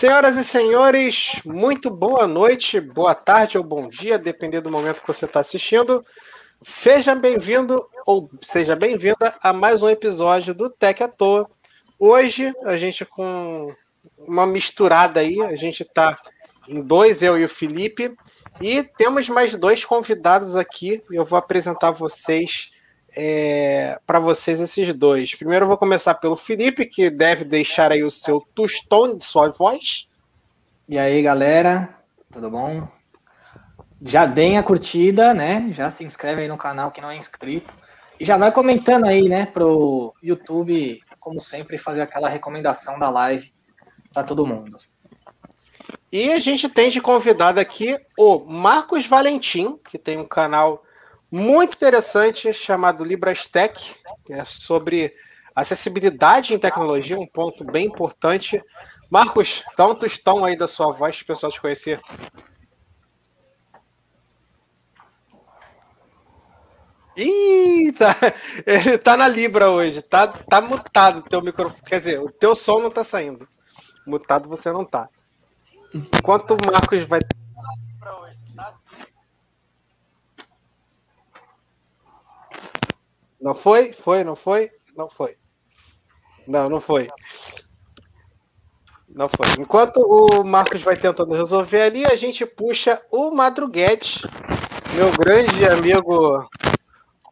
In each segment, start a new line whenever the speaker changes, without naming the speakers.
Senhoras e senhores, muito boa noite, boa tarde ou bom dia, dependendo do momento que você está assistindo. Seja bem-vindo ou seja bem-vinda a mais um episódio do Tech à Toa. Hoje a gente com uma misturada aí, a gente está em dois, eu e o Felipe, e temos mais dois convidados aqui. Eu vou apresentar vocês é, para vocês esses dois. Primeiro eu vou começar pelo Felipe, que deve deixar aí o seu tostão de sua voz.
E aí, galera, tudo bom? Já deem a curtida, né? Já se inscreve aí no canal que não é inscrito. E já vai comentando aí, né, pro YouTube, como sempre, fazer aquela recomendação da live para todo mundo.
E a gente tem de convidado aqui o Marcos Valentim, que tem um canal muito interessante chamado LibraStech, que é sobre acessibilidade em tecnologia, um ponto bem importante. Marcos, dá um tostão aí da sua voz para o pessoal te conhecer. Tá, ele tá na Libra hoje, tá, tá mutado o teu microfone, quer dizer, o teu som não tá saindo. Mutado você não tá. Enquanto o Marcos vai Não foi? Foi? Não foi? Não foi. Não, não foi. Não foi. Enquanto o Marcos vai tentando resolver ali, a gente puxa o Madruguete, meu grande amigo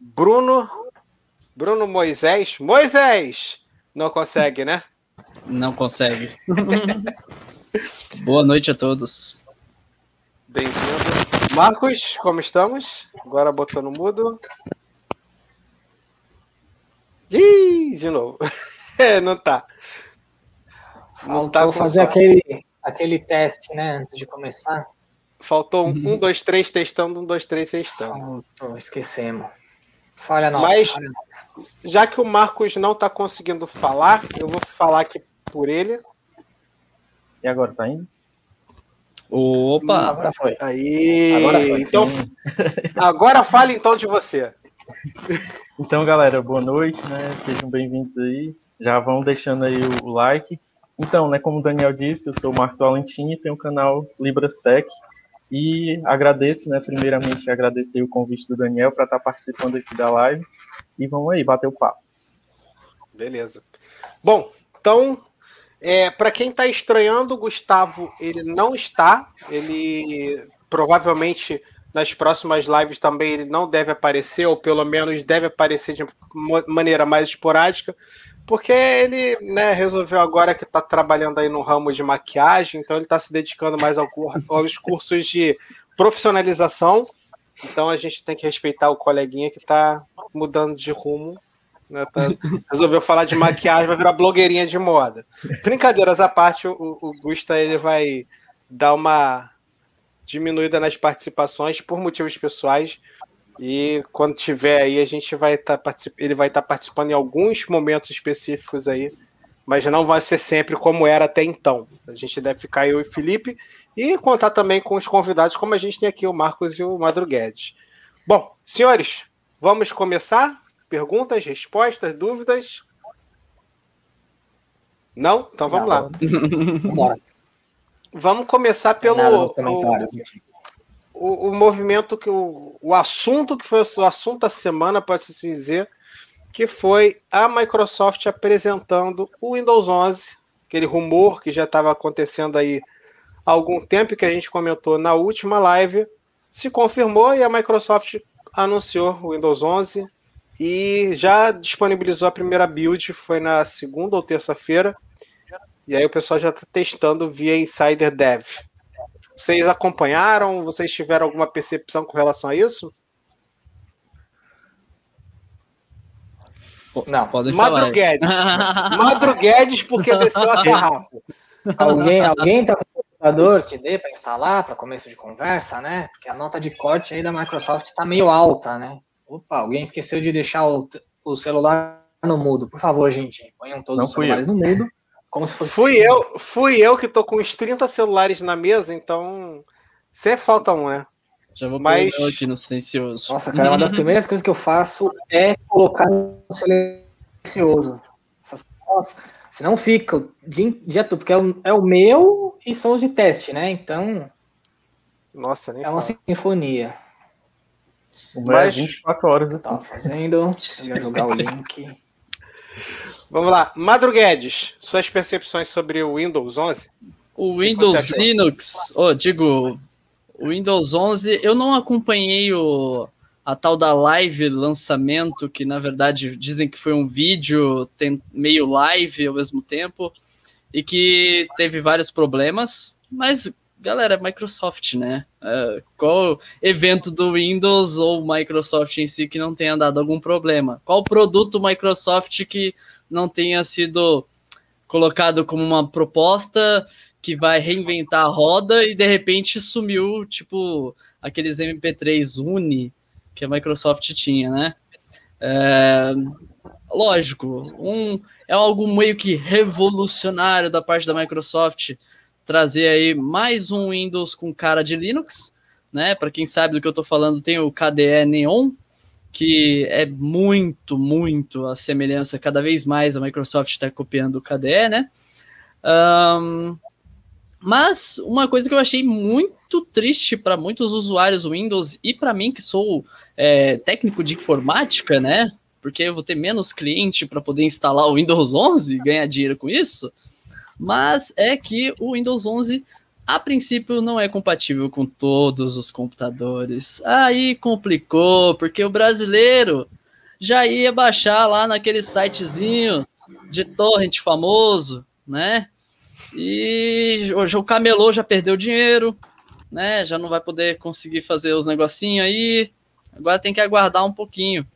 Bruno. Bruno Moisés. Moisés! Não consegue, né?
Não consegue. Boa noite a todos.
Bem-vindo. Marcos, como estamos? Agora botando mudo. Ih, de novo. é, não tá.
Não tá fazer aquele, aquele teste, né, antes de começar.
Faltou um, um dois, três testando, um, dois, três testando.
Oh, esquecemos. Falha nossa.
Mas,
falha
nossa. já que o Marcos não tá conseguindo falar, eu vou falar aqui por ele.
E agora, tá indo?
Opa!
Agora foi.
Aí, agora foi. Então, agora fale então de você.
Então, galera, boa noite, né? Sejam bem-vindos aí. Já vão deixando aí o like. Então, né, como o Daniel disse, eu sou o Marcos e tenho o canal Libras Tech. E agradeço, né, primeiramente agradecer o convite do Daniel para estar tá participando aqui da live. E vamos aí, bater o papo.
Beleza. Bom, então, é, para quem está estranhando, o Gustavo, ele não está. Ele provavelmente nas próximas lives também ele não deve aparecer, ou pelo menos deve aparecer de maneira mais esporádica, porque ele né, resolveu agora que está trabalhando aí no ramo de maquiagem, então ele está se dedicando mais ao, aos cursos de profissionalização. Então a gente tem que respeitar o coleguinha que está mudando de rumo. Né, tá, resolveu falar de maquiagem, vai virar blogueirinha de moda. Brincadeiras à parte, o, o Gusta ele vai dar uma diminuída nas participações por motivos pessoais. E quando tiver aí, a gente vai estar tá ele vai estar tá participando em alguns momentos específicos aí, mas não vai ser sempre como era até então. A gente deve ficar eu e o Felipe e contar também com os convidados, como a gente tem aqui o Marcos e o Madruguedes. Bom, senhores, vamos começar? Perguntas, respostas, dúvidas? Não? Então vamos não, lá. Vamos Vamos começar pelo o, o, movimento que o, o assunto que foi o assunto da semana, pode-se dizer, que foi a Microsoft apresentando o Windows 11, aquele rumor que já estava acontecendo aí há algum tempo que a gente comentou na última live, se confirmou e a Microsoft anunciou o Windows 11 e já disponibilizou a primeira build, foi na segunda ou terça-feira. E aí o pessoal já está testando via Insider Dev. Vocês acompanharam? Vocês tiveram alguma percepção com relação a isso?
Não, pode
falar. Guedes. Madru Guedes, porque desceu a sarrafa.
Alguém, alguém tá com o computador que dê para instalar para começo de conversa, né? Porque a nota de corte aí da Microsoft está meio alta, né? Opa, alguém esqueceu de deixar o, o celular no mudo. Por favor, gente, ponham todos Não os celulares eu. no mudo.
Como se fosse. Fui eu, fui eu que tô com uns 30 celulares na mesa, então. Sempre falta um, né?
Já vou Mas... pôr no silencioso.
Nossa, cara, uma das primeiras coisas que eu faço é colocar no silencioso. Nossa, Senão fica dia, dia todo, porque é o, é o meu e são os de teste, né? Então.
Nossa, nem
É uma
fala.
sinfonia.
O meu é
Mas-
24 horas assim.
Tá fazendo. Eu ia jogar o link.
Vamos lá. Madruguedes, suas percepções sobre o Windows 11?
O Windows
achou?
Linux, oh, digo, o Windows 11, eu não acompanhei o, a tal da live lançamento, que na verdade dizem que foi um vídeo tem, meio live ao mesmo tempo, e que teve vários problemas, mas galera, é Microsoft, né? É, qual evento do Windows ou Microsoft em si que não tenha dado algum problema? Qual produto Microsoft que não tenha sido colocado como uma proposta que vai reinventar a roda e de repente sumiu, tipo, aqueles MP3 Uni que a Microsoft tinha, né? É, lógico, um, é algo meio que revolucionário da parte da Microsoft trazer aí mais um Windows com cara de Linux, né? Para quem sabe do que eu tô falando, tem o KDE Neon, que é muito, muito a semelhança, cada vez mais a Microsoft está copiando o KDE, né? Ahn, mas uma coisa que eu achei muito triste para muitos usuários Windows e para mim que sou é, técnico de informática, né? Porque eu vou ter menos cliente para poder instalar o Windows 11 e ganhar dinheiro com isso. Mas é que o Windows 11 a princípio não é compatível com todos os computadores. Aí complicou, porque o brasileiro já ia baixar lá naquele sitezinho de torrent famoso, né? E hoje o camelô já perdeu dinheiro, né? Já não vai poder conseguir fazer os negocinhos aí. Agora tem que aguardar um pouquinho.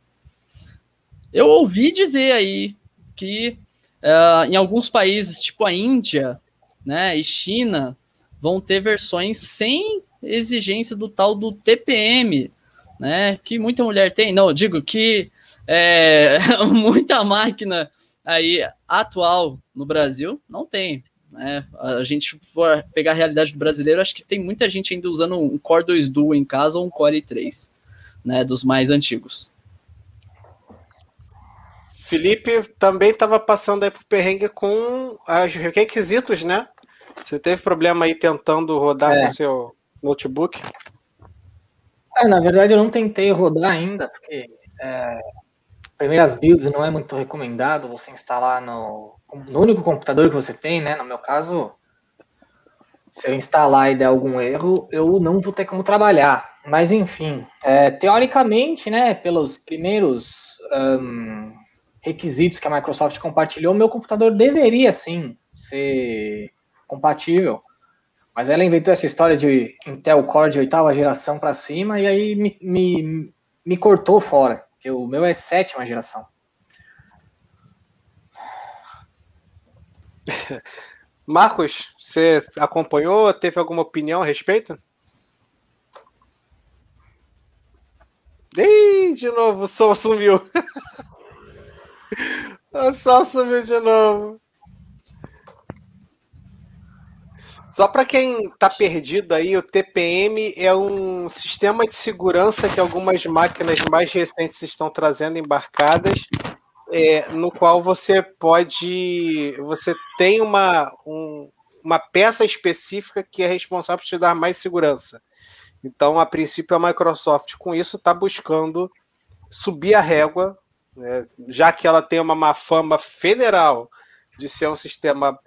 Eu ouvi dizer aí que ah, em alguns países, tipo a Índia, né, e China, vão ter versões sem exigência do tal do TPM, né? Que muita mulher tem. Não, digo que é, muita máquina aí atual no Brasil não tem. Né? A gente for pegar a realidade do brasileiro, acho que tem muita gente ainda usando um Core 2 Duo em casa ou um Core i3, né? Dos mais antigos.
Felipe também estava passando aí por perrengue com os requisitos, né? Você teve problema aí tentando rodar
É.
com o seu notebook?
É, na verdade, eu não tentei rodar ainda, porque é, primeiras builds não é muito recomendado você instalar no, no único computador que você tem, né? No meu caso, se eu instalar e der algum erro, eu não vou ter como trabalhar. Mas enfim, é, teoricamente, né, pelos primeiros ahn, requisitos que a Microsoft compartilhou, meu computador deveria sim ser compatível. Mas ela inventou essa história de Intel Core de oitava geração para cima e aí me, me, me cortou fora. Porque o meu é sétima geração.
Marcos, você acompanhou? Teve alguma opinião a respeito? Ih, de novo, o som sumiu. o som sumiu de novo. Só para quem está perdido aí, o TPM é um sistema de segurança que algumas máquinas mais recentes estão trazendo embarcadas, é, no qual você pode. Você tem uma, um- uma peça específica que é responsável por te dar mais segurança. Então, a princípio, a Microsoft, com isso, está buscando subir a régua, né, já que ela tem uma má fama federal de ser um sistema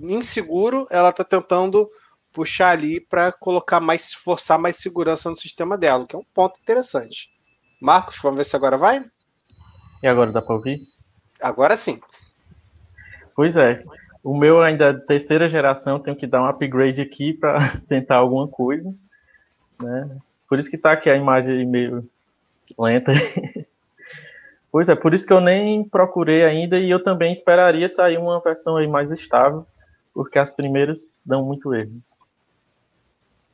inseguro, ela está tentando puxar ali para colocar mais, forçar mais segurança no sistema dela, que é um ponto interessante. Marcos, vamos ver se agora vai?
E agora dá para ouvir?
Agora sim.
Pois é. O meu ainda é terceira geração, tenho que dar um upgrade aqui para tentar alguma coisa. Né? Por isso que tá aqui a imagem meio lenta. pois é, por isso que eu nem procurei ainda e eu também esperaria sair uma versão aí mais estável, porque as primeiras dão muito erro.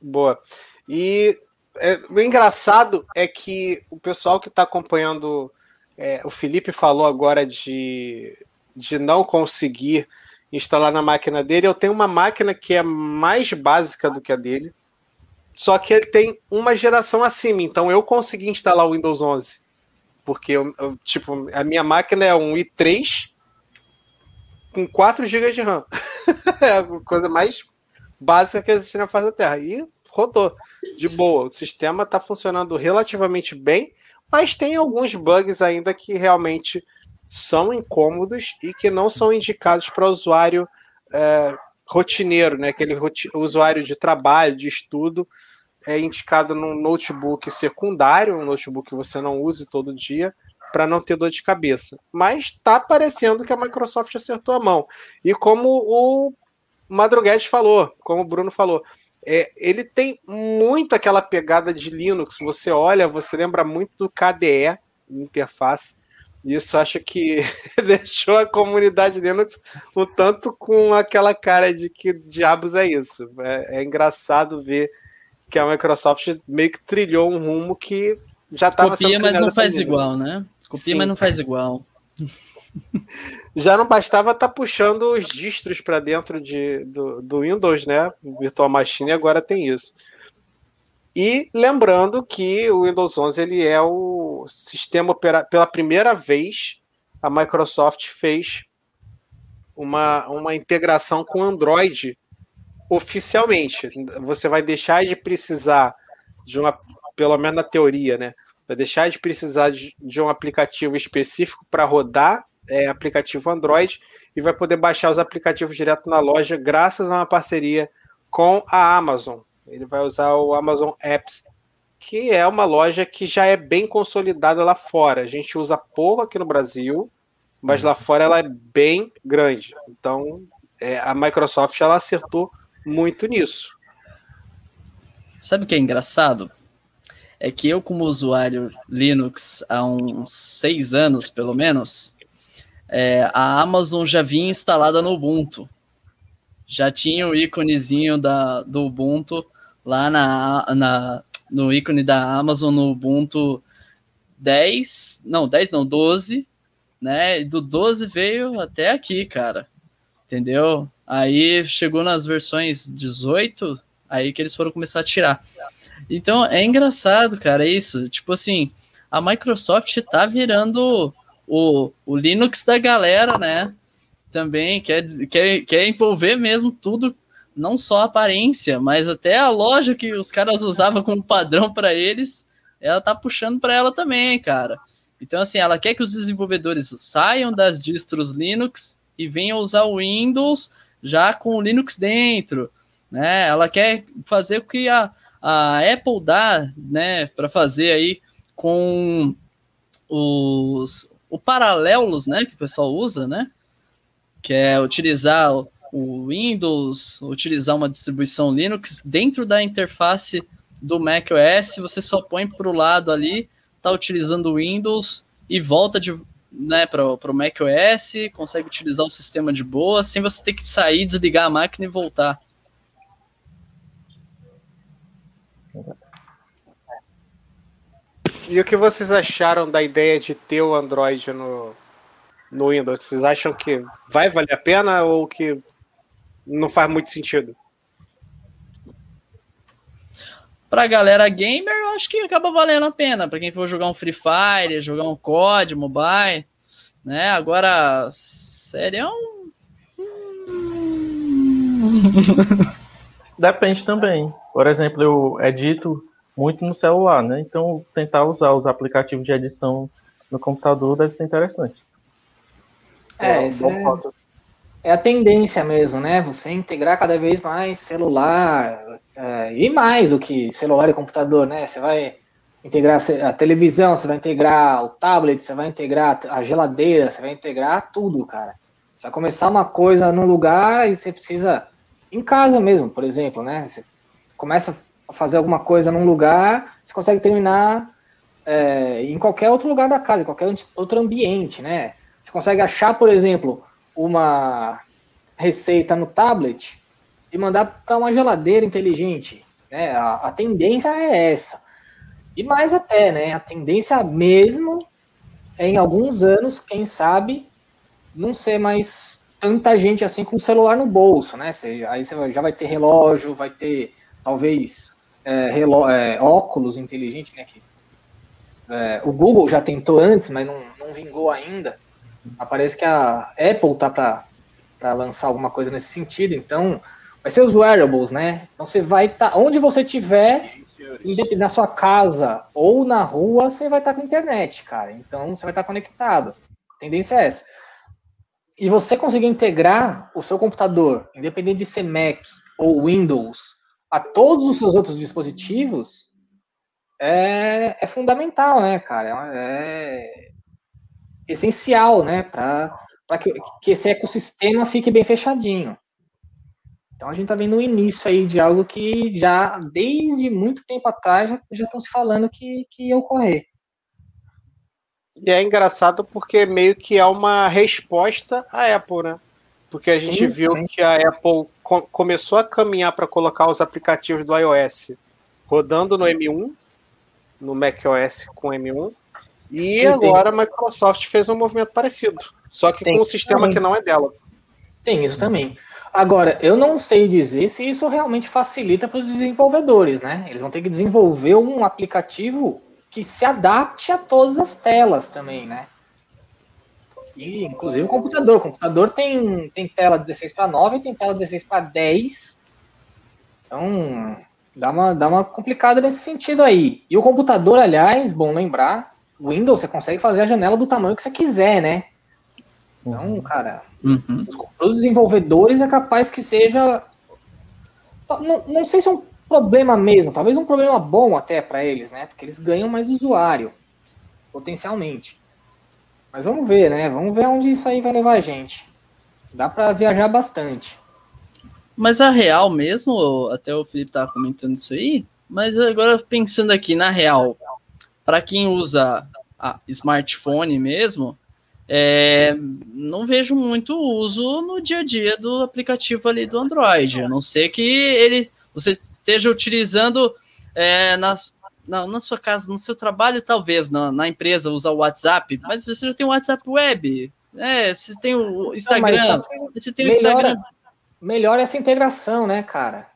Boa. E é, o engraçado é que o pessoal que está acompanhando, é, o Felipe falou agora de, de não conseguir instalar na máquina dele. Eu tenho uma máquina que é mais básica do que a dele, só que ele tem uma geração acima, então eu consegui instalar o Windows 11. Porque eu, eu, tipo, a minha máquina é um i3 com 4 GB de RAM. é a coisa mais básica que existe na face da Terra. E rodou de boa. O sistema está funcionando relativamente bem, mas tem alguns bugs ainda que realmente são incômodos e que não são indicados para usuário é, rotineiro, né? Aquele usuário de trabalho, de estudo, é indicado num notebook secundário, um notebook que você não use todo dia, para não ter dor de cabeça. Mas está parecendo que a Microsoft acertou a mão. E como o Madruguete falou, como o Bruno falou, é, ele tem muito aquela pegada de Linux. Você olha, você lembra muito do KDE, interface. Isso acho que deixou a comunidade Linux um tanto com aquela cara de que diabos é isso. É, é engraçado ver que a Microsoft meio que trilhou um rumo que já estava
Copia, mas não faz igual, né? Copia, Sim, mas não faz igual.
Já não bastava estar tá puxando os distros para dentro de, do, do Windows, né? Virtual Machine agora tem isso. E lembrando que o Windows 11 ele é o sistema pela primeira vez a Microsoft fez uma, uma integração com Android oficialmente. Você vai deixar de precisar de uma, pelo menos na teoria, né? Vai deixar de precisar de, de um aplicativo específico para rodar é, aplicativo Android e vai poder baixar os aplicativos direto na loja, graças a uma parceria com a Amazon. Ele vai usar o Amazon Apps, que é uma loja que já é bem consolidada lá fora. A gente usa pouco aqui no Brasil, mas lá fora ela é bem grande. Então, é, a Microsoft ela acertou muito nisso.
Sabe o que é engraçado? É que eu, como usuário Linux há uns seis anos, pelo menos, é, a Amazon já vinha instalada no Ubuntu. Já tinha o íconezinho da, do Ubuntu lá na, na, no ícone da Amazon no Ubuntu 10, não, 10 não, 12, né? Do 12 veio até aqui, cara. Entendeu? Aí chegou nas versões 18, aí que eles foram começar a tirar. Então é engraçado, cara, isso. Tipo assim, a Microsoft tá virando o, o Linux da galera, né? Também quer, quer, quer envolver mesmo tudo, não só a aparência, mas até a loja que os caras usavam como padrão para eles, ela tá puxando para ela também, cara. Então, assim, ela quer que os desenvolvedores saiam das distros Linux e venham usar o Windows já com o Linux dentro, né? Ela quer fazer o que a, a Apple dá, né, para fazer aí com os o paralelos, né, que o pessoal usa, né? Que é utilizar o Windows, utilizar uma distribuição Linux dentro da interface do macOS, você só põe para o lado ali, tá utilizando o Windows e volta de, né, para o macOS, consegue utilizar o sistema de boa, sem você ter que sair, desligar a máquina e voltar.
E o que vocês acharam da ideia de ter o Android no, no Windows? Vocês acham que vai valer a pena ou que não faz muito sentido?
Pra galera gamer, eu acho que acaba valendo a pena. Pra quem for jogar um Free Fire, jogar um COD, mobile, né? Agora, sério.
Depende também. Por exemplo, eu edito muito no celular, né? Então, tentar usar os aplicativos de edição no computador deve ser interessante.
É, é, é, é a tendência mesmo, né? Você integrar cada vez mais celular é, e mais do que celular e computador, né? Você vai integrar a televisão, você vai integrar o tablet, você vai integrar a geladeira, você vai integrar tudo, cara. Você vai começar uma coisa num lugar e você precisa em casa mesmo, por exemplo, né? Você começa a fazer alguma coisa num lugar, você consegue terminar é, em qualquer outro lugar da casa, em qualquer outro ambiente, né? Você consegue achar, por exemplo, uma receita no tablet e mandar para uma geladeira inteligente. Né? A, a, tendência é essa. E mais até, né? A tendência mesmo é em alguns anos, quem sabe, não ser mais tanta gente assim com o celular no bolso, né? Aí você já vai ter relógio, vai ter talvez é, é, óculos inteligentes, né? Que, é, o Google já tentou antes, mas não, não vingou ainda. Parece que a Apple tá para lançar alguma coisa nesse sentido. Então, vai ser os wearables, né? Então você vai estar, tá, onde você estiver, na sua casa ou na rua, você vai estar tá com internet, cara. Então você vai estar tá conectado. A tendência é essa. E você conseguir integrar o seu computador, independente de ser Mac ou Windows, a todos os seus outros dispositivos, é, é fundamental, né, cara? É, essencial, né, para que, que esse ecossistema fique bem fechadinho. Então a gente está vendo o início aí de algo que já desde muito tempo atrás já estão se falando que, que ia ocorrer.
E é engraçado porque meio que é uma resposta à Apple, né? Porque a gente sim, viu sim. que a Apple co começou a caminhar para colocar os aplicativos do iOS rodando no M1, no macOS com M1, e sim, agora a Microsoft fez um movimento parecido, só que com um sistema também. que não é dela.
Tem isso também. Agora, eu não sei dizer se isso realmente facilita para os desenvolvedores, né? Eles vão ter que desenvolver um aplicativo que se adapte a todas as telas também, né? E, inclusive o computador. O computador tem, tem tela 16 para 9 e tem tela 16 para 10. Então, dá uma, dá uma complicada nesse sentido aí. E o computador, aliás, bom lembrar, Windows você consegue fazer a janela do tamanho que você quiser, né? Então, cara, uhum. para os desenvolvedores é capaz que seja. Não, não sei se é um problema mesmo, talvez um problema bom até para eles, né? Porque eles ganham mais usuário, potencialmente. Mas vamos ver, né? Vamos ver onde isso aí vai levar a gente. Dá para viajar bastante.
Mas a real mesmo, até o Felipe tava comentando isso aí, mas agora pensando aqui na real, para quem usa smartphone mesmo, é, não vejo muito uso no dia a dia do aplicativo ali do Android, a não ser que ele você esteja utilizando é, na, na, na, sua casa, no seu trabalho, talvez, na, na empresa, usar o WhatsApp, mas você já tem o WhatsApp web, né? Você tem o Instagram, não, assim, você tem melhora, o Instagram.
Melhora essa integração, né, cara?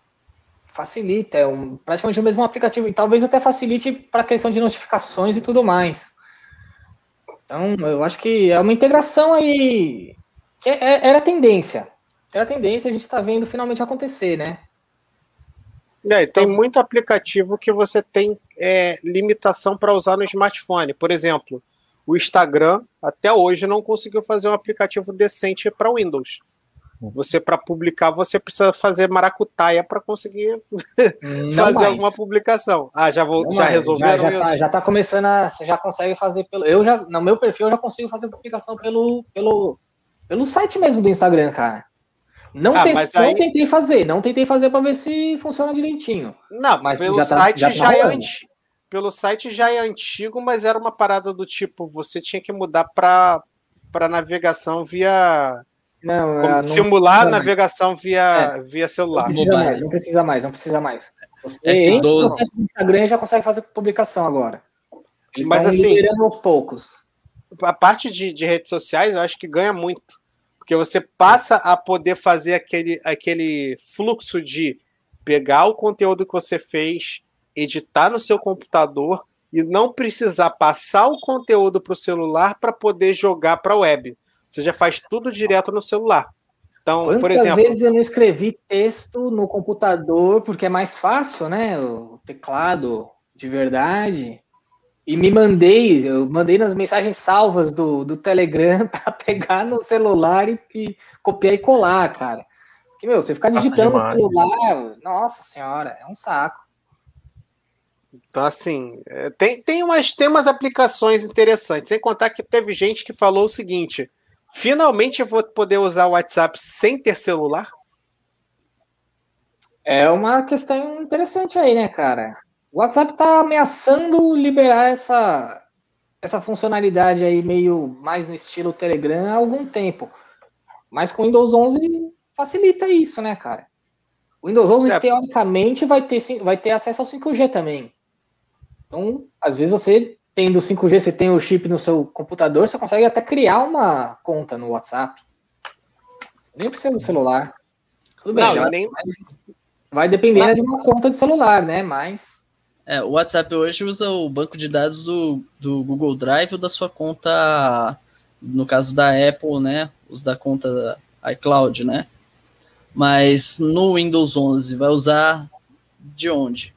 Facilita, é um, praticamente o mesmo aplicativo, e talvez até facilite para a questão de notificações e tudo mais. Então, eu acho que é uma integração aí que é, é, era tendência. Era tendência, a gente está vendo finalmente acontecer, né?
É, tem então, muito aplicativo que você tem é, limitação para usar no smartphone. Por exemplo, o Instagram até hoje não conseguiu fazer um aplicativo decente para Windows. Você, para publicar, você precisa fazer maracutaia para conseguir fazer mais. alguma publicação. Ah, já, vou, já resolveram
já, já, tá, já tá começando a. Você já consegue fazer pelo. Eu já, no meu perfil, eu já consigo fazer publicação pelo, pelo, pelo site mesmo do Instagram, cara. Não, ah, tentei, aí... não tentei fazer, não tentei fazer para ver se funciona direitinho.
Não, mas pelo já tá, site já, tá já é antigo. Pelo site já é antigo, mas era uma parada do tipo, você tinha que mudar para para navegação via não, Como, não simular navegação via, é. via celular.
Não precisa mais, não precisa mais, não precisa mais. Você é entra no Instagram e já consegue fazer publicação agora.
Eles Mas assim, aos poucos. A parte de, de redes sociais eu acho que ganha muito. Porque você passa a poder fazer aquele, aquele fluxo de pegar o conteúdo que você fez, editar no seu computador e não precisar passar o conteúdo para o celular para poder jogar para a web. Você já faz tudo direto no celular. Então, Quantas por exemplo.
vezes eu não escrevi texto no computador porque é mais fácil, né? O teclado de verdade. E me mandei, eu mandei nas mensagens salvas do, do Telegram para pegar no celular e, e, copiar e colar, cara. Que, meu, você ficar digitando no celular, nossa senhora, é um saco.
Então, assim, é, tem, tem, umas, tem umas aplicações interessantes. Sem contar que teve gente que falou o seguinte: Finalmente eu vou poder usar o WhatsApp sem ter celular?
É uma questão interessante aí, né, cara? O WhatsApp tá ameaçando liberar essa, essa funcionalidade aí meio mais no estilo Telegram há algum tempo. Mas com o Windows 11 facilita isso, né, cara? O Windows 11, é. teoricamente, vai ter, vai ter acesso ao 5G também. Então, às vezes você tendo 5G, você tem o chip no seu computador, você consegue até criar uma conta no WhatsApp. Você nem precisa do celular. Tudo bem, Não, nem... vai depender de uma conta de celular, né? Mas.
É, o WhatsApp hoje usa o banco de dados do, do Google Drive ou da sua conta, no caso da Apple, né? Os da conta iCloud, né? Mas no Windows 11 vai usar de onde?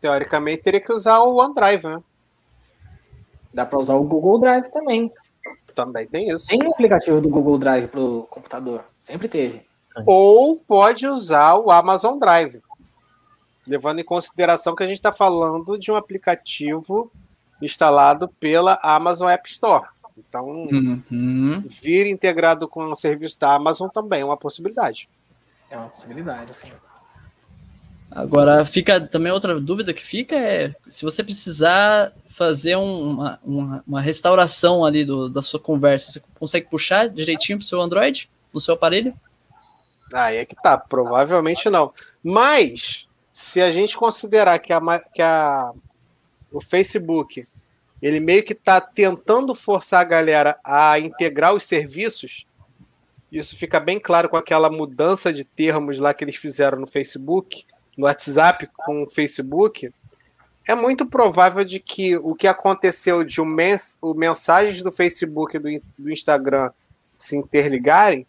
Teoricamente teria que usar o OneDrive, né?
Dá para usar o Google Drive também.
Também tem isso.
Tem um aplicativo do Google Drive pro computador. Sempre teve.
Ou pode usar o Amazon Drive. Levando em consideração que a gente está falando de um aplicativo instalado pela Amazon App Store. Então,
Uhum.
vir integrado com o serviço da Amazon também é uma possibilidade.
É uma possibilidade, assim.
Agora, fica também outra dúvida que fica é se você precisar fazer um- uma, uma, uma restauração ali do, da sua conversa, você consegue puxar direitinho pro seu Android, no seu aparelho?
Aí é que tá, provavelmente não. Mas, se a gente considerar que, a, que a, o Facebook ele meio que está tentando forçar a galera a integrar os serviços, isso fica bem claro com aquela mudança de termos lá que eles fizeram no Facebook, no WhatsApp com o Facebook. É muito provável de que o que aconteceu de o, mens o mensagens do Facebook e do, do Instagram se interligarem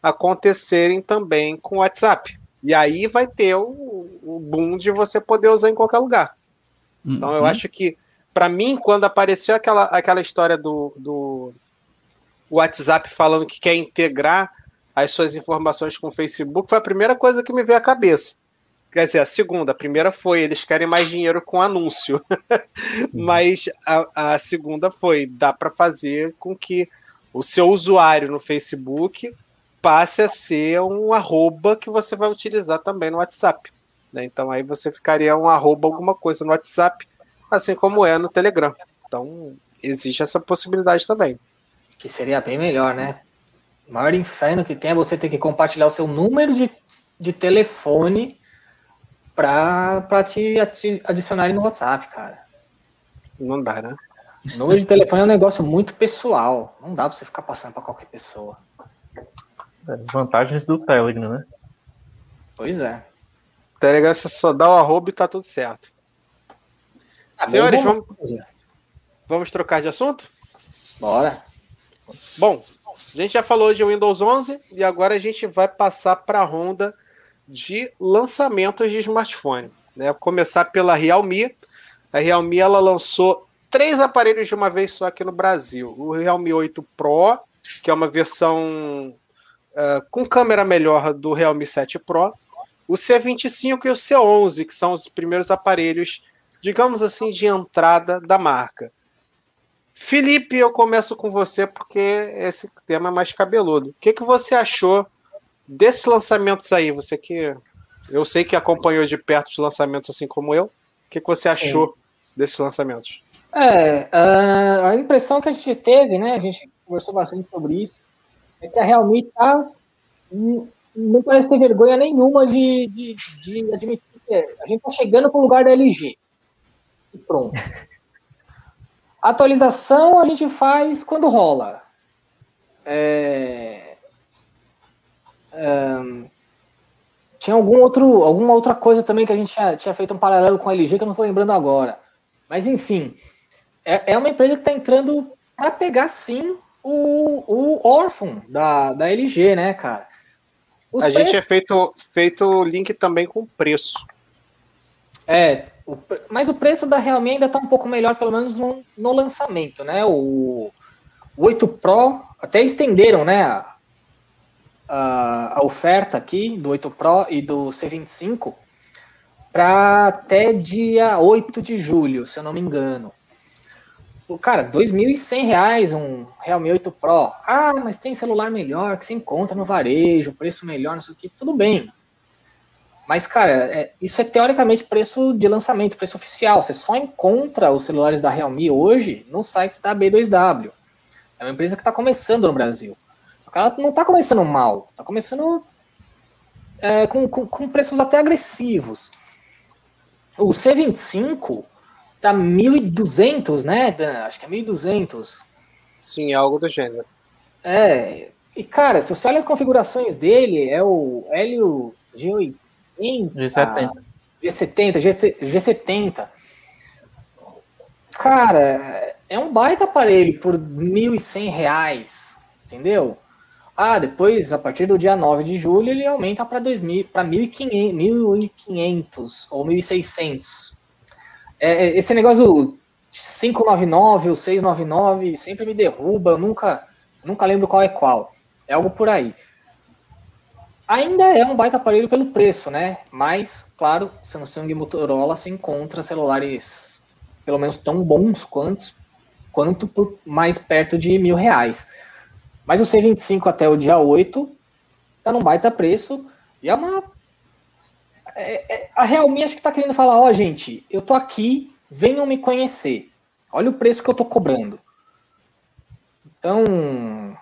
acontecerem também com o WhatsApp. E aí vai ter o, o boom de você poder usar em qualquer lugar. Então eu
Uhum.
acho que, para mim, quando apareceu aquela, aquela história do, do WhatsApp falando que quer integrar as suas informações com o Facebook, foi a primeira coisa que me veio à cabeça. Quer dizer, a segunda. A primeira foi, eles querem mais dinheiro com anúncio. Mas a, a segunda foi, dá para fazer com que o seu usuário no Facebook passe a ser um arroba que você vai utilizar também no WhatsApp. né? Então aí você ficaria um arroba alguma coisa no WhatsApp, assim como é no Telegram. Então existe essa possibilidade também.
Que seria bem melhor, né? O maior inferno que tem é você ter que compartilhar o seu número de, de telefone pra, pra te adicionarem no WhatsApp, cara.
Não dá, né?
Número de telefone é um negócio muito pessoal. Não dá pra você ficar passando pra qualquer pessoa.
Vantagens do Telegram, né?
Pois é.
Telegram você só dá o arroba e tá tudo certo.
Ah,
Senhores,
bom,
Vamos trocar de assunto?
Bora.
Bom, a gente já falou de Windows 11 e agora a gente vai passar para a ronda de lançamentos de smartphone. Né? Vou começar pela Realme. A Realme ela lançou três aparelhos de uma vez só aqui no Brasil. O Realme 8 Pro, que é uma versão ah, com câmera melhor do Realme 7 Pro. O C25 e o C11, que são os primeiros aparelhos, digamos assim, de entrada da marca. Felipe, eu começo com você porque esse tema é mais cabeludo. O que, que você achou desses lançamentos aí? Você que eu sei que acompanhou de perto os lançamentos assim como eu. O que, que você achou desses lançamentos?
É, ah, a impressão que a gente teve, né? A gente conversou bastante sobre isso, é que a Realme tá. Não parece ter vergonha nenhuma de, de, de admitir que a gente tá chegando pro lugar da LG. E pronto. A atualização a gente faz quando rola. É, ahn, tinha algum outro, alguma outra coisa também que a gente tinha, tinha feito um paralelo com a LG que eu não estou lembrando agora. Mas enfim, é, é uma empresa que está entrando para pegar sim o, o órfão da, da LG, né, cara? Os
a gente é feito feito link também com preço.
É, o mas o preço da Realme ainda está um pouco melhor, pelo menos no, no lançamento, né? O, o 8 Pro até estenderam, né? A, a, a oferta aqui do 8 Pro e do C25 para até dia 8 de julho, se eu não me engano. Cara, 2.100 reais um Realme 8 Pro. Ah, mas tem celular melhor que você encontra no varejo, preço melhor, não sei o que. Tudo bem. Mas, cara, é- isso é teoricamente preço de lançamento, preço oficial. Você só encontra os celulares da Realme hoje nos sites da B2W. É uma empresa que está começando no Brasil. Só que ela não está começando mal. Está começando é, com, com, com preços até agressivos. O C25 tá 1.200, né, Dan? Acho que é 1.200.
Sim, algo do gênero.
É, e cara, se você olha as configurações dele, é o Helio G80,
G70.
G70, GC, G70. Cara, é um baita aparelho por 1.100 reais, entendeu? Ah, depois, a partir do dia 9 de julho, ele aumenta para 1.500 ou 1.600. É, é, esse negócio do 599 ou 699 sempre me derruba, eu nunca, nunca lembro qual é qual. É algo por aí. Ainda é um baita aparelho pelo preço, né? Mas, claro, Samsung e Motorola se encontra celulares pelo menos tão bons quanto, quanto por mais perto de mil reais. Mas o C25 até o dia 8 tá num baita preço e é uma. É, é, a Realme acho que tá querendo falar: ó, oh, gente, eu tô aqui, venham me conhecer. Olha o preço que eu tô cobrando. Então,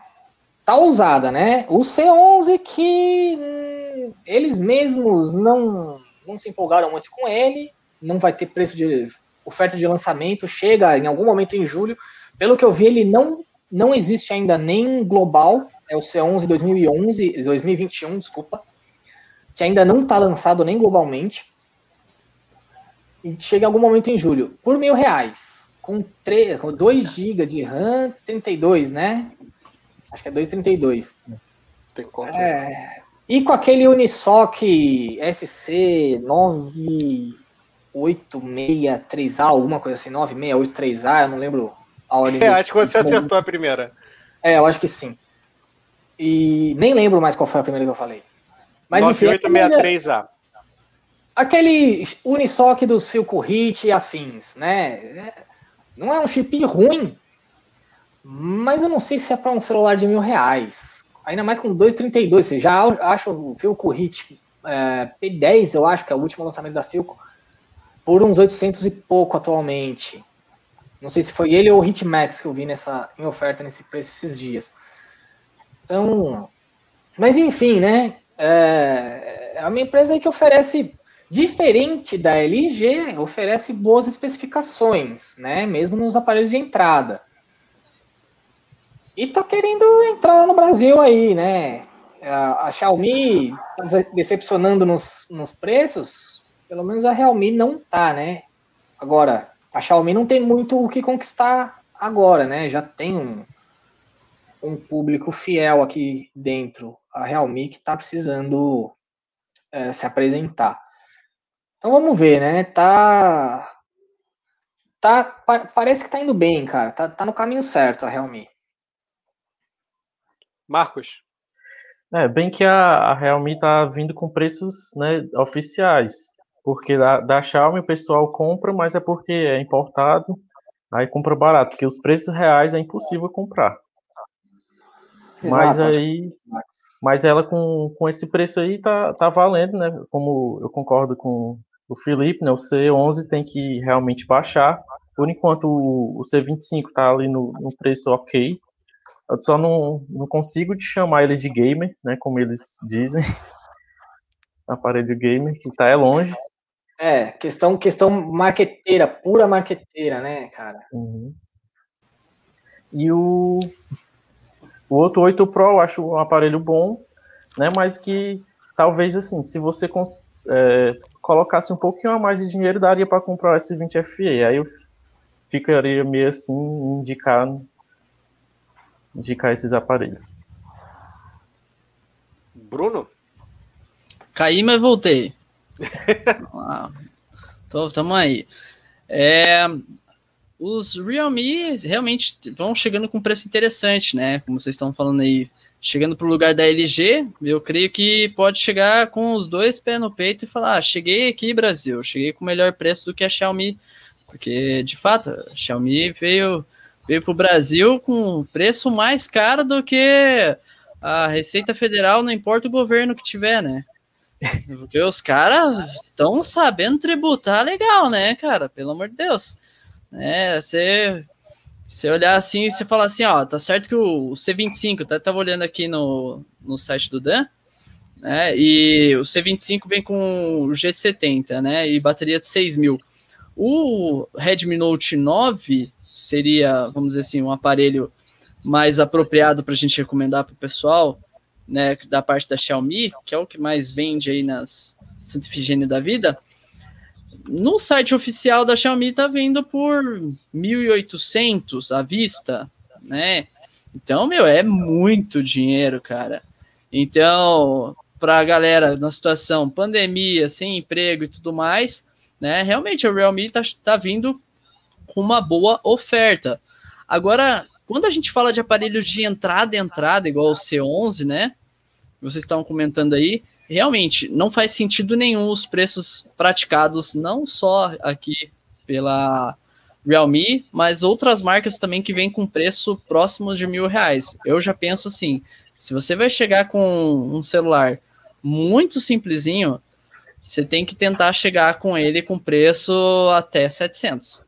tá ousada, né? O C11 que hum, eles mesmos não, não se empolgaram muito com ele, não vai ter preço de oferta de lançamento, chega em algum momento em julho. Pelo que eu vi, ele não não existe ainda nem global, é o C11 2011, 2021, desculpa, que ainda não está lançado nem globalmente. E chega em algum momento em julho, por mil reais, com, 3, com 2 GB de RAM, 32, né? Acho que é 232. Tem é, e com aquele Unisoc SC 9863A, alguma coisa assim, 9683A, eu não lembro
a ordem. É, acho que você acertou a primeira.
É, eu acho que sim. E nem lembro mais qual foi a primeira que eu falei.
Mas 9863A.
Aquele Unisoc dos Filco Hit e afins, né? Não é um chip ruim, mas eu não sei se é para um celular de mil reais. Ainda mais com 232. Você já acha o Filco Hit é, P10, eu acho que é o último lançamento da Filco, por uns 800 e pouco atualmente. Não sei se foi ele ou o Hitmax que eu vi nessa, em oferta nesse preço esses dias. Então, mas enfim, né? É, é uma empresa que oferece, diferente da LG, oferece boas especificações, né? Mesmo nos aparelhos de entrada. E tá querendo entrar no Brasil aí, né? A, Xiaomi tá decepcionando nos, nos preços, pelo menos a Realme não tá, né? Agora, a Xiaomi não tem muito o que conquistar agora, né? Já tem um, um público fiel aqui dentro, a Realme, que está precisando é, se apresentar. Então vamos ver, né? Tá. tá pa, parece que tá indo bem, cara. Tá, tá no caminho certo a Realme.
Marcos.
É, bem que a, a Realme tá vindo com preços né, oficiais. Porque da, da Xiaomi o pessoal compra, mas é porque é importado, aí compra barato, porque os preços reais é impossível comprar. Exato, mas aí, mas ela com, com esse preço aí tá, tá valendo, né? Como eu concordo com o Felipe, né? O C11 tem que realmente baixar. Por enquanto o, o C25 tá ali no, no preço ok. Eu só não, não consigo te chamar ele de gamer, né? Como eles dizem. Aparelho gamer, que tá é longe.
É, questão, questão marqueteira, pura marqueteira, né, cara? Uhum.
E o, o outro 8 Pro eu acho um aparelho bom, né? Mas que talvez assim, se você é, colocasse um pouquinho a mais de dinheiro, daria para comprar o S20 FE. Aí eu ficaria meio assim indicar indicar esses aparelhos.
Bruno?
Caí, mas voltei. então, tamo aí. É, os Realme realmente vão chegando com preço interessante, né? Como vocês estão falando aí, chegando para o lugar da LG, eu creio que pode chegar com os dois pés no peito e falar: ah, cheguei aqui, Brasil, cheguei com melhor preço do que a Xiaomi, porque de fato a Xiaomi veio veio para o Brasil com preço mais caro do que a Receita Federal, não importa o governo que tiver, né? Porque os caras estão sabendo tributar legal, né, cara? Pelo amor de Deus. É, você, você olhar assim você falar assim, ó, tá certo que o, C25, tá, tava olhando aqui no, no site do Dan, né, e o C25 vem com o G70, né, e bateria de 6 mil. O Redmi Note 9 seria, vamos dizer assim, um aparelho mais apropriado para a gente recomendar para o pessoal, né, da parte da Xiaomi, que é o que mais vende aí nas Santa Efigênia da vida, no site oficial da Xiaomi tá vindo por 1.800 à vista, né? Então, meu, é muito dinheiro, cara. Então, para a galera na situação pandemia, sem emprego e tudo mais, né? Realmente a Realme está tá vindo com uma boa oferta. Agora, quando a gente fala de aparelhos de entrada entrada, igual o C11, né? Vocês estavam comentando aí, realmente não faz sentido nenhum os preços praticados, não só aqui pela Realme, mas outras marcas também que vêm com preço próximo de mil reais. Eu já penso assim, se você vai chegar com um celular muito simplesinho, você tem que tentar chegar com ele com preço até 700,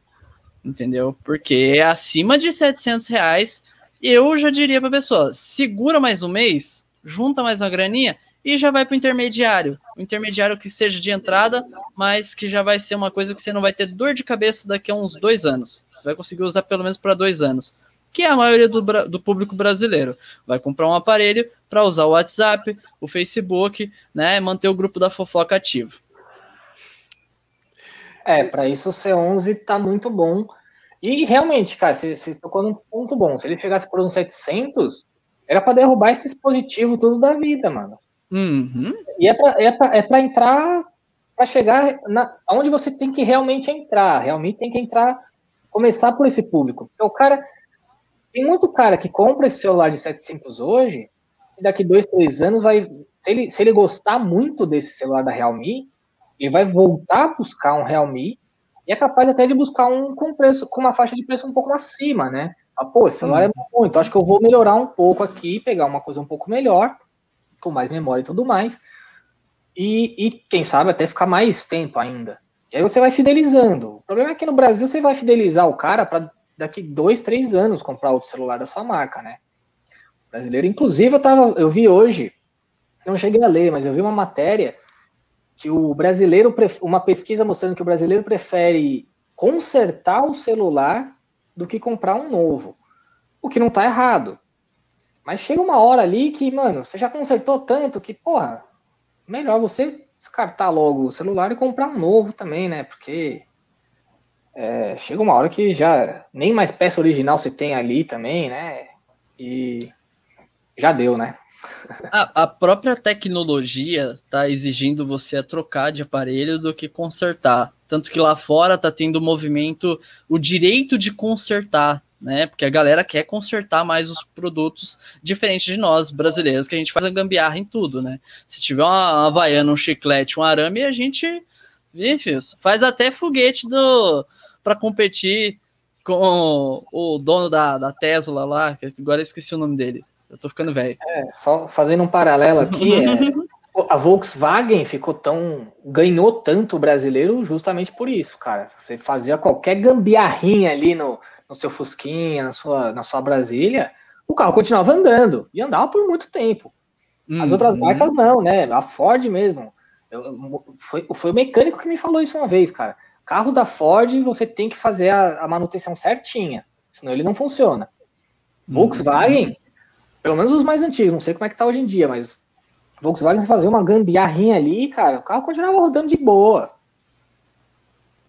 entendeu? Porque acima de 700 reais, eu já diria para a pessoa, segura mais um mês, junta mais uma graninha e já vai para o intermediário. O intermediário que seja de entrada, mas que já vai ser uma coisa que você não vai ter dor de cabeça daqui a uns dois anos. Você vai conseguir usar pelo menos para dois anos. Que é a maioria do, do público brasileiro. Vai comprar um aparelho para usar o WhatsApp, o Facebook, né? Manter o grupo da fofoca ativo.
É, para isso o C11 tá muito bom. E realmente, cara, você, você tocou num ponto bom. Se ele chegasse por uns 700, era para derrubar esse dispositivo tudo da vida, mano.
Uhum.
E é para é pra, é pra entrar, para chegar na, onde você tem que realmente entrar. Realmente tem que entrar, começar por esse público. Porque o cara, tem muito cara que compra esse celular de 700 hoje, e daqui dois, três anos vai, se ele, se ele gostar muito desse celular da Realme, ele vai voltar a buscar um Realme e é capaz até de buscar um com preço, com uma faixa de preço um pouco acima, né? Ah, pô, esse celular é bom, então acho que eu vou melhorar um pouco aqui, pegar uma coisa um pouco melhor, com mais memória e tudo mais, e, e quem sabe até ficar mais tempo ainda. E aí você vai fidelizando. O problema é que no Brasil você vai fidelizar o cara para daqui dois, três anos comprar outro celular da sua marca, né? O brasileiro, inclusive, eu, tava, eu vi hoje, não cheguei a ler, mas eu vi uma matéria que o brasileiro, uma pesquisa mostrando que o brasileiro prefere consertar o celular do que comprar um novo. O que não tá errado. Mas chega uma hora ali que, mano, você já consertou tanto que, porra, melhor você descartar logo o celular e comprar um novo também, né? Porque é, chega uma hora que já nem mais peça original você tem ali também, né? E já deu, né?
A, a, própria tecnologia está exigindo você a trocar de aparelho do que consertar. Tanto que lá fora está tendo movimento, o direito de consertar, né? Porque a galera quer consertar mais os produtos, diferente de nós, brasileiros, que a gente faz a gambiarra em tudo, né? Se tiver uma, uma havaiana, um chiclete, um arame, a gente enfim, faz até foguete do para competir com o dono da, da Tesla lá, agora eu esqueci o nome dele. Eu tô ficando velho.
É, só fazendo um paralelo aqui, é, a Volkswagen ficou tão. ganhou tanto o brasileiro justamente por isso, cara. Você fazia qualquer gambiarrinha ali no, no seu Fusquinha, na sua, na sua Brasília, o carro continuava andando. E andava por muito tempo. As uhum. outras marcas não, né? A Ford mesmo. Eu, foi, foi o mecânico que me falou isso uma vez, cara. Carro da Ford, você tem que fazer a, a manutenção certinha, senão ele não funciona. Uhum. Volkswagen, pelo menos os mais antigos, não sei como é que tá hoje em dia, mas Volkswagen fazer uma gambiarrinha ali, cara, o carro continuava rodando de boa.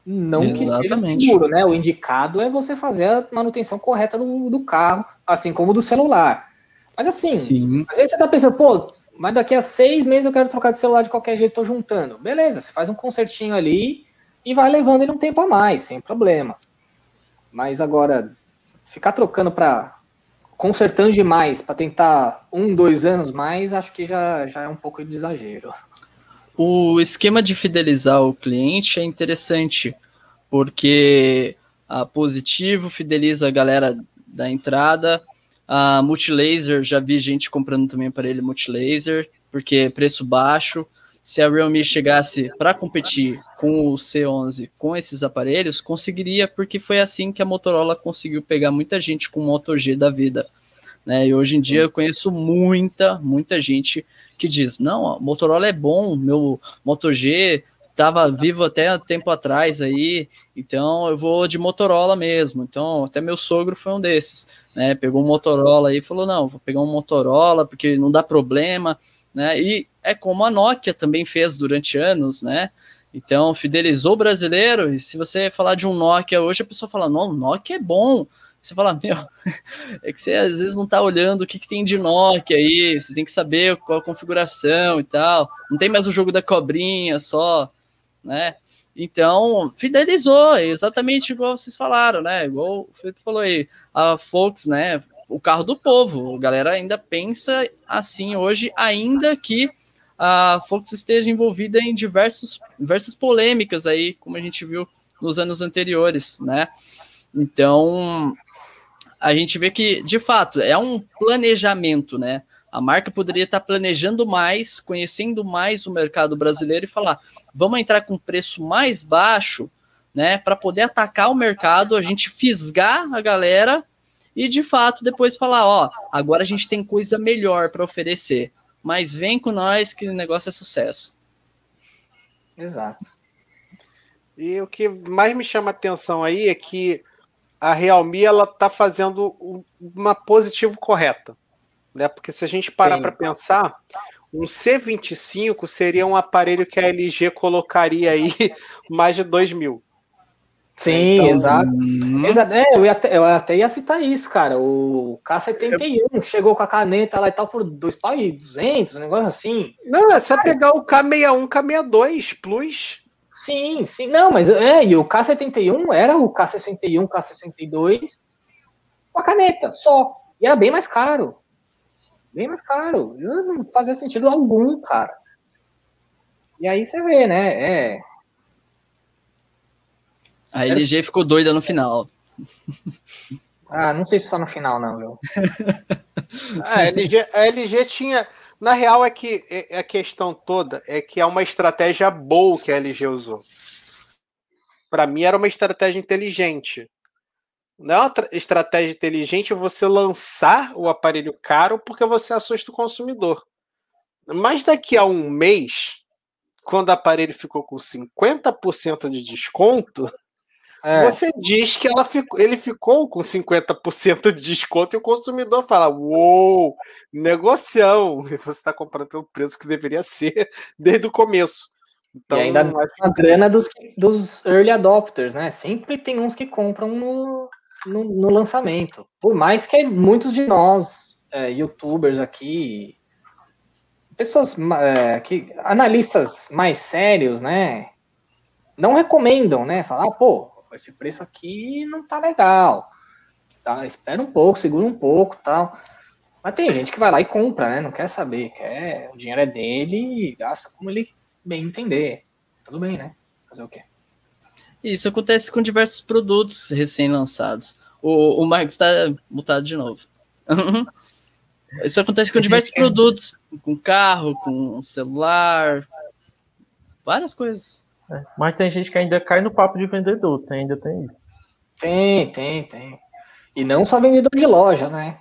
Não Exatamente. que esteja seguro, né? O indicado é você fazer a manutenção correta do, do carro, assim como do celular. Mas assim, Sim. às vezes você tá pensando, pô, mas daqui a seis meses eu quero trocar de celular de qualquer jeito, tô juntando. Beleza, você faz um concertinho ali e vai levando ele um tempo a mais, sem problema. Mas agora, ficar trocando para consertando demais para tentar um, dois anos mais, acho que já, já é um pouco de exagero.
O esquema de fidelizar o cliente é interessante, porque a Positivo fideliza a galera da entrada, a Multilaser, já vi gente comprando também aparelho Multilaser, porque preço baixo. Se a Realme chegasse para competir com o C11 com esses aparelhos, conseguiria, porque foi assim que a Motorola conseguiu pegar muita gente com Moto G da vida. Né? E hoje em dia eu conheço muita, muita gente que diz: não, Motorola é bom, meu Moto G estava vivo até tempo atrás aí, então eu vou de Motorola mesmo. Então, até meu sogro foi um desses, né? Pegou um Motorola aí e falou: não, vou pegar um Motorola porque não dá problema, né? E é como a Nokia também fez durante anos, né? Então, fidelizou o brasileiro, e se você falar de um Nokia hoje, a pessoa fala: não, Nokia é bom, Você fala, meu, é que você às vezes não tá olhando o que, que tem de Nokia aí, você tem que saber qual a configuração e tal. Não tem mais o jogo da cobrinha só, né? Então, fidelizou, exatamente igual vocês falaram, né? Igual o Felipe falou aí, a Fox, né? O carro do povo. A galera ainda pensa assim hoje, ainda que a Fox esteja envolvida em diversos, diversas polêmicas aí, como a gente viu nos anos anteriores, né? Então, a gente vê que, de fato, é um planejamento, né? A marca poderia estar planejando mais, conhecendo mais o mercado brasileiro e falar: vamos entrar com preço mais baixo, né, para poder atacar o mercado, a gente fisgar a galera e de fato depois falar: ó, agora a gente tem coisa melhor para oferecer, mas vem com nós que o negócio é sucesso.
Exato.
E o que mais me chama atenção aí é que a Realme ela está fazendo uma positivo correta né? Porque se a gente parar para pensar, um C25 seria um aparelho que a LG colocaria aí mais de 2 mil.
Sim, então, exato. Hum... exato. É, eu, ia até, eu até ia citar isso, cara. O K71 é... chegou com a caneta lá e tal por 2.200, um negócio assim.
Não, é só pegar o K61, K62 Plus.
Sim, sim. Não, mas é, e o K71 era o K61, K62 com a caneta, só. E era bem mais caro bem mais caro. Não fazia sentido algum, cara. E aí você vê, né? É.
A LG ficou doida no final.
Ah, não sei se só no final, não, viu?
a, LG, a LG tinha. Na real, é que é, é a questão toda é que é uma estratégia boa que a LG usou. Para mim, era uma estratégia inteligente. Não é uma estratégia inteligente você lançar o aparelho caro porque você assusta o consumidor. Mas daqui a um mês, quando o aparelho ficou com 50% de desconto, é. você diz que ela ficou, ele ficou com 50% de desconto e o consumidor fala: Uou, negocião! Você está comprando pelo preço que deveria ser desde o começo.
Então, e ainda a grana dos, dos early adopters, né? Sempre tem uns que compram no, no, no lançamento. Por mais que muitos de nós, é, youtubers aqui, pessoas é, que analistas mais sérios, né, não recomendam, né, falar, ah, pô, esse preço aqui não tá legal, tá? Espera um pouco, segura um pouco, tal. Mas tem gente que vai lá e compra, né? Não quer saber, quer o dinheiro é dele e gasta como ele bem entender. Tudo bem, né? Fazer o quê?
Isso acontece com diversos produtos recém-lançados. O, o Marcos está mutado de novo. Isso acontece com diversos produtos, com carro, com celular, várias coisas.
É, mas tem gente que ainda cai no papo de vendedor, tem, ainda tem isso.
Tem, tem, tem. E não só vendedor de loja, né?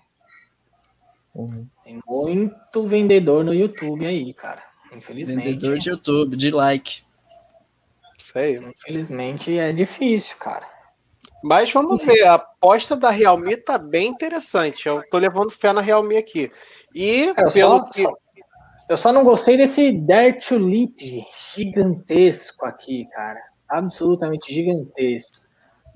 Uhum. Tem muito vendedor no YouTube aí, cara. Infelizmente.
Vendedor de YouTube, de like.
Sei.
Infelizmente é difícil, cara.
Mas vamos ver, a aposta da Realme tá bem interessante. Eu tô levando fé na Realme aqui. E
eu pelo só, que. Só, eu só não gostei desse Dare Tulip gigantesco aqui, cara. Absolutamente gigantesco.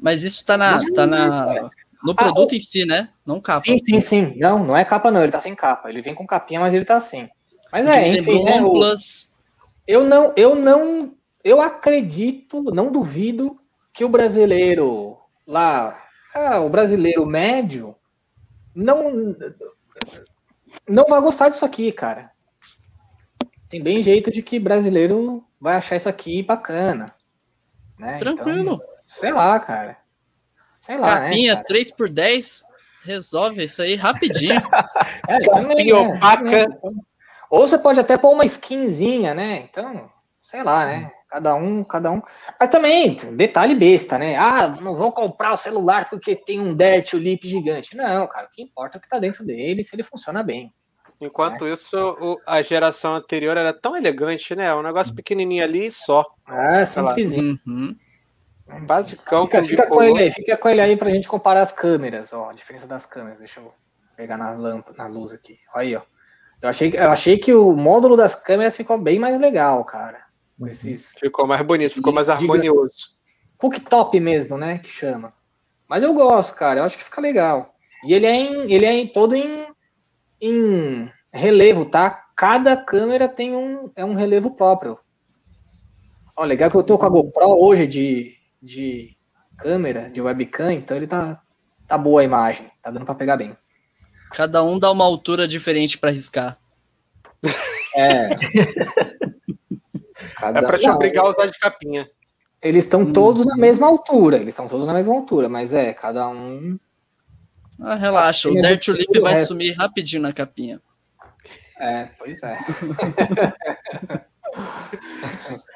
Mas isso tá na. Tá na no produto ah, em si, né? Não capa.
Sim, sim, sim. Não, não é capa, não. Ele tá sem capa. Ele vem com capinha, mas ele tá assim. Mas é, enfim, né, o, eu não, eu não, eu acredito, não duvido que o brasileiro lá, ah, o brasileiro médio não não vai gostar disso aqui, cara. Tem bem jeito de que brasileiro vai achar isso aqui bacana. Né?
Tranquilo. Então,
sei lá, cara. Sei lá,
né, Capinha né, 3 por 10 resolve isso aí rapidinho.
é, também, né? opaca. Ou você pode até pôr uma skinzinha, né? Então, sei lá, né? Cada um, cada um. Mas também, detalhe besta, né? Ah, não vou comprar o celular porque tem um Dare Tulip gigante. Não, cara, o que importa é o que tá dentro dele se ele funciona bem.
Enquanto né? isso, o, a geração anterior era tão elegante, né? Um negócio pequenininho ali e só.
Ah, simplesinho. Uhum.
Basicão.
Fica, fica com ele aí, fica com ele aí pra gente comparar as câmeras, ó. A diferença das câmeras. Deixa eu pegar na, lâmpada, na luz aqui. Olha aí, ó. Eu achei, eu achei que o módulo das câmeras ficou bem mais legal, cara.
Esses, ficou mais bonito, ficou mais harmonioso.
Cooktop mesmo, né? Que chama. Mas eu gosto, cara. Eu acho que fica legal. E ele é, em, ele é em, todo em, em relevo, tá? Cada câmera tem um, é um relevo próprio. Ó, legal que eu tô com a GoPro hoje de, de câmera, de webcam, então ele tá, tá boa a imagem. Tá dando pra pegar bem.
Cada um dá uma altura diferente para riscar.
É.
Cada... É pra te obrigar a usar de capinha.
Eles estão hum. todos na mesma altura. Eles estão todos na mesma altura, mas é, cada um.
Ah, relaxa, assim, o Dirt Tulip vai resto. sumir rapidinho na capinha.
É, pois é.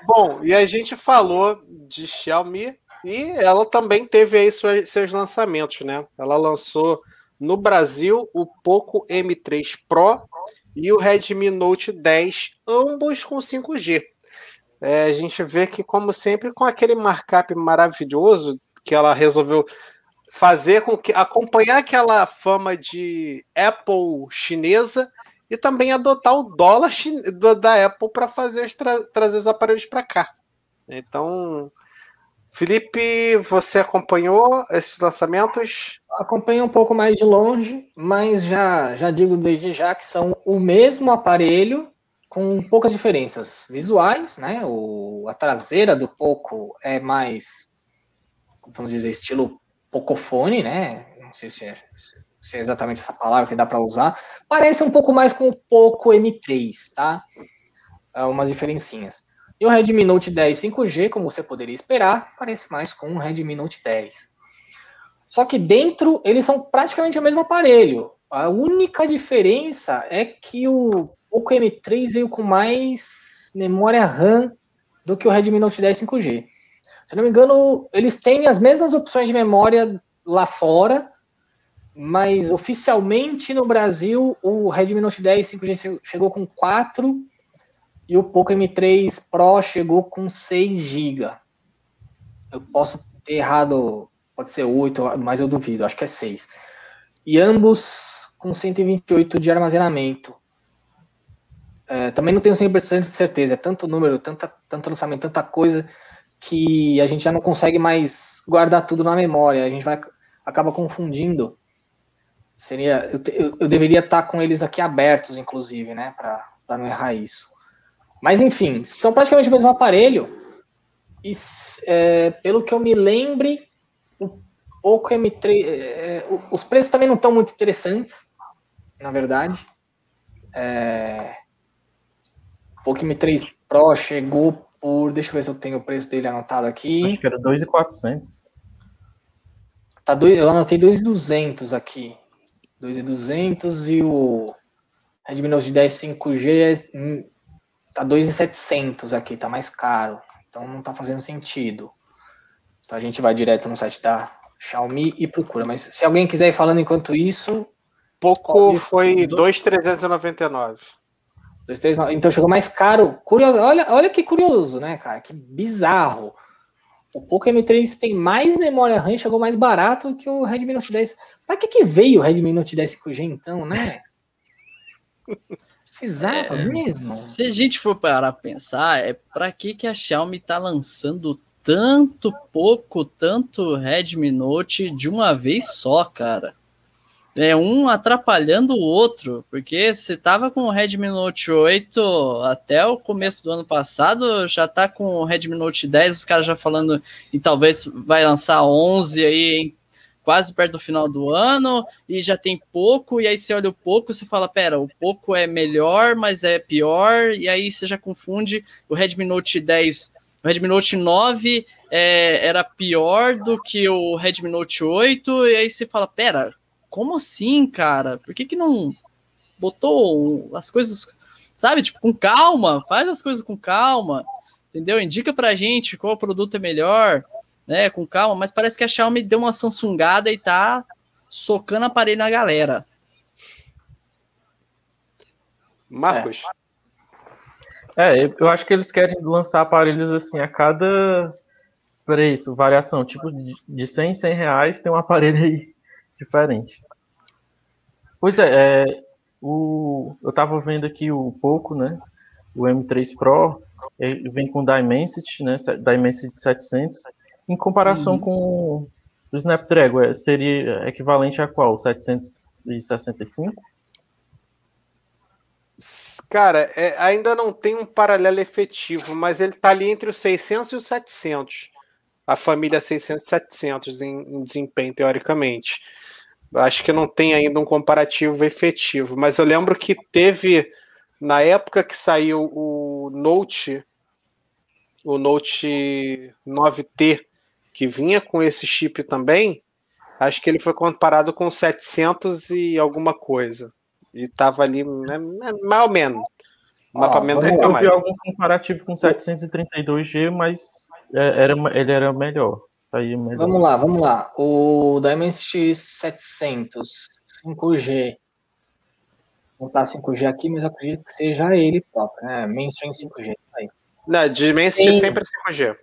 Bom, e a gente falou de Xiaomi e ela também teve aí seus, seus lançamentos, né? Ela lançou no Brasil o Poco M3 Pro e o Redmi Note 10, ambos com 5G. É, a gente vê que, como sempre, com aquele markup maravilhoso que ela resolveu fazer com que acompanhar aquela fama de Apple chinesa e também adotar o dólar da Apple para fazer tra trazer os aparelhos para cá. Então, Felipe, você acompanhou esses lançamentos?
Acompanho um pouco mais de longe, mas já já digo desde já que são o mesmo aparelho com poucas diferenças visuais, né? O, a traseira do Poco é mais, vamos dizer, estilo Pocofone, né? Não sei se é, se é exatamente essa palavra que dá para usar. Parece um pouco mais com o Poco M3, tá? É umas diferencinhas. E o Redmi Note 10 5G, como você poderia esperar, parece mais com o Redmi Note 10. Só que dentro eles são praticamente o mesmo aparelho. A única diferença é que o o M3 veio com mais memória RAM do que o Redmi Note 10 5G. Se não me engano, eles têm as mesmas opções de memória lá fora, mas oficialmente no Brasil o Redmi Note 10 5G chegou com 4 e o Poco M3 Pro chegou com 6 GB. Eu posso ter errado, pode ser 8, mas eu duvido, acho que é 6. E ambos com 128 de armazenamento. É, também não tenho 100% de certeza, é tanto número, tanta, tanto lançamento, tanta coisa, que a gente já não consegue mais guardar tudo na memória, a gente vai acaba confundindo. Seria, eu, eu, eu deveria estar com eles aqui abertos, inclusive, né, para não errar isso. Mas enfim, são praticamente o mesmo aparelho. E é, pelo que eu me lembre, o Poco M3, é, os preços também não estão muito interessantes, na verdade. É, Poco M3 Pro chegou por. Deixa eu ver se eu tenho o preço dele anotado aqui.
Acho que era 2,400.
Tá dois, eu anotei 2,200 aqui. 2,200 e o Redmi Note 10 5G é, hum, tá 2,700 aqui, tá mais caro. Então não tá fazendo sentido. Então a gente vai direto no site da Xiaomi e procura. Mas se alguém quiser ir falando enquanto isso.
Pouco foi 2,399.
Dois, três, então chegou mais caro. Curioso, olha, olha que curioso, né, cara? Que bizarro. O Poco M3 tem mais memória RAM, chegou mais barato que o Redmi Note 10. Pra que, que veio o Redmi Note 10 5G então, né? Precisava é, mesmo.
Se a gente for parar a pensar, é para que, que a Xiaomi tá lançando tanto pouco, tanto Redmi Note de uma vez só, cara? É um atrapalhando o outro, porque você tava com o Redmi Note 8 até o começo do ano passado, já tá com o Redmi Note 10, os caras já falando e talvez vai lançar 11 aí quase perto do final do ano e já tem pouco, e aí você olha o pouco, você fala, pera, o pouco é melhor, mas é pior, e aí você já confunde o Redmi Note 10, o Redmi Note 9 é, era pior do que o Redmi Note 8, e aí você fala, pera, como assim, cara? Por que, que não botou as coisas, sabe, tipo, com calma, faz as coisas com calma, entendeu? Indica pra gente qual produto é melhor, né, com calma, mas parece que a Xiaomi deu uma Samsungada e tá socando aparelho na galera.
Marcos.
É. é, eu acho que eles querem lançar aparelhos assim a cada preço, variação, tipo de 100 100 reais tem um aparelho aí diferente. Pois é, é o, eu estava vendo aqui o pouco, né? O M3 Pro vem com Dimensity, né? Dimensity 700, em comparação uhum. com do Snapdragon é, seria equivalente a qual? 765?
Cara, é, ainda não tem um paralelo efetivo, mas ele está ali entre os 600 e os 700. A família 600 e 700 em, em desempenho, teoricamente. Acho que não tem ainda um comparativo efetivo, mas eu lembro que teve, na época que saiu o Note, o Note 9T, que vinha com esse chip também, acho que ele foi comparado com 700 e alguma coisa. E tava ali, né, mais ou menos.
Mapeamento ah, eu vi alguns comparativos com 732G, mas é, era, ele era melhor. Melhor.
Vamos lá, vamos lá. O Dimensity 700 5G. Vou botar 5G aqui, mas acredito que seja ele próprio, né? Mainstream 5G. Aí.
Não, Dimensity Tem... sempre é 5G.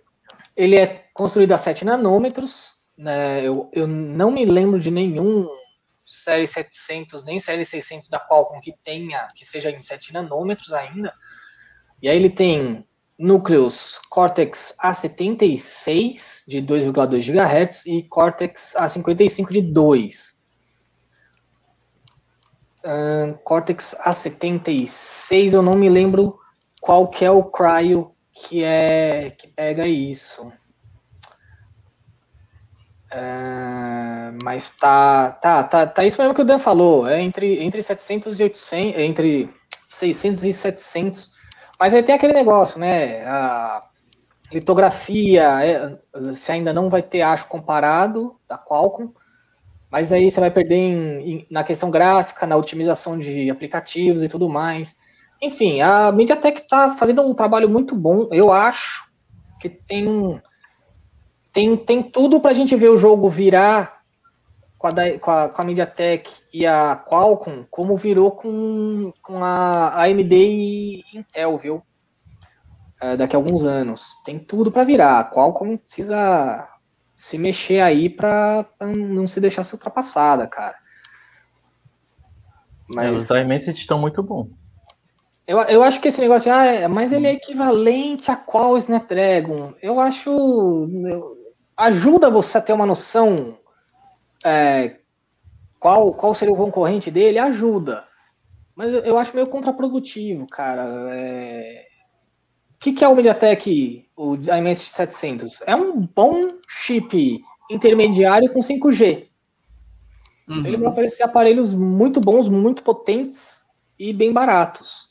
Ele é construído a 7 nanômetros. Né? Eu, eu não me lembro de nenhum série 700 nem série 600 da Qualcomm que tenha, que seja em 7 nanômetros ainda. E aí ele tem núcleos Cortex A76 de 2,2 GHz e Cortex A55 de 2. Uh, Cortex A76 eu não me lembro qual que é o cryo que é que pega isso. É, mas tá, tá, tá, tá isso mesmo que o Dan falou, é entre, entre 700 e 800, entre 600 e 700, mas aí tem aquele negócio, né, a litografia, é, você ainda não vai ter, acho, comparado da Qualcomm, mas aí você vai perder em, em, na questão gráfica, na otimização de aplicativos e tudo mais. Enfim, a MediaTek está fazendo um trabalho muito bom, eu acho que tem um tem, tem tudo para a gente ver o jogo virar com a, com a, com a MediaTek e a Qualcomm, como virou com, com a AMD e Intel, viu? É, daqui a alguns anos. Tem tudo para virar. A Qualcomm precisa se mexer aí para não se deixar ser ultrapassada, cara.
Mas... É, os Dimensity estão muito bons.
Eu, eu acho que esse negócio, ah, mas ele é equivalente a qual Snapdragon? Eu acho. Eu, ajuda você a ter uma noção é, qual, qual seria o concorrente dele, ajuda. Mas eu, acho meio contraprodutivo, cara. É... O que, que é o MediaTek, o Dimensity 700? É um bom chip intermediário com 5G. Uhum. Então ele vai oferecer aparelhos muito bons, muito potentes e bem baratos.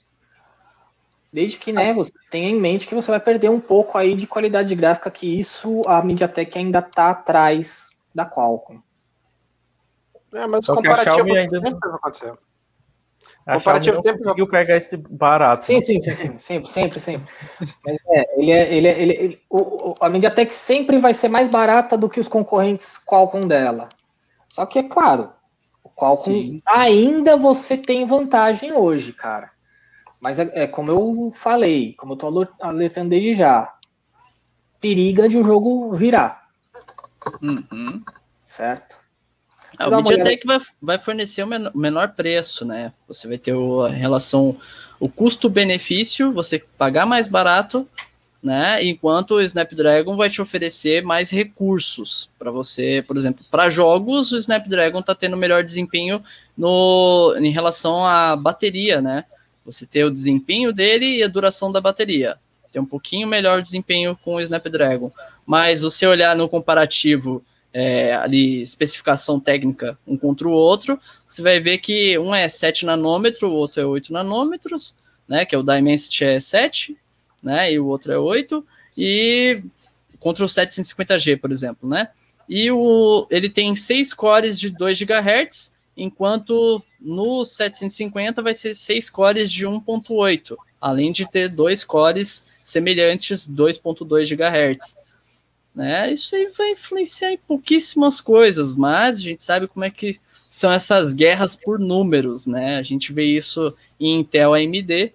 Desde que né, você tenha em mente que você vai perder um pouco aí de qualidade gráfica, que isso a MediaTek ainda está atrás da Qualcomm.
É, mas o comparativo ainda sempre vai acontecer.
A comparativo sempre conseguiu pegar esse barato.
Sim, né? sim, sim, sim, sempre, sempre, sempre. Mas é, ele é, ele é, ele, ele o, a MediaTek sempre vai ser mais barata do que os concorrentes Qualcomm dela. Só que é claro, o Qualcomm sim. ainda você tem vantagem hoje, cara. Mas é, é, como eu falei, como eu tô alertando desde já, periga de o jogo virar.
Uhum.
Certo?
Ah, o MediaTek vai, vai fornecer o menor, menor preço, né? Você vai ter o, a relação, o custo-benefício, você pagar mais barato, né? Enquanto o Snapdragon vai te oferecer mais recursos para você, por exemplo, para jogos, o Snapdragon está tendo melhor desempenho no, em relação à bateria, né? Você tem o desempenho dele e a duração da bateria. Tem um pouquinho melhor desempenho com o Snapdragon. Mas você olhar no comparativo é, ali, especificação técnica um contra o outro, você vai ver que um é 7 nanômetros, o outro é 8 nanômetros, né? Que é o Dimensity é 7, né? E o outro é 8. E contra o 750G, por exemplo, né? E o, ele tem 6 cores de 2 GHz enquanto no 750 vai ser 6 cores de 1.8, além de ter dois cores semelhantes 2.2 GHz. Né? Isso aí vai influenciar em pouquíssimas coisas, mas a gente sabe como é que são essas guerras por números, né? A gente vê isso em Intel AMD,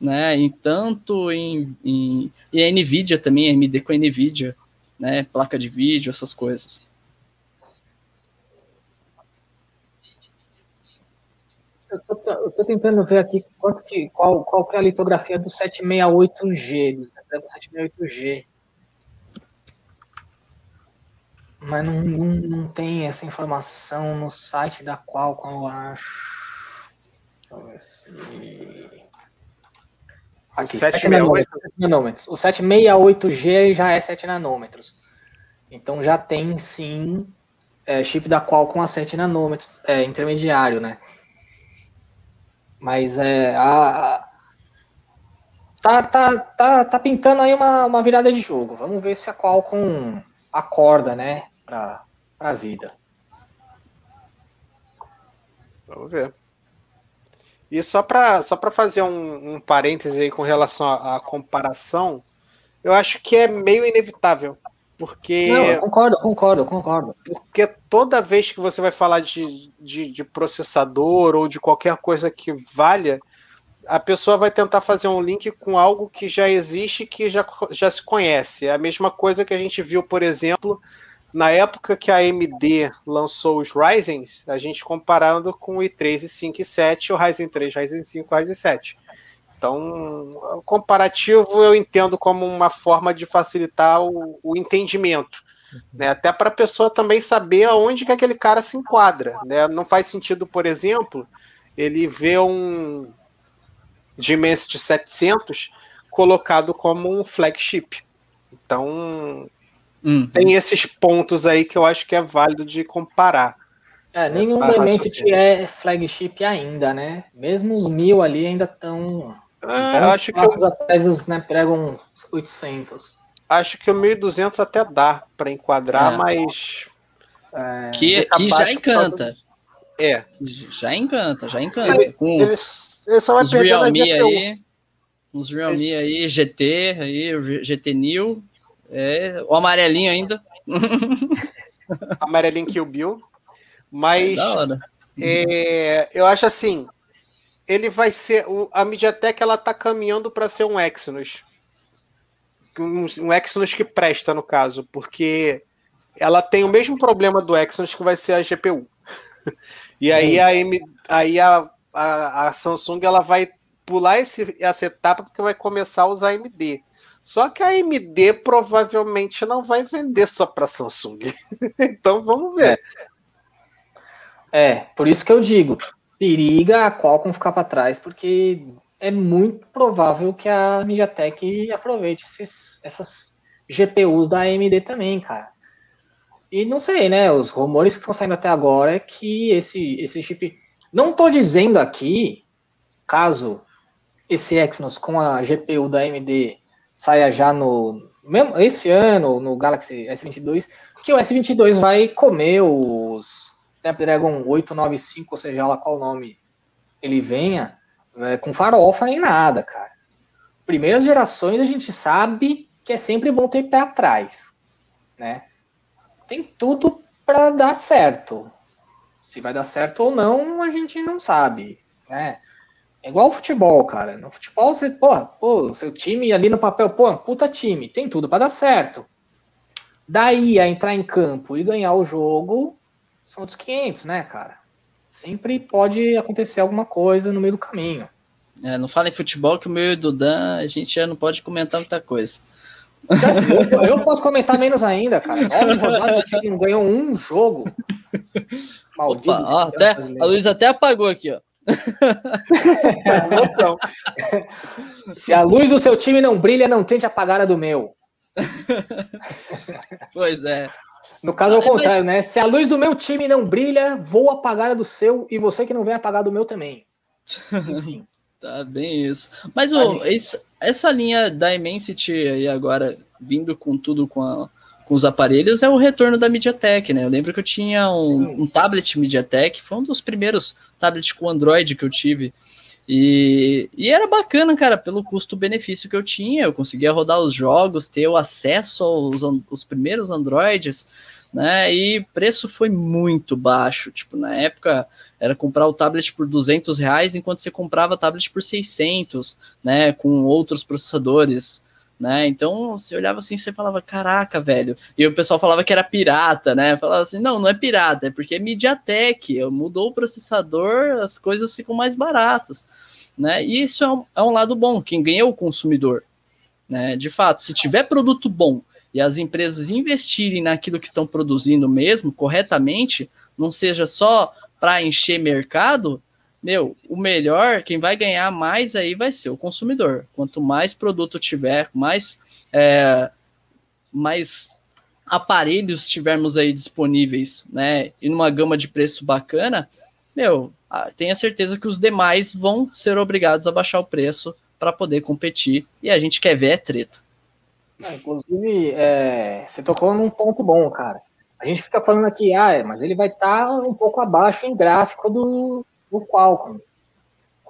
né? Em tanto em, em e a Nvidia também, AMD com a Nvidia, né? Placa de vídeo, essas coisas.
eu tô, eu tô tentando ver aqui quanto que, qual, qual que é a litografia do 768G, do 768G. Mas não, não, não tem essa informação no site da Qualcomm, eu acho. Deixa eu ver se... Aqui, 768 nanômetros. O 768G já é 7 nanômetros. Então já tem sim é, chip da Qualcomm a 7 nanômetros, é, intermediário, né? Mas é, a, a, tá, tá, tá, tá pintando aí uma, uma virada de jogo. Vamos ver se a Qualcomm acorda, né, para a vida.
Vamos ver. E só para só fazer um, um parêntese aí com relação à, à, comparação, eu acho que é meio inevitável. Porque. Não,
concordo, concordo, concordo.
Porque toda vez que você vai falar de, de, de, processador ou de qualquer coisa que valha, a pessoa vai tentar fazer um link com algo que já existe, que já, já se conhece. É a mesma coisa que a gente viu, por exemplo, na época que a AMD lançou os Ryzen, a gente comparando com o i3, i5 e 7, o Ryzen 3, Ryzen 5, Ryzen 7. Então, o comparativo eu entendo como uma forma de facilitar o, o entendimento. Né? Até para a pessoa também saber aonde que aquele cara se enquadra. Né? Não faz sentido, por exemplo, ele ver um Dimensity 700 colocado como um flagship. Então, Uhum. Tem esses pontos aí que eu acho que é válido de comparar.
É, nenhum é, Dimensity é flagship ainda, né? Mesmo os mil ali ainda estão.
Ah, eu acho que eu...
atrás do Snapdragon 800.
Acho que o 1200 até dá para enquadrar, é. mas.
É, que, que já encanta.
É.
Já encanta, já encanta. Ele,
Com ele, ele só vai
os Realme aí. Os Realme aí, GT, aí, GT New, é, o amarelinho ainda.
amarelinho Kill Bill. Mas é, eu acho assim, ele vai ser. O, a MediaTek ela tá caminhando para ser um Exynos. Um, um Exynos que presta, no caso, porque ela tem o mesmo problema do Exynos que vai ser a GPU. e aí a, M, aí a, a, a Samsung ela vai pular esse, essa etapa porque vai começar a usar AMD. Só que a AMD provavelmente não vai vender só para Samsung. então vamos ver.
É. é, por isso que eu digo, periga a Qualcomm ficar para trás, porque é muito provável que a MediaTek aproveite esses, essas GPUs da AMD também, cara. E não sei, né? Os rumores que estão saindo até agora é que esse, esse chip. Não estou dizendo aqui, caso esse Exynos com a GPU da AMD saia já no mesmo esse ano no Galaxy S22, que o S22 vai comer os Snapdragon 895, ou seja, lá qual nome ele venha, é, com farofa nem nada, cara. Primeiras gerações a gente sabe que é sempre bom ter pé atrás, né? Tem tudo para dar certo. Se vai dar certo ou não, a gente não sabe, né? É igual futebol, cara. No futebol, você, porra, pô, seu time ali no papel, pô, puta time, tem tudo para dar certo. Daí a entrar em campo e ganhar o jogo, são outros 500, né, cara? Sempre pode acontecer alguma coisa no meio do caminho.
É, não fala em futebol que o meu e o Dudan, a gente já não pode comentar muita coisa.
Eu, posso comentar menos ainda, cara. Nove rodadas, o time não ganhou um jogo.
Maldito. Opa, ó, até, a Luiz até apagou aqui, ó.
Se a luz do seu time não brilha, não tente apagar a do meu.
pois é.
No caso, é o contrário, mas... né? Se a luz do meu time não brilha, vou apagar a do seu e você que não vem apagar do meu também.
Enfim. tá bem isso. Mas o, isso, essa linha da Immensity aí agora, vindo com tudo com a com os aparelhos é o retorno da MediaTek, né? Eu lembro que eu tinha um, um tablet MediaTek, foi um dos primeiros tablets com Android que eu tive. E, e era bacana, cara, pelo custo-benefício que eu tinha. Eu conseguia rodar os jogos, ter o acesso aos os primeiros Androids, né? E preço foi muito baixo. Tipo, na época era comprar o tablet por 200 reais, enquanto você comprava tablet por 600, né? Com outros processadores né? Então você olhava assim, você falava, caraca, velho. E o pessoal falava que era pirata, né? Falava assim, não, não é pirata, é porque é MediaTek, mudou o processador, as coisas ficam mais baratas, né? E isso é um, é um lado bom, quem ganha é o consumidor, né? De fato, se tiver produto bom e as empresas investirem naquilo que estão produzindo mesmo, corretamente, não seja só para encher mercado, meu, o melhor, quem vai ganhar mais aí vai ser o consumidor. Quanto mais produto tiver, mais, é, mais aparelhos tivermos aí disponíveis, né, e numa gama de preço bacana, meu, tenha certeza que os demais vão ser obrigados a baixar o preço para poder competir, e a gente quer ver é treta.
inclusive, é, você tocou num ponto bom, cara. A gente fica falando aqui, ah, mas ele vai estar tá um pouco abaixo em gráfico do, o Qualcomm.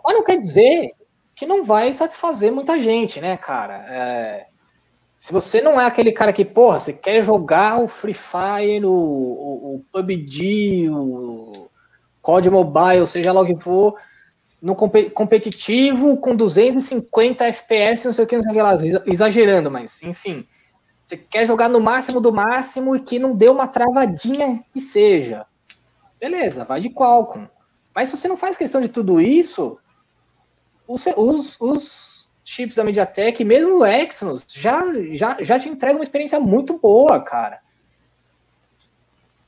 Mas não quer dizer que não vai satisfazer muita gente, né, cara? É, se você não é aquele cara que, porra, você quer jogar o Free Fire, o, o, o PUBG, o COD Mobile, seja lá o que for, no competitivo com 250 FPS, não sei o que, não sei o que lá, exagerando, mas enfim. Você quer jogar no máximo do máximo e que não dê uma travadinha que seja. Beleza, vai de Qualcomm. Mas se você não faz questão de tudo isso, os, os, os chips da MediaTek, mesmo o Exynos, já, já, já te entregam uma experiência muito boa, cara.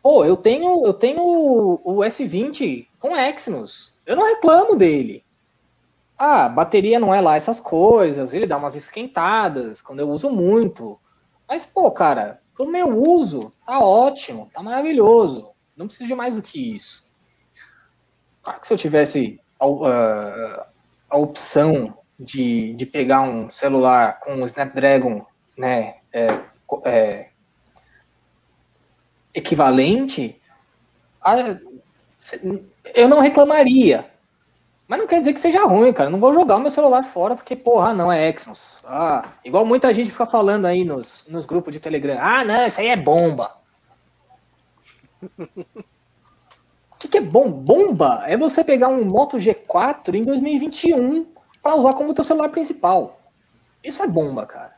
Pô, eu tenho, eu tenho o, S20 com Exynos. Eu não reclamo dele. Ah, bateria não é lá essas coisas, ele dá umas esquentadas quando eu uso muito. Mas, pô, cara, pro meu uso, tá ótimo, tá maravilhoso. Não preciso de mais do que isso. Claro que se eu tivesse a, a, opção de, de pegar um celular com o Snapdragon né, é, é, equivalente, a, eu não reclamaria. Mas não quer dizer que seja ruim, cara. não vou jogar o meu celular fora porque, porra, não é Exynos. Ah, igual muita gente fica falando aí nos, nos grupos de Telegram. Ah, não, isso aí é bomba. O que, que, é bom? Bomba é você pegar um Moto G4 em 2021 para usar como teu celular principal. Isso é bomba, cara.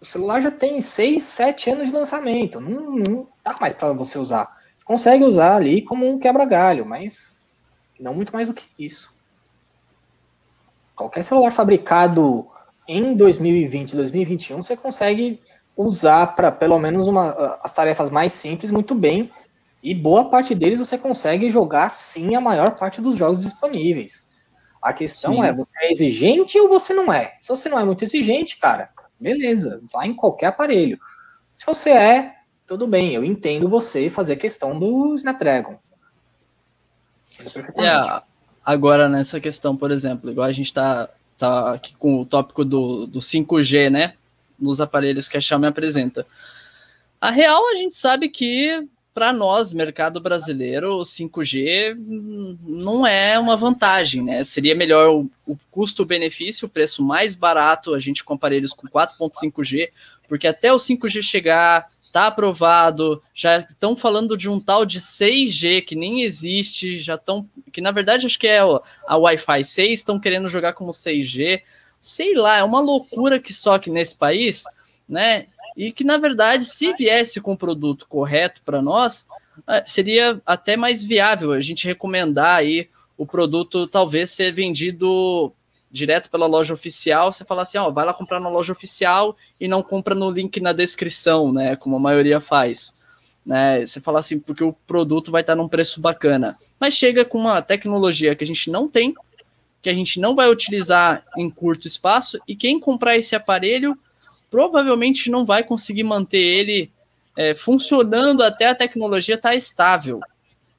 O celular já tem 6, 7 anos de lançamento. Não, não dá mais para você usar. Você consegue usar ali como um quebra-galho, mas não muito mais do que isso. Qualquer celular fabricado em 2020, 2021, você consegue usar para pelo menos uma, as tarefas mais simples muito bem e boa parte deles você consegue jogar sim a maior parte dos jogos disponíveis. A questão sim. é, você é exigente ou você não é? Se você não é muito exigente, cara, beleza, vai em qualquer aparelho. Se você é, tudo bem, eu entendo você fazer a questão do Snapdragon.
É, agora, nessa questão, por exemplo, igual a gente está tá aqui com o tópico do, do 5G, né? Nos aparelhos que a Xiaomi apresenta. A real, a gente sabe que para nós, mercado brasileiro, o 5G não é uma vantagem, né? Seria melhor o, o custo-benefício, o preço mais barato, a gente compara eles com 4.5G, porque até o 5G chegar, tá aprovado, já estão falando de um tal de 6G que nem existe, já estão, que na verdade acho que é a Wi-Fi 6, estão querendo jogar como 6G, sei lá, é uma loucura que só que nesse país, né? E que, na verdade, se viesse com o produto correto para nós, é, seria até mais viável a gente recomendar aí o produto talvez ser vendido direto pela loja oficial, você fala assim, ó, vai lá comprar na loja oficial e não compra no link na descrição, né, como a maioria faz. Né, você fala assim, porque o produto vai estar num preço bacana. Mas chega com uma tecnologia que a gente não tem, que a gente não vai utilizar em curto espaço, e quem comprar esse aparelho provavelmente não vai conseguir manter ele é, funcionando até a tecnologia estar tá estável.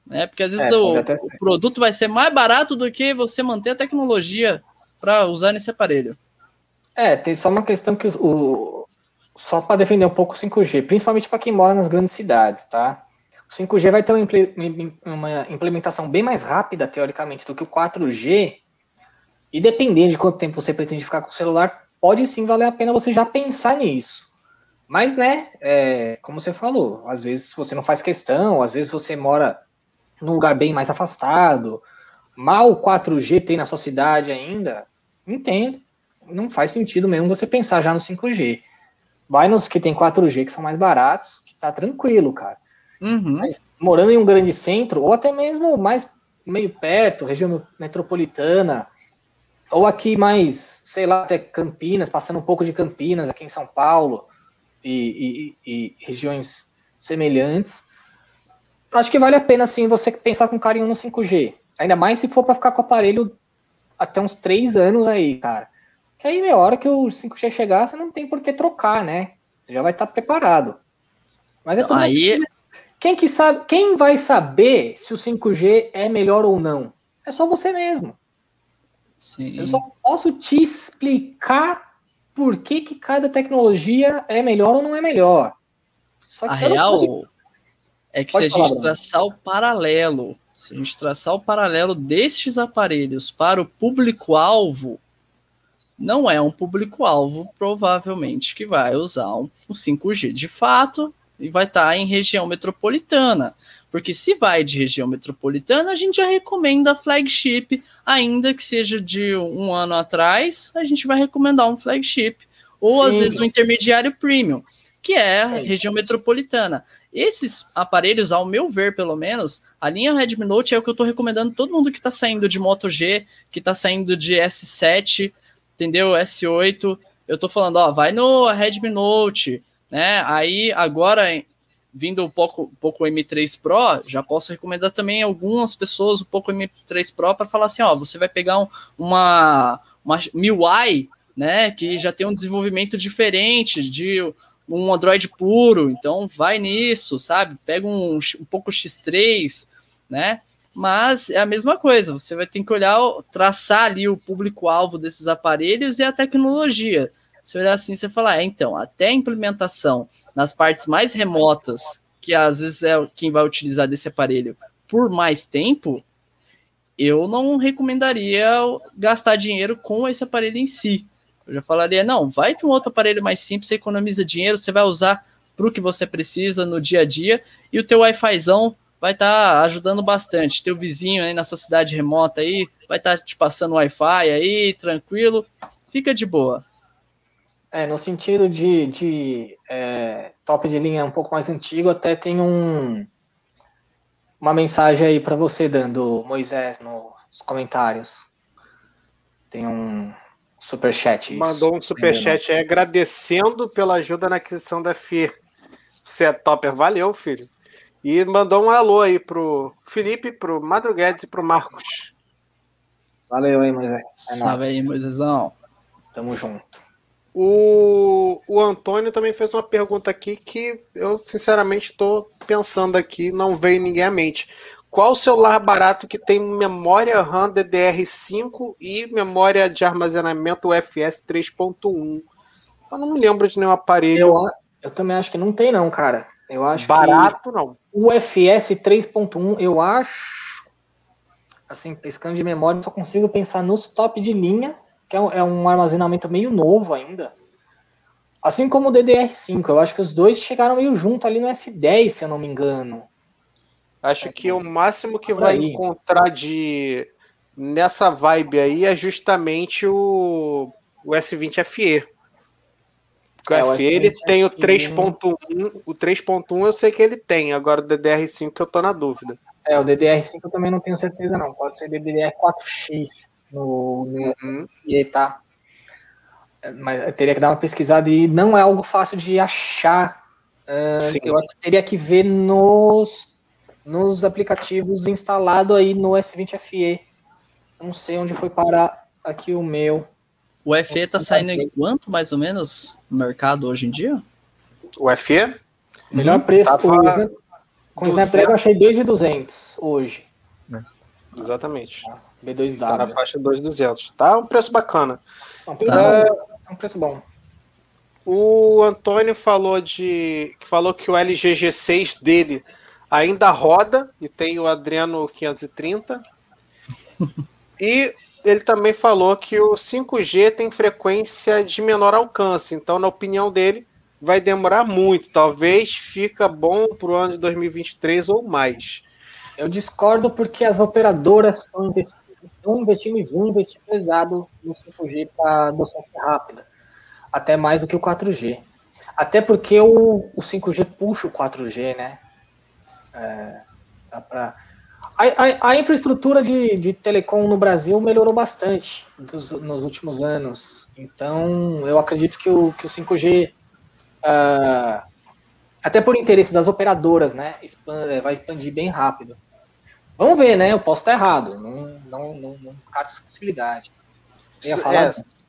Né? Porque às vezes é, o, o, produto vai ser mais barato do que você manter a tecnologia para usar nesse aparelho.
É, tem só uma questão que o, só para defender um pouco o 5G, principalmente para quem mora nas grandes cidades, tá? O 5G vai ter uma implementação bem mais rápida, teoricamente, do que o 4G, e dependendo de quanto tempo você pretende ficar com o celular, pode sim valer a pena você já pensar nisso. Mas, né, é, como você falou, às vezes você não faz questão, às vezes você mora num lugar bem mais afastado, mal 4G tem na sua cidade ainda, entendo. Não faz sentido mesmo você pensar já no 5G. Vai nos que tem 4G que são mais baratos, que tá tranquilo, cara. Uhum. Mas morando em um grande centro, ou até mesmo mais meio perto, região metropolitana, ou aqui mais, sei lá, até Campinas, passando um pouco de Campinas, aqui em São Paulo. e, e, e regiões semelhantes, acho que vale a pena sim você pensar com carinho no 5G. Ainda mais se for para ficar com o aparelho até uns três anos aí, cara. Que aí, na hora que o 5G chegar, você não tem por que trocar, né? Você já vai estar tá preparado. Mas é tudo
aí...
Quem, que sabe, quem vai saber se o 5G é melhor ou não? É só você mesmo.
Sim.
Eu só posso te explicar por que, que cada tecnologia é melhor ou não é melhor.
a real é que Pode se a gente traçar o paralelo, se a gente traçar o paralelo destes aparelhos para o público-alvo, não é um público-alvo, provavelmente, que vai usar um, um 5G de fato e vai estar tá em região metropolitana. Porque se vai de região metropolitana, a gente já recomenda flagship, ainda que seja de um ano atrás, a gente vai recomendar um flagship. Ou Sim. às vezes um intermediário premium, que é a região metropolitana. Esses aparelhos, ao meu ver, pelo menos, a linha Redmi Note é o que eu estou recomendando todo mundo que está saindo de Moto G, que está saindo de S7, entendeu? S8. Eu estou falando, ó, vai no Redmi Note, né? Aí agora vindo pouco, um pouco M3 Pro, já posso recomendar também algumas pessoas um pouco M3 Pro para falar assim, ó, você vai pegar um, uma uma MIUI, né, que já tem um desenvolvimento diferente de um Android puro, então vai nisso, sabe? Pega um, um pouco X3, né? Mas é a mesma coisa, você vai ter que olhar, traçar ali o público-alvo desses aparelhos e a tecnologia. Você olhar assim, você falar, é, então, até a implementação nas partes mais remotas, que às vezes é quem vai utilizar desse aparelho por mais tempo, eu não recomendaria gastar dinheiro com esse aparelho em si. Eu já falaria, não, vai para um outro aparelho mais simples, você economiza dinheiro, você vai usar para o que você precisa no dia a dia, e o teu Wi-Fizão vai estar tá ajudando bastante. Teu vizinho aí na sua cidade remota aí, vai estar tá te passando Wi-Fi aí, tranquilo, fica de boa.
É, no sentido de, de é, top de linha um pouco mais antigo, até tem um, uma mensagem aí para você, dando Moisés, nos comentários. Tem um, Superchat.
Mandou um superchat aí agradecendo pela ajuda na aquisição da FI. Você é topper, valeu, filho. E mandou um alô aí pro Felipe, pro Madruguedes e pro Marcos.
Valeu aí, Moisés.
É Salve aí, Moisésão.
Tamo junto.
O, o Antônio também fez uma pergunta aqui que eu, sinceramente, estou pensando aqui, não veio ninguém à mente. Qual o celular barato que tem memória RAM DDR5 e memória de armazenamento UFS 3.1? Eu não me lembro de nenhum aparelho.
Eu, eu também acho que não tem, não, cara. Eu acho
barato não.
UFS 3.1, eu acho. Assim, pescando de memória, só consigo pensar nos top de linha, que é um, é um armazenamento meio novo ainda. Assim como o DDR5, eu acho que os dois chegaram meio junto ali no S10, se eu não me engano.
Acho que o máximo que vai encontrar de nessa vibe aí é justamente o, o S20 FE. O é, FE ele tem o 3.1, o 3.1 eu sei que ele tem, agora o DDR5 que eu tô na dúvida.
É, o DDR5 eu também não tenho certeza não, pode ser DDR4X no, no uhum. e aí tá. É, mas eu teria que dar uma pesquisada e não é algo fácil de achar. Uh, eu acho que teria que ver nos nos aplicativos instalado aí no S20 FE. Não sei onde foi parar aqui o meu.
O FE tá saindo em quanto, mais ou menos, no mercado hoje em dia?
O FE?
Melhor preço. Tava... Com o Snapdragon eu achei 2.200 hoje.
É. Exatamente.
B2W.
Tá na faixa 2.200. Tá um preço bacana.
um preço, tá. bom. É um preço bom.
O Antônio falou de que falou que o LG G6 dele ainda roda e tem o Adreno 530. e ele também falou que o 5G tem frequência de menor alcance, então, na opinião dele, vai demorar muito. Talvez fica bom para o ano de 2023 ou mais.
Eu discordo porque as operadoras estão investindo, estão investindo e vão investir pesado no 5G para docência rápida, até mais do que o 4G. Até porque o, o 5G puxa o 4G, né? É, pra... a, a, a, infraestrutura de, de telecom no Brasil melhorou bastante dos, nos últimos anos. Então, eu acredito que o, que o 5G Uh, até por interesse das operadoras, né? Vai expandir bem rápido. Vamos ver, né? Eu posso estar errado. Não, não, não, não descarto essa possibilidade.
É,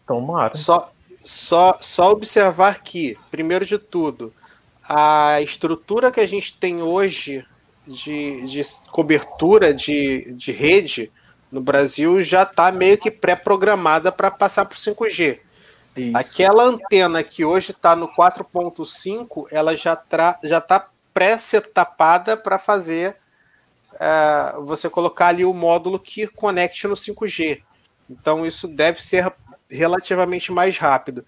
tomara. Só, só, só observar que, primeiro de tudo, a estrutura que a gente tem hoje de, de cobertura de, de rede no Brasil já está meio que pré-programada para passar para o 5G. Isso. Aquela antena que hoje está no 4.5, ela já está já tá pré-setapada para fazer uh, você colocar ali o módulo que conecte no 5G. Então isso deve ser relativamente mais rápido.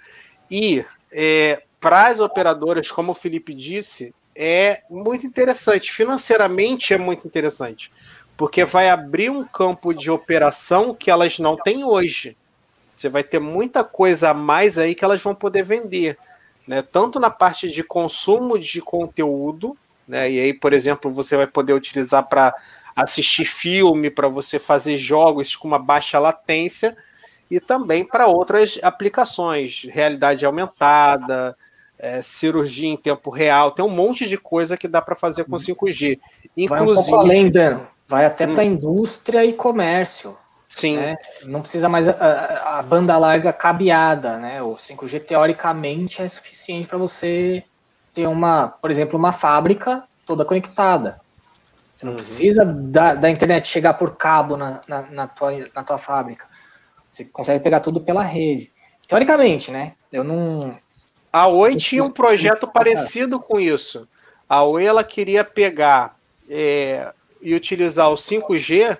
E é, para as operadoras, como o Felipe disse, é muito interessante. Financeiramente é muito interessante. Porque vai abrir um campo de operação que elas não têm hoje. Você vai ter muita coisa a mais aí que elas vão poder vender. Né? Tanto na parte de consumo de conteúdo, né? E aí, por exemplo, você vai poder utilizar para assistir filme, para você fazer jogos com uma baixa latência, e também para outras aplicações, realidade aumentada, é, cirurgia em tempo real, tem um monte de coisa que dá para fazer com 5G.
Inclusive, vai um pouco além, Dan. Vai até hum. para indústria e comércio.
Sim.
Né? Não precisa mais a, a, banda larga cabeada, né? O 5G teoricamente é suficiente para você ter uma, por exemplo, uma fábrica toda conectada. Você não uhum. precisa da, da internet chegar por cabo na, na, na, tua, na tua fábrica. Você consegue pegar tudo pela rede. Teoricamente, né? Eu não,
a Oi tinha um projeto parecido com isso. A Oi ela queria pegar é, e utilizar o 5G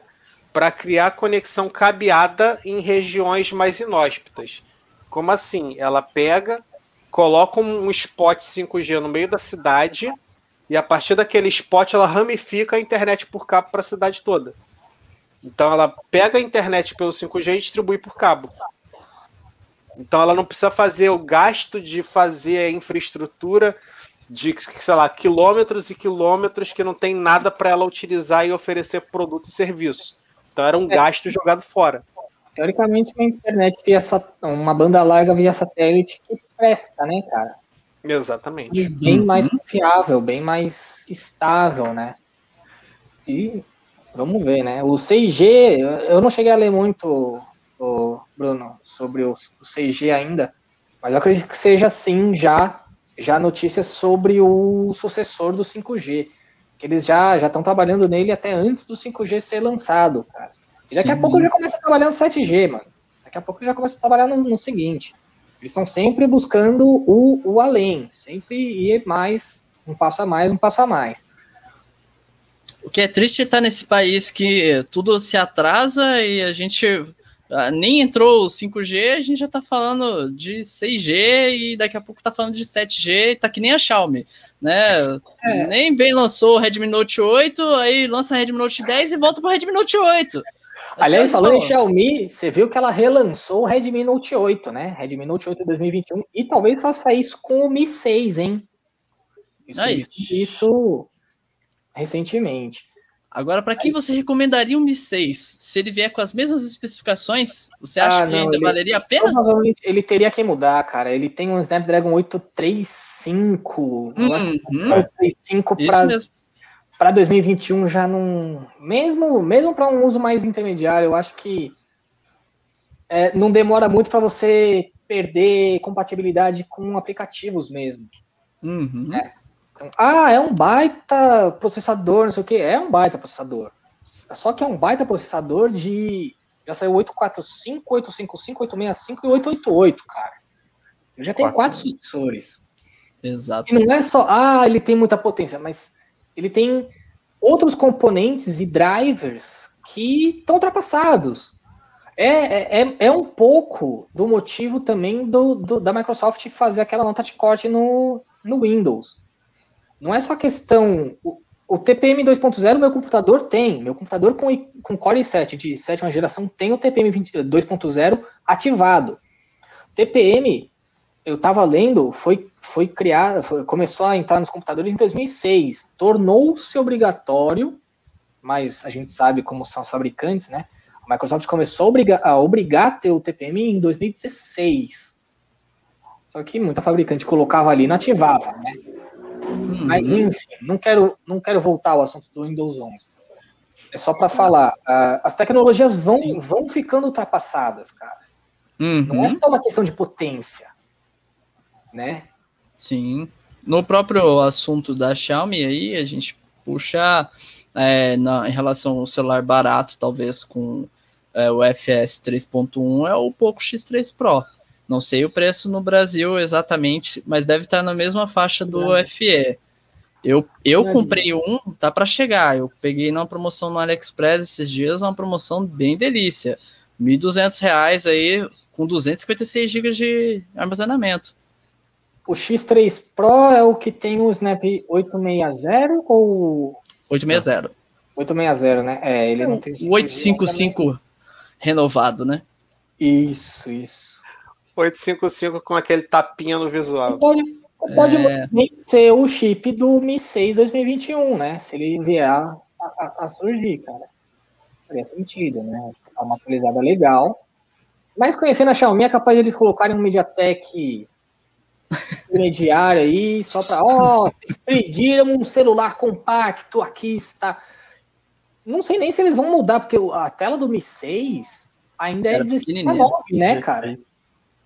para criar conexão cabeada em regiões mais inóspitas. Como assim? Ela pega, coloca um spot 5G no meio da cidade e a partir daquele spot ela ramifica a internet por cabo para a cidade toda. Então ela pega a internet pelo 5G e distribui por cabo. Então ela não precisa fazer o gasto de fazer a infraestrutura de, sei lá, quilômetros e quilômetros que não tem nada para ela utilizar e oferecer produto e serviço. Então era um é. gasto jogado fora.
Teoricamente, uma internet via uma banda larga via satélite que presta, né, cara?
Exatamente.
bem uhum. mais confiável, bem mais estável, né? E vamos ver, né? O 6G, eu não cheguei a ler muito o Bruno, sobre o, o 6G ainda, mas eu acredito que seja sim já já notícias sobre o sucessor do 5G, que eles já já estão trabalhando nele até antes do 5G ser lançado, cara. E daqui sim. a pouco já começa a trabalhar no 7G, mano. Daqui a pouco já começa a trabalhar no, no seguinte. Eles estão sempre buscando o, o além, sempre ir mais, um passo a mais, um passo a mais.
O que é triste é estar nesse país que tudo se atrasa e a gente ah, nem entrou o 5G, a gente já tá falando de 6G e daqui a pouco tá falando de 7G, tá que nem a Xiaomi, né? É. Nem bem lançou o Redmi Note 8, aí lança o Redmi Note 10 e volta pro Redmi Note 8.
Aliás, falando em Xiaomi, você viu que ela relançou o Redmi Note 8, né? Redmi Note 8 2021 e talvez faça isso com o Mi 6, hein? Isso, isso. isso recentemente.
Agora, para quem você recomendaria um Mi 6? Se ele vier com as mesmas especificações, você acha ah, que ainda ele, valeria a pena?
Provavelmente ele teria que mudar, cara. Ele tem um Snapdragon 835. Uhum. 835 para 2021 já não. Mesmo, mesmo para um uso mais intermediário, eu acho que é, não demora muito para você perder compatibilidade com aplicativos mesmo.
Uhum.
É. Então, ah, é um baita processador, não sei o que. É um baita processador. Só que é um baita processador de. Já saiu 845, 855, 865 e 888, cara. Eu já tenho quatro, quatro sucessores.
Exato.
E não é só, ah, ele tem muita potência, mas ele tem outros componentes e drivers que estão ultrapassados. É, é, é, é um pouco do motivo também do, do, da Microsoft fazer aquela nota de corte no, no Windows. Não é só questão. O, o TPM 2.0 meu computador tem. Meu computador com, com Core i7 de sétima geração tem o TPM 2.0 ativado. TPM, eu estava lendo, foi, foi criado, foi, começou a entrar nos computadores em 2006. Tornou-se obrigatório, mas a gente sabe como são os fabricantes, né? A Microsoft começou a obrigar, a obrigar a ter o TPM em 2016. Só que muita fabricante colocava ali e não ativava, né? Uhum. Mas enfim, não quero, não quero voltar ao assunto do Windows 11. É só para falar, uh, as tecnologias vão, vão ficando ultrapassadas, cara. Uhum. Não é só uma questão de potência, né?
Sim. No próprio assunto da Xiaomi aí, a gente puxa é, na, em relação ao celular barato, talvez com é, o FS 3.1, é o Poco X3 Pro. Não sei o preço no Brasil exatamente, mas deve estar na mesma faixa do é. FE. Eu, eu comprei um, tá para chegar. Eu peguei numa promoção no AliExpress esses dias, uma promoção bem delícia. R$ 1.200 aí, com 256 GB de armazenamento.
O X3 Pro é o que tem o Snap 860 ou
860.
860, né? É, ele não
tem o 855 renovado, né?
Isso, isso.
855 com aquele tapinha no visual.
Pode, pode é... ser o chip do Mi 6 2021, né? Se ele vier a, a, a surgir, cara. Faria sentido, né? Ficar uma atualizada legal. Mas conhecendo a Xiaomi, é capaz de eles colocarem um MediaTek intermediário aí, só para, ó, oh, um celular compacto, aqui está. Não sei nem se eles vão mudar, porque a tela do Mi 6 ainda é 16 para 9, né, 16. cara?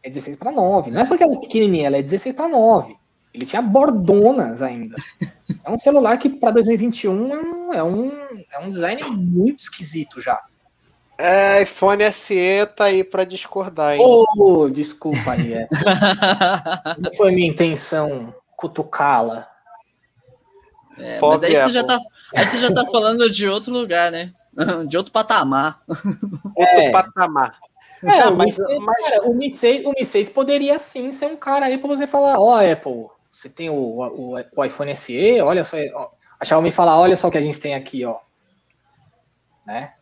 É 16 para 9. Não é só que ela é pequenininha, ela é 16 para 9. Ele tinha bordonas ainda. É um celular que para 2021 é um, é um design muito esquisito já.
É, iPhone SE tá aí para discordar, hein?
Oh, desculpa aí. É. Não foi minha intenção cutucá-la.
É, mas aí você, já tá, aí você já tá falando de outro lugar, né? De outro patamar.
Outro é. patamar.
É, o, mas, Mi 6, mas... Cara, o, Mi 6, o Mi 6 poderia sim ser um cara aí para você falar, ó, oh, Apple, você tem o, o, o, iPhone SE, olha só, ó, a Xiaomi falar, olha só o que a gente tem aqui, ó. Né?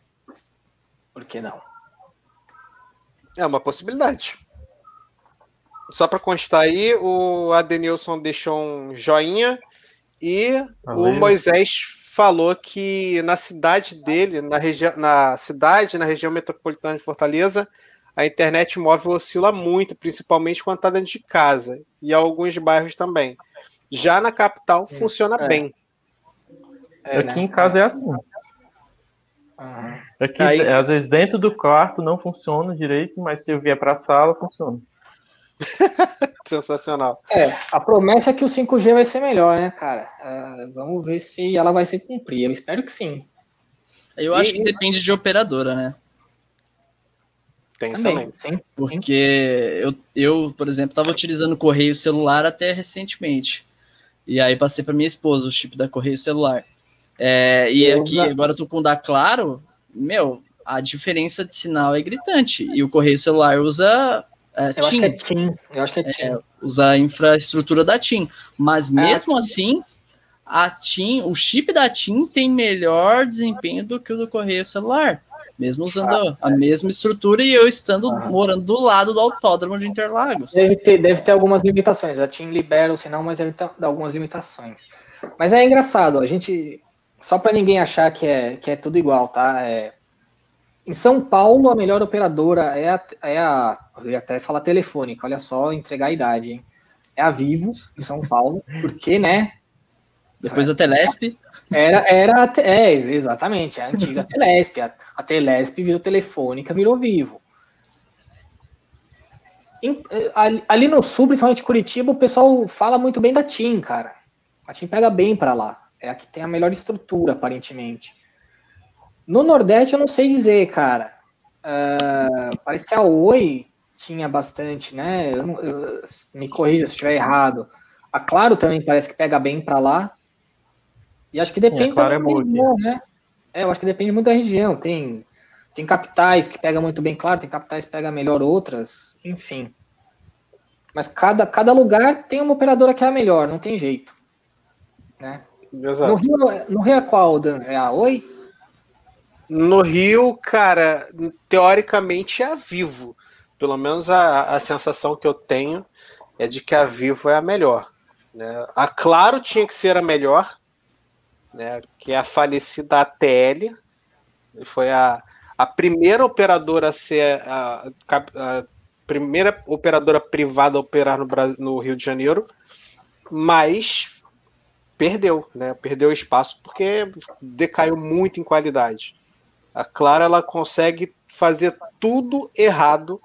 Por que não?
É uma possibilidade. Só para constar aí, o Adenilson deixou um joinha e Valeu. o Moisés falou que na cidade dele, na, região, na cidade, na região metropolitana de Fortaleza, a internet móvel oscila muito, principalmente quando está dentro de casa e alguns bairros também. Já na capital funciona é. bem.
É, Aqui né? em casa é assim. Aqui, Aí... às vezes dentro do quarto não funciona direito, mas se eu vier para a sala, funciona.
Sensacional.
É, a promessa é que o 5G vai ser melhor, né, cara? Uh, vamos ver se ela vai ser cumprida. Eu espero que sim.
Eu acho e... que depende de operadora, né?
Tem também, sim.
Porque eu, eu, por exemplo, estava utilizando correio celular até recentemente. E aí passei para minha esposa o chip da correio celular. É, e aqui, agora eu tô com o da Claro, meu, a diferença de sinal é gritante. E o correio celular usa
é, eu TIM. Acho que é TIM. Eu acho que é, é TIM. É,
usa a infraestrutura da TIM. Mas é, mesmo assim, a TIM, o chip da TIM tem melhor desempenho do que o do correio celular. Mesmo usando ah, a mesma estrutura e eu estando ah. morando do lado do autódromo de Interlagos.
Deve ter, deve ter algumas limitações. A TIM libera o sinal, mas deve ter algumas limitações. Mas é engraçado, a gente só para ninguém achar que é, que é tudo igual, tá? É, em São Paulo, a melhor operadora é a, é a. Eu ia até falar telefônica, olha só, entregar a idade, hein? É a Vivo, em São Paulo, porque, né?
Depois da Telesp.
Era, era é, exatamente, é a antiga Telesp. A, a Telesp virou telefônica, virou Vivo. Em, ali, ali no sul, principalmente Curitiba, o pessoal fala muito bem da TIM, cara. A TIM pega bem para lá. É a que tem a melhor estrutura, aparentemente. No Nordeste, eu não sei dizer, cara. Uh, parece que a Oi tinha bastante, né? Eu, eu, me corrija se estiver errado. A Claro também parece que pega bem para lá. E acho que depende Sim,
claro é região,
né? É, eu acho que depende muito da região. Tem, tem capitais que pega muito bem, claro, tem capitais que pega melhor outras, enfim. Mas cada, cada lugar tem uma operadora que é a melhor, não tem jeito. Né? Exato. No Rio, no Rio é qual, Dan? É a Oi?
No Rio, cara, teoricamente é a Vivo. Pelo menos a, a sensação que eu tenho é de que a Vivo é a melhor. Né? A Claro tinha que ser a melhor, né? que é a falecida ATL. Foi a, a primeira operadora a ser a, a, primeira operadora privada a operar no, Brasil, no Rio de Janeiro, mas perdeu, né? Perdeu espaço porque decaiu muito em qualidade. A Clara ela consegue fazer tudo errado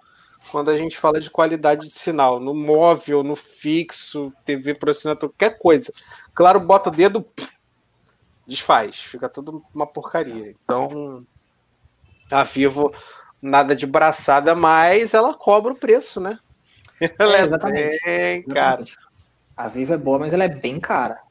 quando a gente fala de qualidade de sinal, no móvel, no fixo, TV por assinatura, qualquer coisa. Claro, bota o dedo, desfaz, fica tudo uma porcaria. Então, a Vivo nada de braçada, mas ela cobra o preço, né?
Ela é, exatamente. é bem cara. A Vivo é boa, mas ela é bem cara.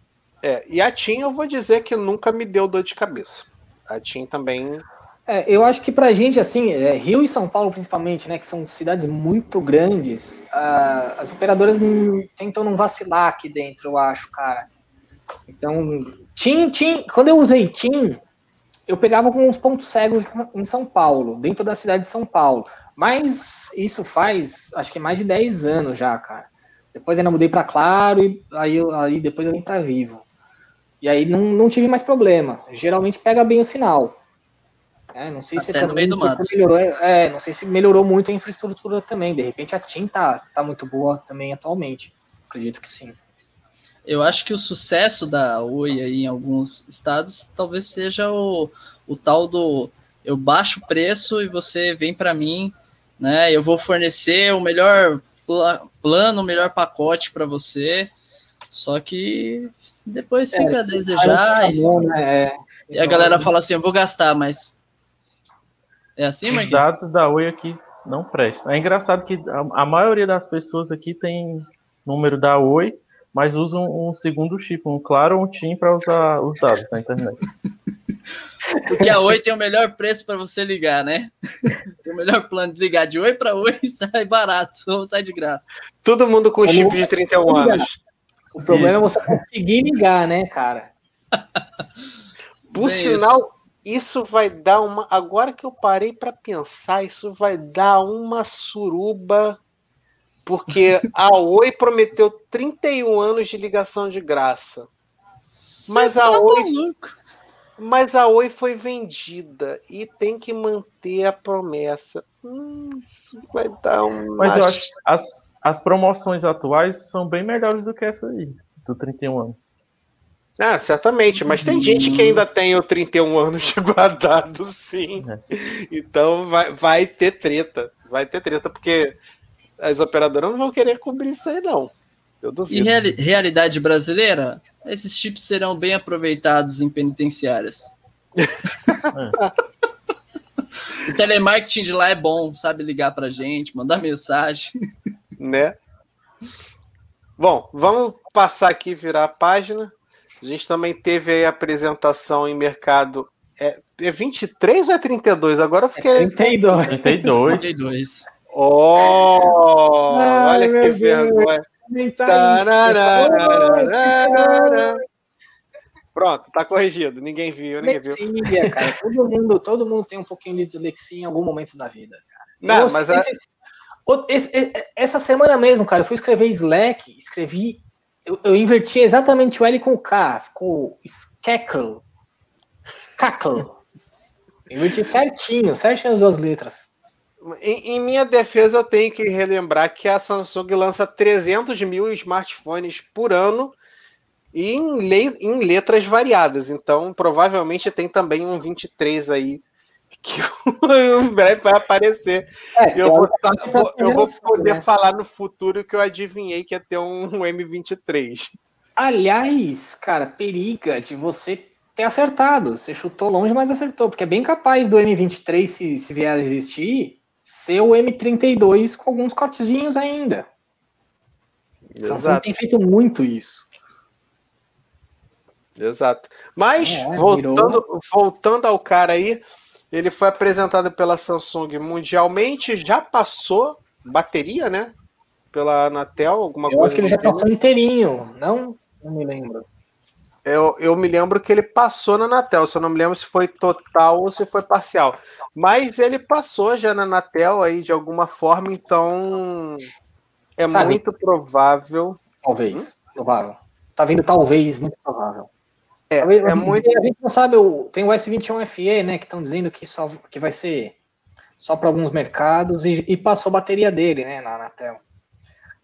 É, e a TIM eu vou dizer que nunca me deu dor de cabeça. A TIM também.
É, eu acho que pra gente, assim, é, Rio e São Paulo principalmente, né, que são cidades muito grandes, as operadoras tentam não vacilar aqui dentro, eu acho, cara. Então, TIM, TIM, quando eu usei TIM, eu pegava com uns pontos cegos em São Paulo, dentro da cidade de São Paulo. Mas isso faz, acho que mais de 10 anos já, cara. Depois ainda mudei para Claro e aí, aí depois eu vim para Vivo. E aí não, não tive mais problema. Geralmente pega bem o sinal. É, não sei Até
se mato.
melhorou, é, não sei se melhorou muito a infraestrutura também. De repente a TIM tá, tá muito boa também atualmente. Acredito que sim.
Eu acho que o sucesso da Oi aí em alguns estados talvez seja o, o tal do eu baixo o preço e você vem para mim, né? Eu vou fornecer o melhor plano, o melhor pacote para você. Só que depois fica é, a desejar. e, né? É, e a galera fala assim: eu vou gastar, mas. É assim,
Os dados da Oi aqui não prestam. É engraçado que a, a maioria das pessoas aqui tem número da Oi mas usa um, um segundo chip, um Claro ou um TIM para usar os dados na internet.
Porque a Oi tem o melhor preço para você ligar, né? Tem o melhor plano de ligar de Oi para Oi sai barato, ou sai de graça.
Todo mundo com chip de 31 anos.
O problema isso. é você conseguir ligar, né, cara?
Por Bem sinal, isso. isso vai dar uma. Agora que eu parei para pensar, isso vai dar uma suruba porque a Oi prometeu 31 anos de ligação de graça. Mas a tá Oi. Mas a Oi foi vendida e tem que manter a promessa. Hum, isso vai dar um.
Mas eu acho que as, as promoções atuais são bem melhores do que essa aí, do 31 anos.
Ah, certamente, mas tem gente que ainda tem o 31 anos guardado, sim. É. Então vai, vai ter treta. Vai ter treta, porque as operadoras não vão querer cobrir isso aí, não. Eu duvido.
E reali realidade brasileira? Esses chips serão bem aproveitados em penitenciárias. o telemarketing de lá é bom, sabe ligar pra gente, mandar mensagem.
Né? Bom, vamos passar aqui e virar a página. A gente também teve aí a apresentação em mercado. É, é 23 ou é 32? Agora eu fiquei. É
32.
32.
32.
Oh, Ai, olha que vergonha. Pronto, tá corrigido. Ninguém viu, ninguém
viu. cara. Todo mundo, todo mundo tem um pouquinho de dislexia em algum momento da vida. Cara.
Não, eu, mas esse,
esse, essa semana mesmo, cara, eu fui escrever Slack, escrevi, eu, eu inverti exatamente o L com o K, ficou Skackle. Skackle. Inverti certinho, certinho as duas letras.
Em, em, minha defesa, eu tenho que relembrar que a Samsung lança 300 mil smartphones por ano e em, le, em letras variadas. Então, provavelmente tem também um 23 aí que em breve vai aparecer. É, eu, vou, eu vou poder né? falar no futuro que eu adivinhei que ia ter um, um M23.
Aliás, cara, periga de você ter acertado. Você chutou longe, mas acertou, porque é bem capaz do M23, se, se vier a existir, ser o M32 com alguns cortezinhos ainda. Exato. Samsung tem feito muito isso.
Exato. Mas, é, voltando, voltando ao cara aí, ele foi apresentado pela Samsung mundialmente, já passou bateria, né? Pela Anatel, alguma
Eu
coisa.
acho que ele já passou inteirinho, não? Não me lembro.
Eu, eu me lembro que ele passou na Anatel, só não me lembro se foi total ou se foi parcial. Mas ele passou já na Anatel aí de alguma forma, então é tá muito vindo. provável.
Talvez, hum? provável. Tá vindo talvez, muito provável.
É, é muito.
A gente não sabe, tem o S21 FE, né, que estão dizendo que só que vai ser só para alguns mercados e, e, passou a bateria dele, né, na Anatel.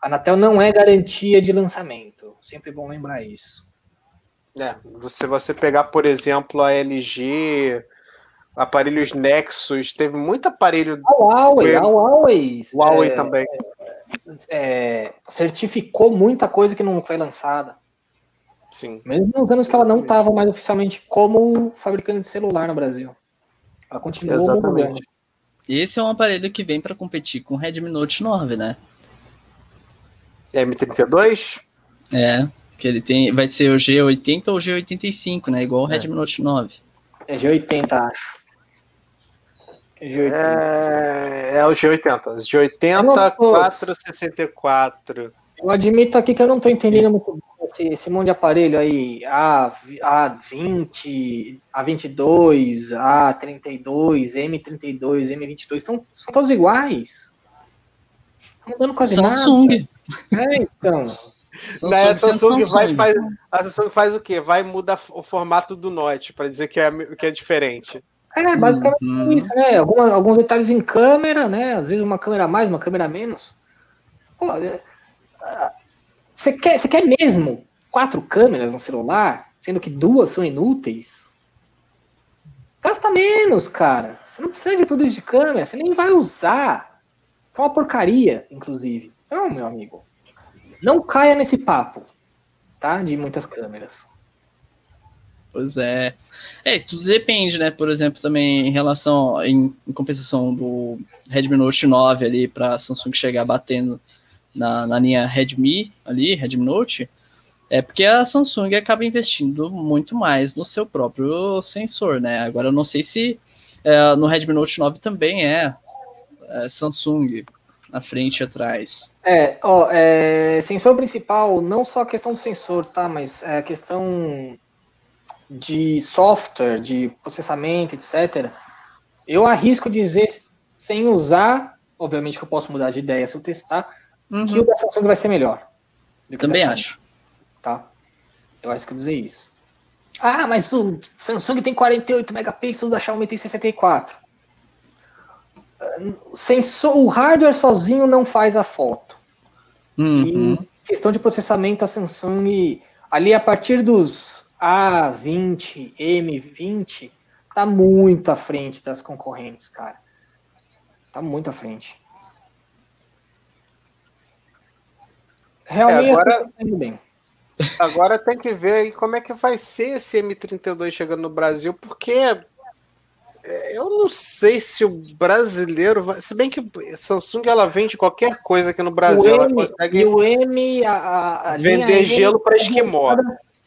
A Anatel não é garantia de lançamento, sempre bom lembrar isso.
É, se você pegar, por exemplo, a LG, aparelhos Nexus, teve muito aparelho.
A Huawei, a Huawei.
Huawei é, também.
É, certificou muita coisa que não foi lançada.
Sim.
Mesmo nos anos que ela não estava mais oficialmente como fabricante de celular no Brasil. Ela continuou
Exatamente.
Esse é um aparelho que vem para competir com o Redmi Note 9, né?
M32?
É, que ele tem, vai ser o G80 ou o G85, né? Igual o é. Redmi Note 9.
É G80, acho.
É, G80. é, é o G80. G80 464.
Eu admito aqui que eu não estou entendendo muito esse, esse monte de aparelho aí, A, A20, A22, A32, M32, M22, estão, são todos iguais. Estão dando quase
Samsung.
nada. É, então.
Samsung, a Samsung, vai, faz, a Samsung faz o quê? Vai mudar o formato do Note para dizer que é, que é diferente.
É, basicamente uhum. isso, né? Alguma, alguns detalhes em câmera, né? Às vezes uma câmera a mais, uma câmera menos. Olha, você quer, você quer mesmo quatro câmeras no celular, sendo que duas são inúteis? Gasta menos, cara. Você não precisa de tudo isso de câmera, você nem vai usar. É uma porcaria, inclusive. Não, meu amigo. Não caia nesse papo, tá? De muitas câmeras.
Pois é. É, tudo depende, né? Por exemplo, também em relação, em, em compensação do Redmi Note 9 ali para Samsung chegar batendo na, na linha Redmi ali, Redmi Note, é porque a Samsung acaba investindo muito mais no seu próprio sensor, né? Agora eu não sei se é, no Redmi Note 9 também é, é, Samsung na frente e atrás.
É, ó, é, sensor principal, não só a questão do sensor, tá? Mas é a questão de software, de processamento, etc. Eu arrisco dizer, sem usar, obviamente que eu posso mudar de ideia se eu testar, uhum. que o da Samsung vai ser melhor.
Também acho.
Tá? Eu acho que eu dizer isso. Ah, mas o Samsung tem 48 megapixels, da Xiaomi tem 64. Sensor, o hardware sozinho não faz a foto.
Uhum.
E questão de processamento, a Samsung, ali a partir dos A20, M20, tá muito à frente das concorrentes, cara. Tá muito à frente.
Realmente é, agora, bem. agora tem que ver aí como é que vai ser esse M32 chegando no Brasil, porque é, eu não sei se o brasileiro vai. Se bem que Samsung ela vende qualquer coisa aqui no Brasil, ela consegue.
E o M, a,
a vender gelo para é esquimó.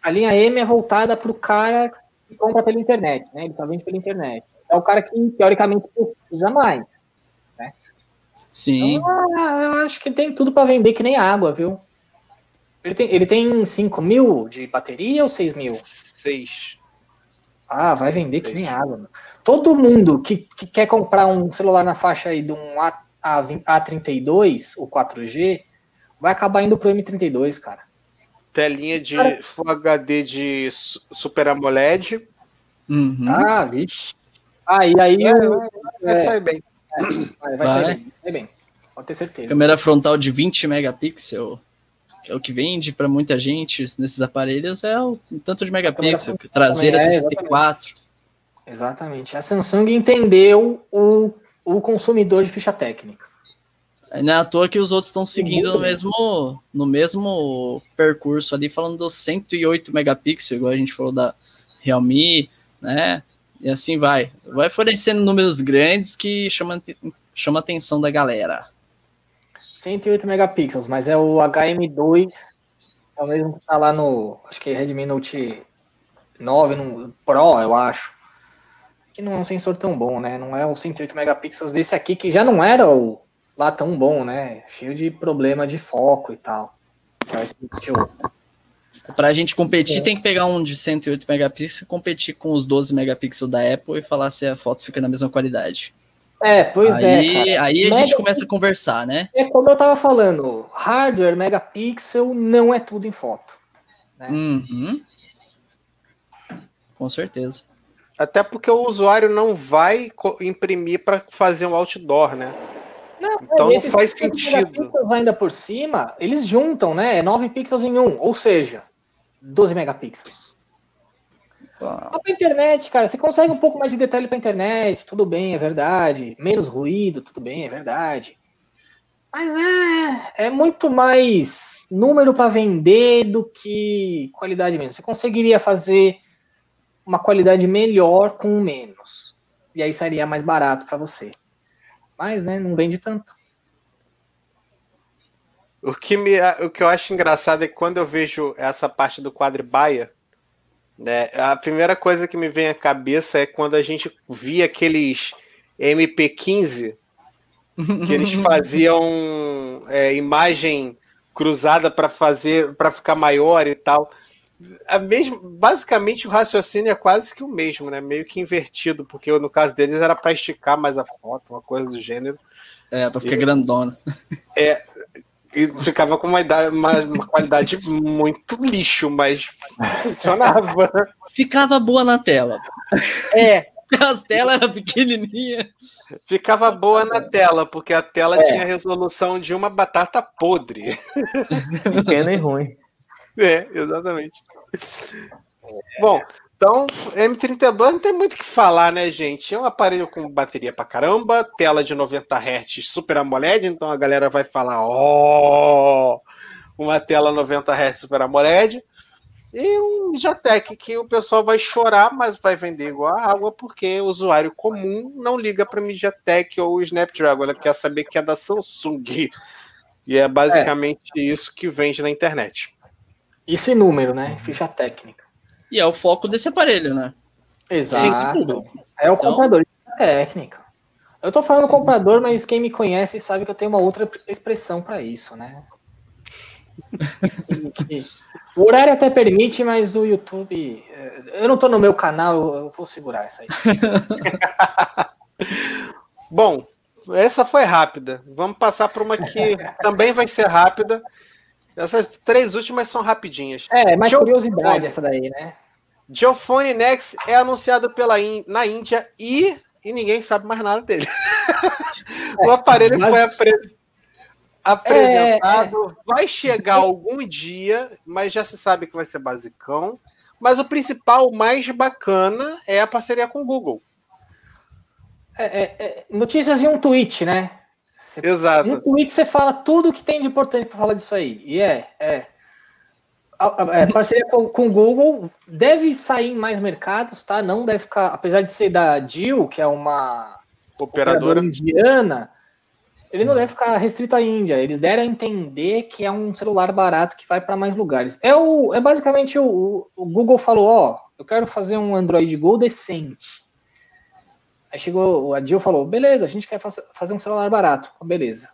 A linha M é voltada para o cara que compra pela internet, né? Ele só vende pela internet. É o cara que, teoricamente, precisa mais. Né?
Sim.
Então, ah, eu acho que tem tudo para vender que nem água, viu? Ele tem, ele tem 5 mil de bateria ou 6 mil?
6.
Ah, vai vender que nem água. Mano. Todo mundo que, que, quer comprar um celular na faixa aí de um A, A, A32, o 4G, vai acabar indo pro M32, cara.
Telinha de cara... Full HD de Super AMOLED.
Uhum.
Ah, vixe. Ah, e aí.
É, vai, vai é, sair bem.
É, vai, vai, Sair bem, sair bem. Pode ter certeza.
Câmera frontal de 20 megapixels o que vende para muita gente nesses aparelhos é o tanto de megapixel, traseira é, 64.
Exatamente. A Samsung entendeu o, o consumidor de ficha técnica.
Não é à toa que os outros estão seguindo no mesmo, no mesmo percurso ali, falando dos 108 megapixels, igual a gente falou da Realme, né? E assim vai. Vai fornecendo números grandes que chama, chama a atenção da galera.
108 megapixels, mas é o HM2, é o mesmo que está lá no, acho que é Redmi Note 9, no Pro, eu acho. Que não é um sensor tão bom, né? Não é o 108 megapixels desse aqui, que já não era o lá tão bom, né? Cheio de problema de foco e tal. É
o Pra gente competir, é. tem que pegar um de 108 megapixels, competir com os 12 megapixels da Apple e falar se a foto fica na mesma qualidade.
É, pois é, aí,
é. Cara. Aí a Mega... gente começa a conversar, né?
É como eu tava falando, hardware, megapixel não é tudo em foto.
Né? Uhum. Com certeza.
Até porque o usuário não vai imprimir para fazer um outdoor, né? Não, então não faz sentido.
Ainda por cima, eles juntam, né? É 9 pixels em um, ou seja, 12 megapixels. Tá. Pra internet, cara, você consegue um pouco mais de detalhe pra internet, tudo bem, é verdade. Menos ruído, tudo bem, é verdade. Mas é, é muito mais número para vender do que qualidade menos. Você conseguiria fazer uma qualidade melhor com menos. E aí seria mais barato para você. Mas, né, não vende tanto.
O que, me, o que eu acho engraçado é que quando eu vejo essa parte do quadribaia, né, a primeira coisa que me vem à cabeça é quando a gente via aqueles MP15 que eles faziam é, imagem cruzada para fazer para ficar maior e tal. A mesmo, basicamente o raciocínio é quase que o mesmo, né? Meio que invertido, porque no caso deles era para esticar mais a foto, uma coisa do gênero.
É, para ficar e, grandona.
É, e ficava com uma, idade, uma, uma qualidade muito lixo, mas funcionava.
Ficava boa na tela.
É,
As telas eram pequenininhas.
Ficava boa na tela, porque a tela é. tinha a resolução de uma batata podre.
Pequena e ruim.
É, exatamente. Bom, então, M32 não tem muito o que falar, né, gente? É um aparelho com bateria pra caramba, tela de 90 Hz Super AMOLED, então a galera vai falar, ó, oh, uma tela 90 Hz Super AMOLED. E um Jatec que o pessoal vai chorar, mas vai vender igual a água, porque o usuário comum não liga para MediaTek ou Snapdragon, ela quer saber que é da Samsung. E é basicamente é. isso que vende na internet.
Isso em número, né? Ficha técnica.
E é o foco desse aparelho, né?
Exato. É o então... comprador de técnica. Eu tô falando Sim. comprador, mas quem me conhece sabe que eu tenho uma outra expressão para isso, né? O horário até permite, mas o YouTube. Eh, eu não tô no meu canal, eu vou segurar essa aí.
Bom, essa foi rápida. Vamos passar para uma que também vai ser rápida. Essas três últimas são rapidinhas.
É, mais curiosidade essa daí, né?
Geofone Nex é anunciado pela in... na Índia e... e ninguém sabe mais nada dele. É, o aparelho mas... foi apresentado apresentado. É, é. Vai chegar algum dia, mas já se sabe que vai ser basicão. Mas o principal, o mais bacana, é a parceria com o Google.
É, é, é notícias em um tweet, né?
Você, Exato.
Um tweet você fala tudo o que tem de importante para falar disso aí. E é, é. A, a, parceria com, com o Google deve sair em mais mercados, tá? Não deve ficar, apesar de ser da Dil, que é uma
operadora, operadora
indiana, ele não deve ficar restrito à Índia. Eles deram a entender que é um celular barato que vai para mais lugares. É, o, é basicamente o, o Google falou: Ó, eu quero fazer um Android Go decente. Aí chegou, a Jill falou: beleza, a gente quer fazer um celular barato. Beleza.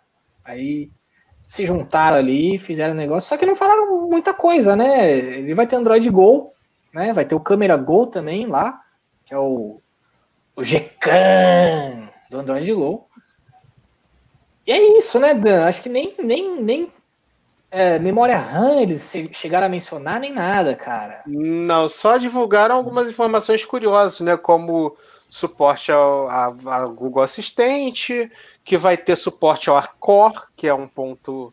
Aí se juntaram ali, fizeram negócio, só que não falaram muita coisa, né? Ele vai ter Android Go, né? Vai ter o Câmera Go também lá, que é o, o Gcam do Android Go. E é isso, né, Dan? Acho que nem, nem, nem é, memória RAM eles chegaram a mencionar nem nada, cara.
Não, só divulgaram algumas informações curiosas, né? Como suporte ao a, a Google Assistente, que vai ter suporte ao Arcore, que é um ponto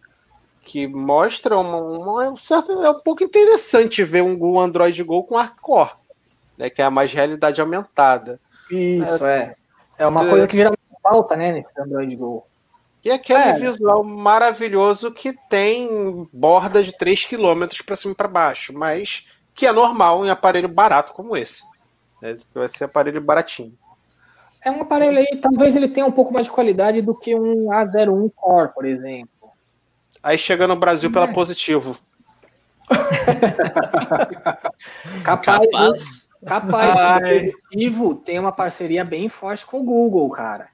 que mostra uma, uma um certo, é um pouco interessante ver um Google Android Go com Arcore, né? Que é a mais realidade aumentada.
Isso é. É, é uma coisa que geralmente falta, né, nesse Android Go.
E aquele é. visual maravilhoso que tem borda de 3 km para cima e para baixo, mas que é normal em aparelho barato como esse. Né? Vai ser aparelho baratinho.
É um aparelho aí, talvez ele tenha um pouco mais de qualidade do que um A01 Core, por exemplo.
Aí chega no Brasil é. pela positivo.
capaz, capaz. capaz positivo tem uma parceria bem forte com o Google, cara.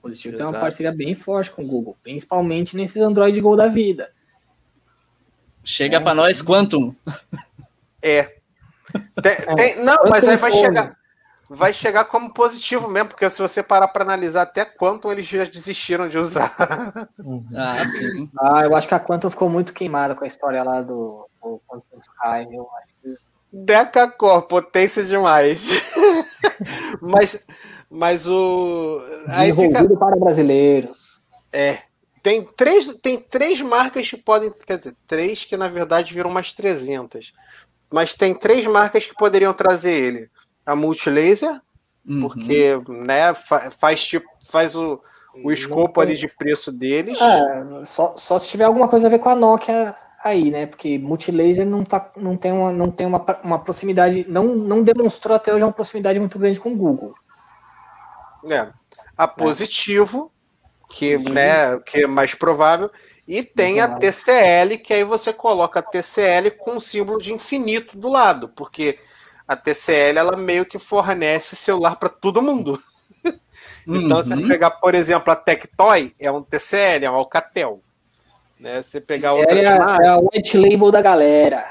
Positivo Exato. tem uma parceria bem forte com o Google, principalmente nesses Android Go da vida.
Chega é. para nós Quantum.
É. Tem, tem, não, mas aí vai chegar. Vai chegar como positivo mesmo, porque se você parar para analisar até Quantum, eles já desistiram de usar.
Ah, ah, eu acho que a Quantum ficou muito queimada com a história lá do, do Quantum Sky. Eu acho que
Decacor, potência demais. mas, mas o.
Aí fica... para brasileiros.
É. Tem três, tem três marcas que podem. Quer dizer, três que na verdade viram umas 300. Mas tem três marcas que poderiam trazer ele: a Multilaser, uhum. porque né, faz, tipo, faz o, o escopo ali de preço deles.
É, só, só se tiver alguma coisa a ver com a Nokia aí, né? Porque multilaser não, tá, não tem, uma, não tem uma, uma proximidade, não, não demonstrou até hoje uma proximidade muito grande com o Google.
É. A positivo, é. que, uhum. né, que é mais provável, e tem a TCL, que aí você coloca a TCL com um símbolo de infinito do lado, porque a TCL ela meio que fornece celular para todo mundo. então, uhum. você pegar, por exemplo, a Tectoy, é um TCL, é um Alcatel. Né? Você pegar outra.
É, a, é a white label da galera,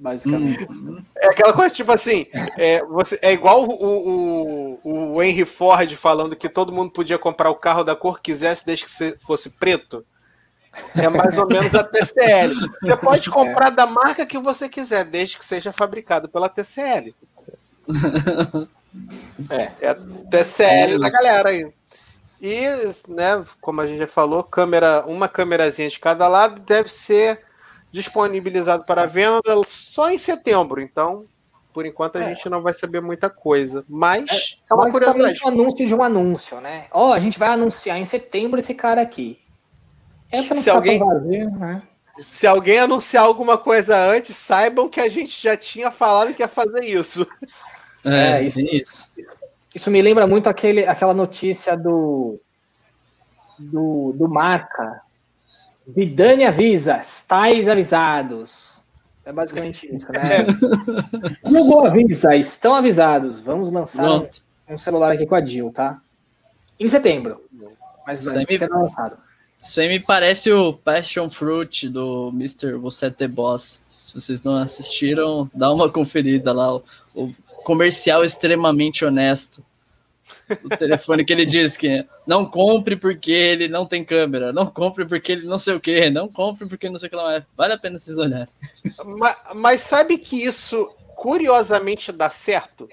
basicamente.
Hum. É aquela coisa, tipo assim, é, você, é igual o, o, o Henry Ford falando que todo mundo podia comprar o carro da cor que quisesse desde que fosse preto. É mais ou menos a TCL. Você pode comprar é. da marca que você quiser, desde que seja fabricado pela TCL. É, é a TCL é da galera aí. E, né, como a gente já falou, câmera, uma câmerazinha de cada lado deve ser disponibilizado para venda só em setembro. Então, por enquanto, a é. gente não vai saber muita coisa. Mas
é, é uma curiosidade. um anúncio de um anúncio, né? Ó, oh, a gente vai anunciar em setembro esse cara aqui.
Se alguém, vazio, né? se alguém anunciar alguma coisa antes, saibam que a gente já tinha falado que ia fazer isso.
É, é isso, isso. Isso me lembra muito aquele, aquela notícia do, do, do Marca. Vidani avisa, estáis avisados. É basicamente isso, né? Google avisa, estão avisados. Vamos lançar um, um, celular aqui com a Jill, tá? Em setembro. Mas
ser lançado. Isso aí me parece o Passion Fruit do Mr. Você The Boss. Se vocês não assistiram, dá uma conferida lá. O, o comercial extremamente honesto. O telefone que ele diz que não compre porque ele não tem câmera, não compre porque ele não sei o que, não compre porque não sei o que lá. Vale a pena vocês olharem.
Mas, mas sabe que isso curiosamente dá certo?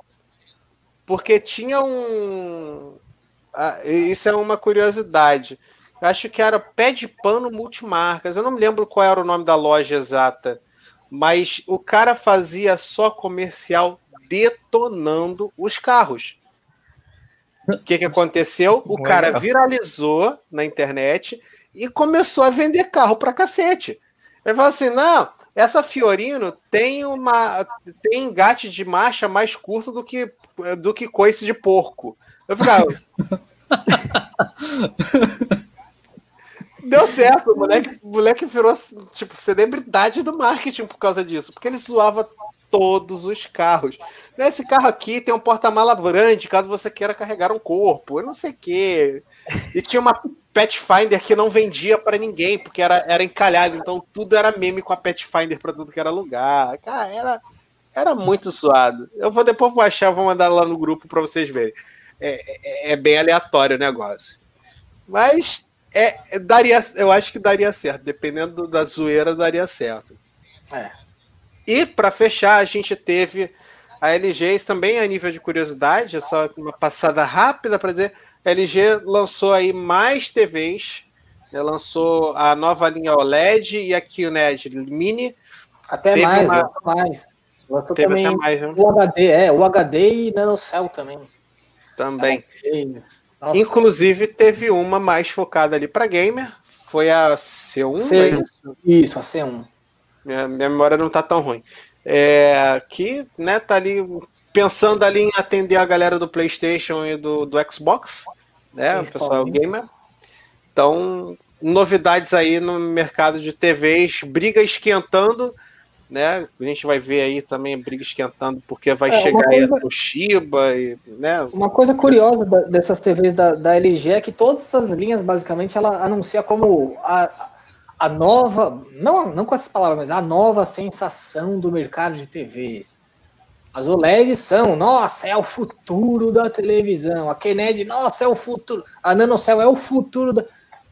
Porque tinha um. Ah, isso é uma curiosidade. Acho que era pé de pano multimarcas. Eu não me lembro qual era o nome da loja exata. Mas o cara fazia só comercial detonando os carros. O que, que aconteceu? O cara viralizou na internet e começou a vender carro pra cacete. Ele falou assim: não, essa Fiorino tem uma tem engate de marcha mais curto do que do que coice de porco. Eu ficava. Deu certo, o moleque, o moleque virou tipo celebridade do marketing por causa disso, porque ele zoava todos os carros. Esse carro aqui tem um porta-mala grande, caso você queira carregar um corpo, eu não sei o quê. E tinha uma Pathfinder que não vendia para ninguém, porque era, era encalhado, então tudo era meme com a Pathfinder para tudo que era lugar. Cara, era, era muito zoado. Eu vou depois vou achar, vou mandar lá no grupo para vocês verem. É, é, é, bem aleatório o negócio. Mas é, daria, eu acho que daria certo, dependendo da zoeira, daria certo. É. E para fechar, a gente teve a LG também a nível de curiosidade, é só uma passada rápida para dizer, a LG lançou aí mais TVs, né, lançou a nova linha OLED e a QNED Mini.
Até teve mais, uma... até mais. Lançou teve também até mais, né? o HD, é, o HD e NanoCell também.
Também. É, Inclusive teve uma mais focada ali para gamer, foi a C1,
C... É isso? isso, a C1.
Minha, minha memória não tá tão ruim. É, que né, tá ali pensando ali em atender a galera do PlayStation e do, do Xbox, né? O pessoal gamer. Então, novidades aí no mercado de TVs, briga esquentando, né? A gente vai ver aí também briga esquentando, porque vai é, chegar coisa, aí a Toshiba e, né?
Uma coisa curiosa dessas TVs da, da LG é que todas essas linhas, basicamente, ela anuncia como a, a nova, não, não com essas palavras, mas a nova sensação do mercado de TVs. As OLEDs são, nossa, é o futuro da televisão. A Kennedy, nossa, é o futuro. A NanoCell é o futuro da.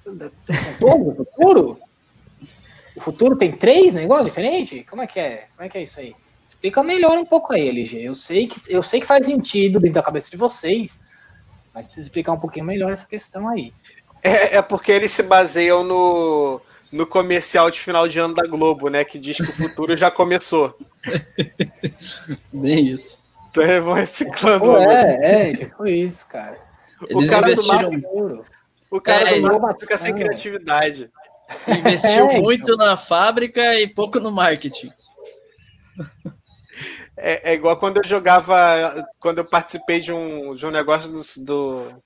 o futuro? O futuro tem três negócios diferentes? Como é que é? Como é que é isso aí? Explica melhor um pouco aí, LG. Eu sei que, eu sei que faz sentido dentro da cabeça de vocês, mas precisa explicar um pouquinho melhor essa questão aí.
É, é porque eles se baseiam no, no comercial de final de ano da Globo, né? Que diz que o futuro já começou.
Bem isso.
Então eles vão reciclando.
Pô, é, é, tipo isso, cara.
Eles
o cara
investiram,
do marketing, o cara
É,
do marketing fica sem criatividade.
Investiu
É,
muito na fábrica e pouco no marketing.
É, é igual quando eu jogava, quando eu participei de um, de um negócio do, do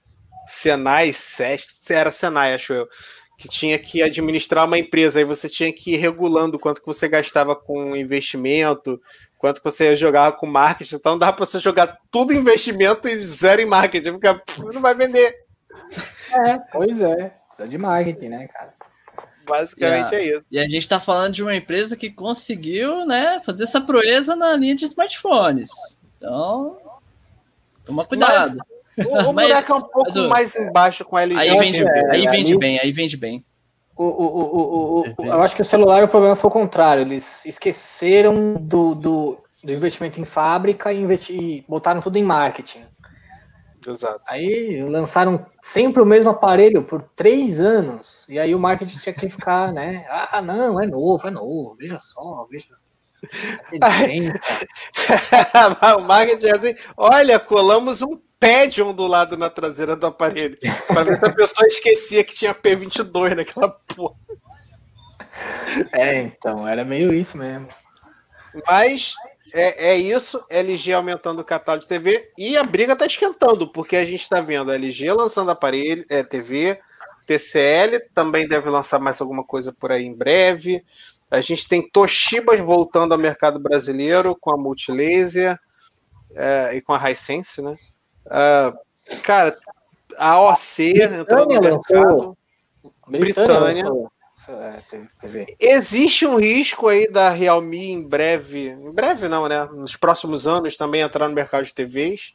Senai, Sesc, era Senai, acho eu, que tinha que administrar uma empresa, aí você tinha que ir regulando quanto que você gastava com investimento, quanto que você jogava com marketing, então dava para você jogar tudo em investimento e zero em marketing, porque não vai vender.
É, pois é. Precisa de marketing, né, cara?
Basicamente é isso.
E a gente está falando de uma empresa que conseguiu né, fazer essa proeza na linha de smartphones. Então, toma cuidado.
O, o
Mas-
buraco é um pouco
mas o-
mais embaixo com a LG.
aí vende,
acho que é,
aí vende bem, aí vende bem.
O, o, o, o, o- eu acho que o celular o problema foi o contrário. Eles esqueceram do, do, do investimento em fábrica e, investi, e botaram tudo em marketing.
Exato.
Aí lançaram sempre o mesmo aparelho por três anos. E aí o marketing tinha que ficar, né? Ah, não, é novo, é novo. Veja só, veja.
o marketing é assim, olha, colamos um Pedium do lado na traseira do aparelho. Para ver se a pessoa esquecia que tinha P22 naquela porra.
É, então, era meio isso mesmo.
Mas é, é isso, LG aumentando o catálogo de TV e a briga tá esquentando, porque a gente tá vendo a LG lançando aparelho, é, TV, TCL também deve lançar mais alguma coisa por aí em breve. A gente tem Toshibas voltando ao mercado brasileiro com a Multilaser é, e com a Hisense, né? Ah, cara, a OC entrando no
Britânia
mercado.
lançou.
Britânia.
É, TV.
Existe um risco aí da Realme em breve, em breve não, né? Nos próximos anos também entrar no mercado de TVs,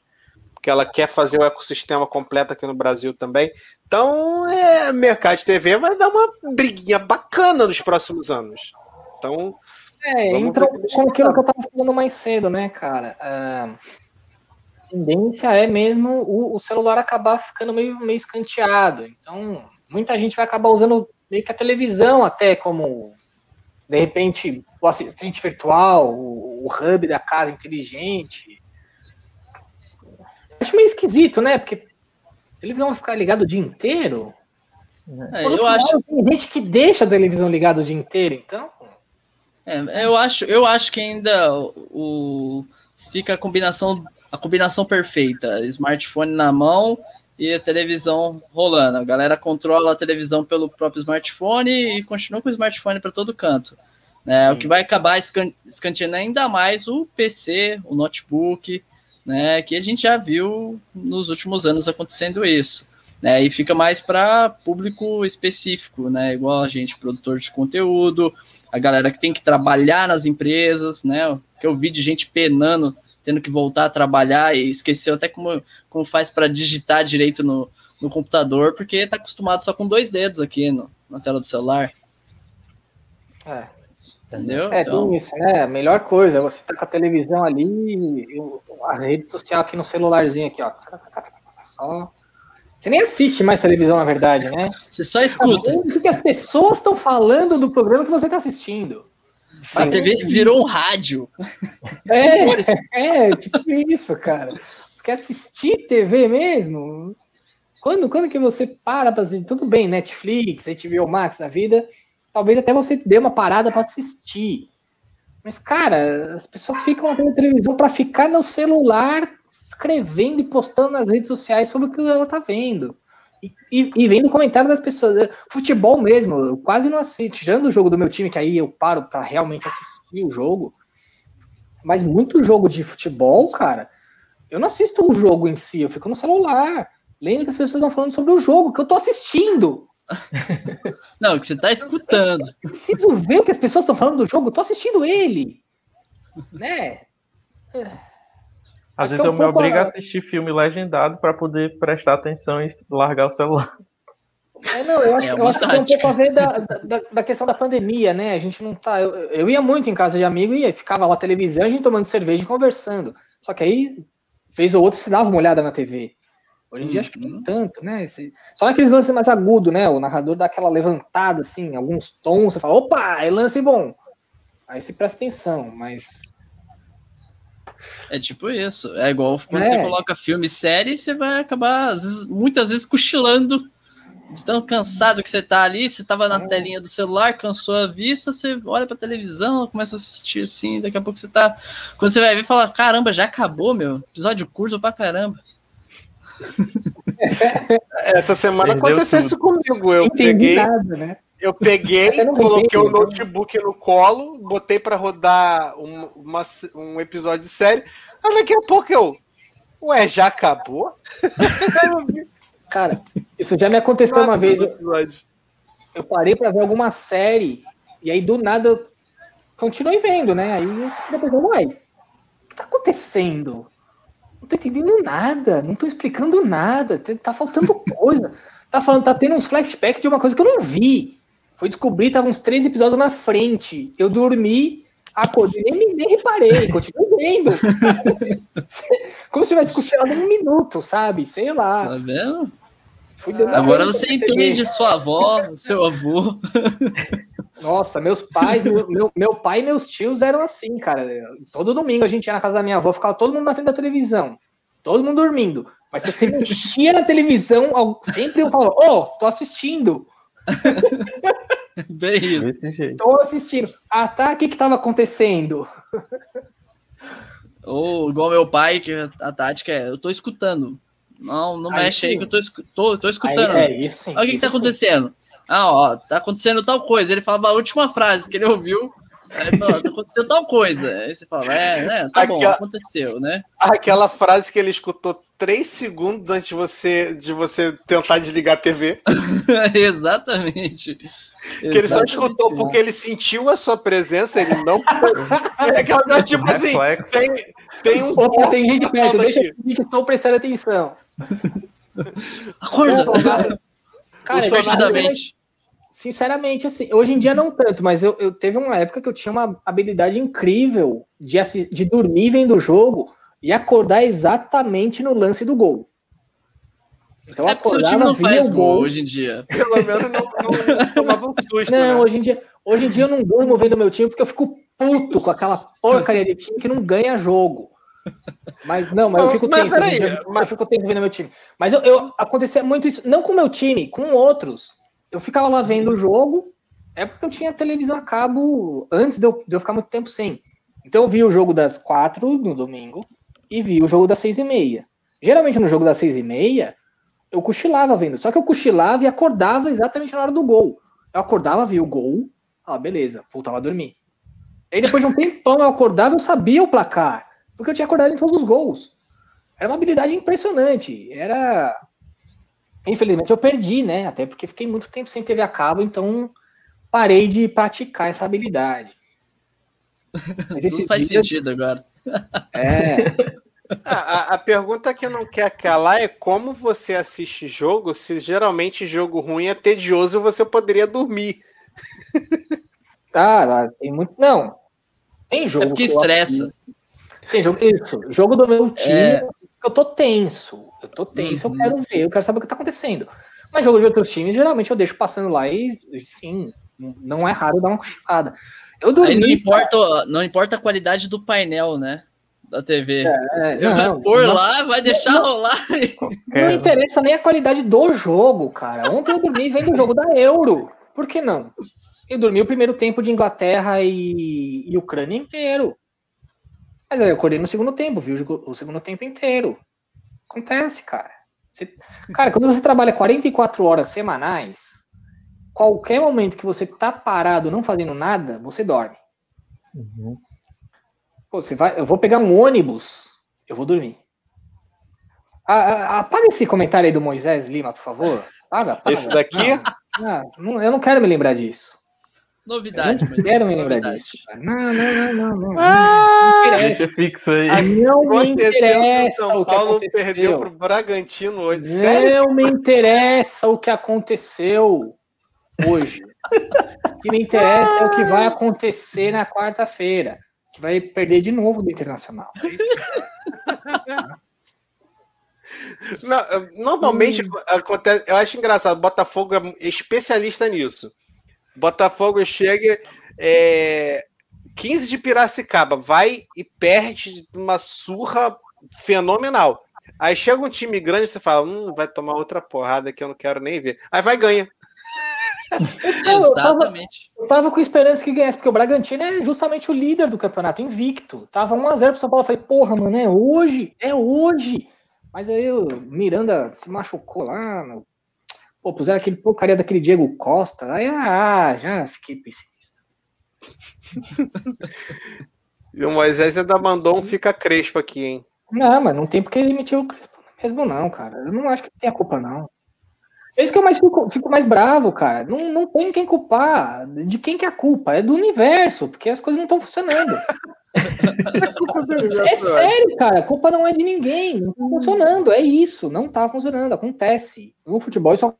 porque ela quer fazer o ecossistema completo aqui no Brasil também. Então, é, mercado de TV vai dar uma briguinha bacana nos próximos anos. Então,
É, entra com aquilo que eu tava falando mais cedo, né, cara? Ah, a tendência é mesmo o, o celular acabar ficando meio, meio escanteado. Então, muita gente vai acabar usando meio que a televisão até como, de repente, o assistente virtual, o, o hub da casa inteligente. Acho meio esquisito, né? Porque a televisão vai ficar ligada o dia inteiro.
É, eu acho,
lado, Tem gente que deixa a televisão ligada o dia inteiro, então...
é, eu acho, eu acho que ainda o, o- fica a combinação, a combinação perfeita, smartphone na mão e a televisão rolando. A galera controla a televisão pelo próprio smartphone e continua com o smartphone para todo canto. né? O que vai acabar escan- escanteando ainda mais o PC, o notebook, né? Que a gente já viu nos últimos anos acontecendo isso. Né, e fica mais para público específico, né? Igual a gente, produtor de conteúdo, a galera que tem que trabalhar nas empresas, né? Que eu vi de gente penando, tendo que voltar a trabalhar e esqueceu até como, como faz para digitar direito no, no computador, porque está acostumado só com dois dedos aqui no, na tela do celular.
É.
Entendeu?
É,
Então,
tem isso, né? A melhor coisa, você tá com a televisão ali, e a rede social aqui no celularzinho aqui, ó. Só. Você nem assiste mais televisão, na verdade, né?
você só escuta.
O que as pessoas estão falando do programa que você tá assistindo?
A TV virou um rádio.
É, é, tipo isso, cara. Porque assistir TV mesmo. Quando, quando que você para pra assistir? Tudo bem, Netflix, HBO Max, a vida. Talvez até você dê uma parada pra assistir. Mas, cara, as pessoas ficam na televisão pra ficar no celular escrevendo e postando nas redes sociais sobre o que ela tá vendo. E, e, e vendo comentário das pessoas. Futebol mesmo, eu quase não assisto. Tirando o jogo do meu time, que aí eu paro pra realmente assistir o jogo. Mas muito jogo de futebol, cara, eu não assisto o jogo em si, eu fico no celular. Lendo que as pessoas estão falando sobre o jogo que eu tô assistindo.
Não, que você tá escutando.
Eu preciso ver o que as pessoas estão falando do jogo, eu tô assistindo ele. Né?
Às
Acho
vezes
é
eu me obrigo a
a-
assistir filme legendado para poder prestar atenção e largar o celular.
É, não, eu acho, é eu acho que tem um pouco a ver da, da, da, questão da pandemia, né? A gente não tá. Eu, eu ia muito em casa de amigo e ficava lá televisão, a gente tomando cerveja e conversando. Só que aí, fez ou outro, se dava uma olhada na TV. Hoje em dia acho que nem uhum. tanto, né? Esse... Só naqueles lances mais agudos, né? O narrador dá aquela levantada, assim, alguns tons, você fala, opa, é lance bom. Aí você presta atenção, mas.
É tipo isso. É igual quando é. você coloca filme série, você vai acabar, vezes, muitas vezes, cochilando de tão cansado que você tá ali, você tava na é. telinha do celular, cansou a vista, você olha pra televisão, começa a assistir assim, daqui a pouco você tá. Quando você vai ver, fala: caramba, já acabou, meu. Episódio curto pra caramba.
Essa semana Perdeu aconteceu tudo. isso comigo. Eu peguei. Nada, né? Eu peguei, coloquei o notebook no colo, botei para rodar um, uma, um episódio de série. Aí daqui a pouco eu. Ué, já acabou?
Cara, isso já me aconteceu uma vez. Eu, parei para ver alguma série e aí do nada eu continuei vendo, né? Aí depois eu, uai, o que tá acontecendo? Não tô entendendo nada, não tô explicando nada, tá faltando coisa. Tá falando, tá tendo uns flashbacks de uma coisa que eu não vi. Foi descobrir, tava uns três episódios na frente. Eu dormi, acordei, nem, nem reparei, continuei vendo. Como se tivesse cochilado um minuto, sabe? Sei lá.
Tá vendo? Agora você entende sua avó, seu avô.
Nossa, meus pais, meu, meu pai e meus tios eram assim, cara. Todo domingo a gente ia na casa da minha avó, ficava todo mundo na frente da televisão. Todo mundo dormindo. Mas se você mexia na televisão, sempre eu falava, ô, oh, tô assistindo.
Bem isso. Desse
jeito. Tô assistindo. Ah, tá, o que que tava acontecendo?
Ou igual meu pai, que a tática é, eu tô escutando. Não, não aí, mexe sim. aí que eu tô, tô, tô escutando. Aí, é isso, sim, Olha o que, que tá acontecendo. Ah, ó, tá acontecendo tal coisa. Ele falava a última frase que ele ouviu. Aconteceu tal coisa. Aí você fala, é, né? Tá Aquela, bom, aconteceu, né?
Aquela frase que ele escutou três segundos antes de você, de você tentar desligar a TV.
Exatamente.
Que ele só escutou porque ele sentiu a sua presença, ele não. é aquela tipo assim, tem, tem um.
Opa, tem gente perto, deixa eu que estou prestando atenção.
Acorda! Cara, Divertidamente
sinceramente, assim, hoje em dia não tanto, mas eu, eu teve uma época que eu tinha uma habilidade incrível de, de dormir vendo o jogo e acordar exatamente no lance do gol.
Então, é porque seu time não faz gol, gol hoje em dia. Pelo menos não,
não tomava um susto. Não, né? hoje, em dia, hoje em dia eu não durmo vendo meu time porque eu fico puto com aquela porcaria de time que não ganha jogo. Mas não, mas eu fico tenso. Mas, eu, mas... eu fico tenso vendo meu time. Mas eu, eu acontecia muito isso, não com o meu time, com outros eu ficava lá vendo o jogo, é porque eu tinha televisão a cabo antes de eu, de eu ficar muito tempo sem. Então eu vi o jogo das quatro no domingo e vi o jogo das seis e meia. Geralmente no jogo das seis e meia, eu cochilava vendo. Só que eu cochilava e acordava exatamente na hora do gol. Eu acordava, via o gol, ah, beleza, voltava a dormir. Aí depois de um tempão eu acordava, eu sabia o placar, porque eu tinha acordado em todos os gols. Era uma habilidade impressionante. Era Infelizmente eu perdi, né? Até porque fiquei muito tempo sem TV a cabo, então parei de praticar essa habilidade.
Mas Não faz dias... sentido agora.
É. A, a, pergunta que não quer calar é como você assiste jogo, se geralmente jogo ruim é tedioso e você poderia dormir.
Cara, tem muito. Não. Tem jogo. É
porque estressa.
Tem jogo. Isso. Jogo do meu time, é... eu tô tenso. Eu tô tenso, uhum. eu quero ver, eu quero saber o que tá acontecendo. Mas jogo de outros times, geralmente eu deixo passando lá e, sim, não é raro dar uma cochilada.
Eu dormi, Aí não importa, não importa a qualidade do painel, né? Da TV. É, eu não, pôr não, lá, vai deixar não, rolar.
Não interessa nem a qualidade do jogo, cara. Ontem eu dormi vendo o jogo da Euro. Por que não? Eu dormi o primeiro tempo de Inglaterra e, e Ucrânia inteiro. Mas aí eu acordei no segundo tempo, vi o, o segundo tempo inteiro. Acontece, cara. Você, cara, quando você trabalha 44 horas semanais, qualquer momento que você tá parado, não fazendo nada, você dorme. Uhum. Pô, você vai, eu vou pegar um ônibus, eu vou dormir. apaga esse comentário aí do Moisés Lima, por favor. Apaga, apaga.
Esse daqui?
Não, não, eu não quero me lembrar disso.
Novidade,
eu não quero me lembrar disso. Não, não, não, não. não,
ah, Deixa fixo aí.
Não me interessa São o que Paulo aconteceu. perdeu
pro Bragantino hoje.
Não Sério? me interessa o que aconteceu hoje. o que me interessa é o que vai acontecer na quarta-feira. Que vai perder de novo do Internacional.
Não, normalmente hum. acontece. Eu acho engraçado. Botafogo é especialista nisso. Botafogo chega. É, 15 de Piracicaba, vai e perde uma surra fenomenal. Aí chega um time grande e você fala: hum, vai tomar outra porrada que eu não quero nem ver. Aí vai ganha.
Eu tava, eu tava com esperança que ganhasse, porque o Bragantino é justamente o líder do campeonato, invicto. Tava 1x0 pro São Paulo. Eu falei, porra, mano, é hoje, é hoje. Mas aí o Miranda se machucou lá. No... Pô, puseram aquele porcaria daquele Diego Costa. Aí, ah, já fiquei pessimista.
e o Moisés ainda mandou um fica crespo aqui, hein?
Não, mas não tem porque ele emitiu o crespo mesmo, não, cara. Eu não acho que tem a culpa, não. É isso que eu mais fico, fico, mais bravo, cara. Não, não tem quem culpar. De quem que é a culpa? É do universo, porque as coisas não estão funcionando. é sério, cara. A culpa não é de ninguém. Não tá funcionando. É isso. Não tá funcionando. Acontece. No futebol isso.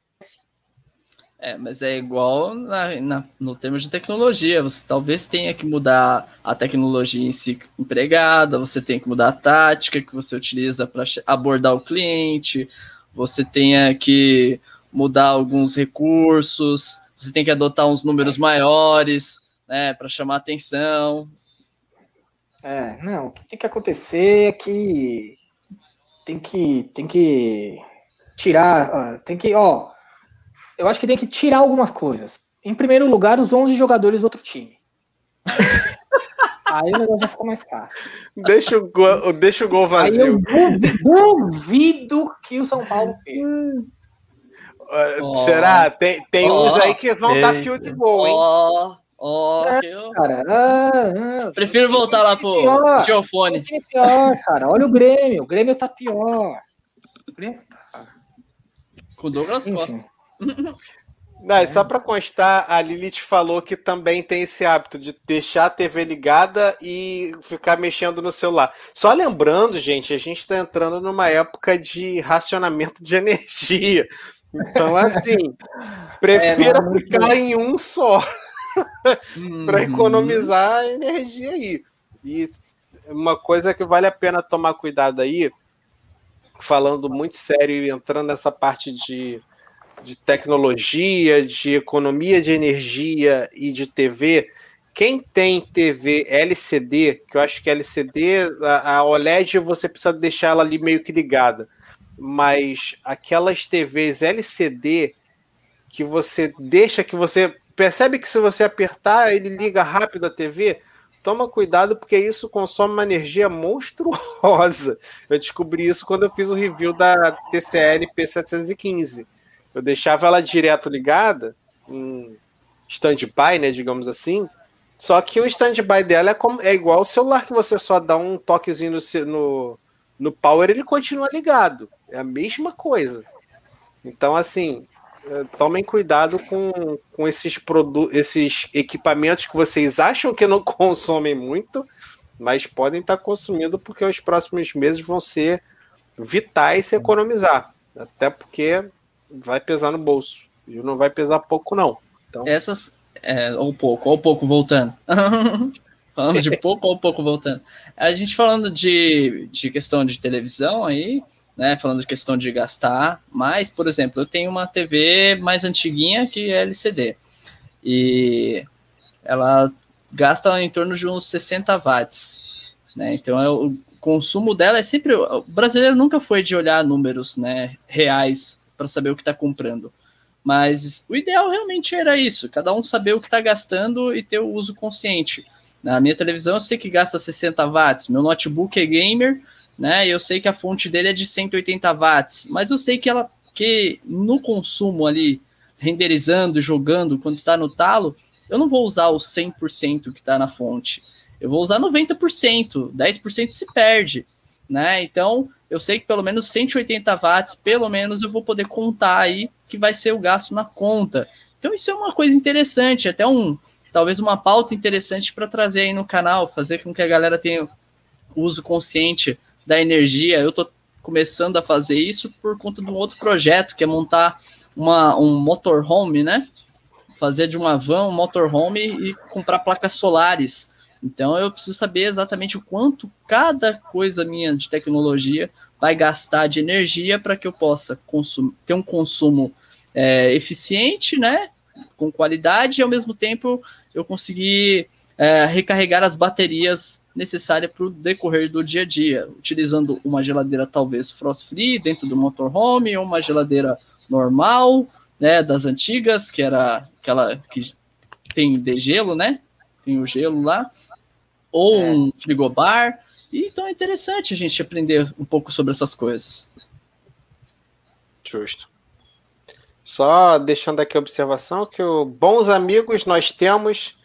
É, mas é igual na, na, no termo de tecnologia. Você talvez tenha que mudar a tecnologia em si empregada, você tem que mudar a tática que você utiliza para abordar o cliente, você tenha que mudar alguns recursos, você tem que adotar uns números maiores, né, para chamar atenção.
É, não, o que tem que acontecer é que tem que tem que tirar, tem que, ó, eu acho que tem que tirar algumas coisas. Em primeiro lugar, os 11 jogadores do outro time. Aí o negócio vai ficar mais fácil.
Deixa o gol, deixa o gol vazio. Aí eu
duvido, duvido que o São Paulo perca.
Oh. Será? Tem, tem oh. uns aí que vão Eita. dar fio de gol, hein?
Ó, ó, cara. Ah, ah, Prefiro voltar lá pro Geofone.
É pior, cara. Olha o Grêmio. O Grêmio tá pior. O Grêmio
tá... Com Douglas Enfim. Costa.
Não, é só para constar, a Lilith falou que também tem esse hábito de deixar a TV ligada e ficar mexendo no celular. Só lembrando, gente, a gente está entrando numa época de racionamento de energia. Então, assim, prefira é, ficar em um só para uhum. economizar energia aí. E uma coisa que vale a pena tomar cuidado aí, falando muito sério e entrando nessa parte de, de tecnologia, de economia de energia e de TV, quem tem TV LCD, que eu acho que LCD, a, a OLED você precisa deixar ela ali meio que ligada mas aquelas TVs LCD que você deixa que você percebe que se você apertar ele liga rápido a TV, toma cuidado porque isso consome uma energia monstruosa. Eu descobri isso quando eu fiz o review da TCL P715. Eu deixava ela direto ligada em stand-by, né, digamos assim. Só que o stand-by dela é, como, é igual o celular que você só dá um toquezinho no, no, no power, ele continua ligado. É a mesma coisa. Então, assim, é, tomem cuidado com, com esses, esses equipamentos que vocês acham que não consomem muito, mas podem estar consumindo porque os próximos meses vão ser vitais se economizar. Até porque vai pesar no bolso. E não vai pesar pouco, não.
Então... Essas. É, ou pouco, ou pouco voltando. falando de pouco ou pouco voltando. A gente falando de, de questão de televisão aí, né, falando de questão de gastar, mas, por exemplo, eu tenho uma TV mais antiguinha que é LCD, e ela gasta em torno de uns 60 watts, né, então é, o consumo dela é sempre, o brasileiro nunca foi de olhar números, né, reais para saber o que está comprando, mas o ideal realmente era isso, cada um saber o que está gastando e ter o uso consciente. Na minha televisão eu sei que gasta 60 watts, meu notebook é gamer, né? Eu sei que a fonte dele é de 180 watts, mas eu sei que ela que no consumo ali, renderizando, jogando, quando está no talo, eu não vou usar o 100% que está na fonte. Eu vou usar 90%, 10% se perde, né? Então, eu sei que pelo menos 180 watts, pelo menos eu vou poder contar aí que vai ser o gasto na conta. Então, isso é uma coisa interessante, até um, talvez uma pauta interessante para trazer aí no canal, fazer com que a galera tenha uso consciente da energia. Eu estou começando a fazer isso por conta de um outro projeto, que é montar uma, um motorhome, né? Fazer de uma van um motorhome e comprar placas solares. Então eu preciso saber exatamente o quanto cada coisa minha de tecnologia vai gastar de energia para que eu possa ter um consumo é, eficiente, né? Com qualidade e ao mesmo tempo eu conseguir é, recarregar as baterias necessárias para o decorrer do dia a dia, utilizando uma geladeira talvez frost free dentro do motorhome, ou uma geladeira normal, né, das antigas, que era aquela que tem de gelo, né? Tem o gelo lá, ou é. um frigobar. E, então é interessante a gente aprender um pouco sobre essas coisas.
Justo. Só deixando aqui a observação que o bons amigos nós temos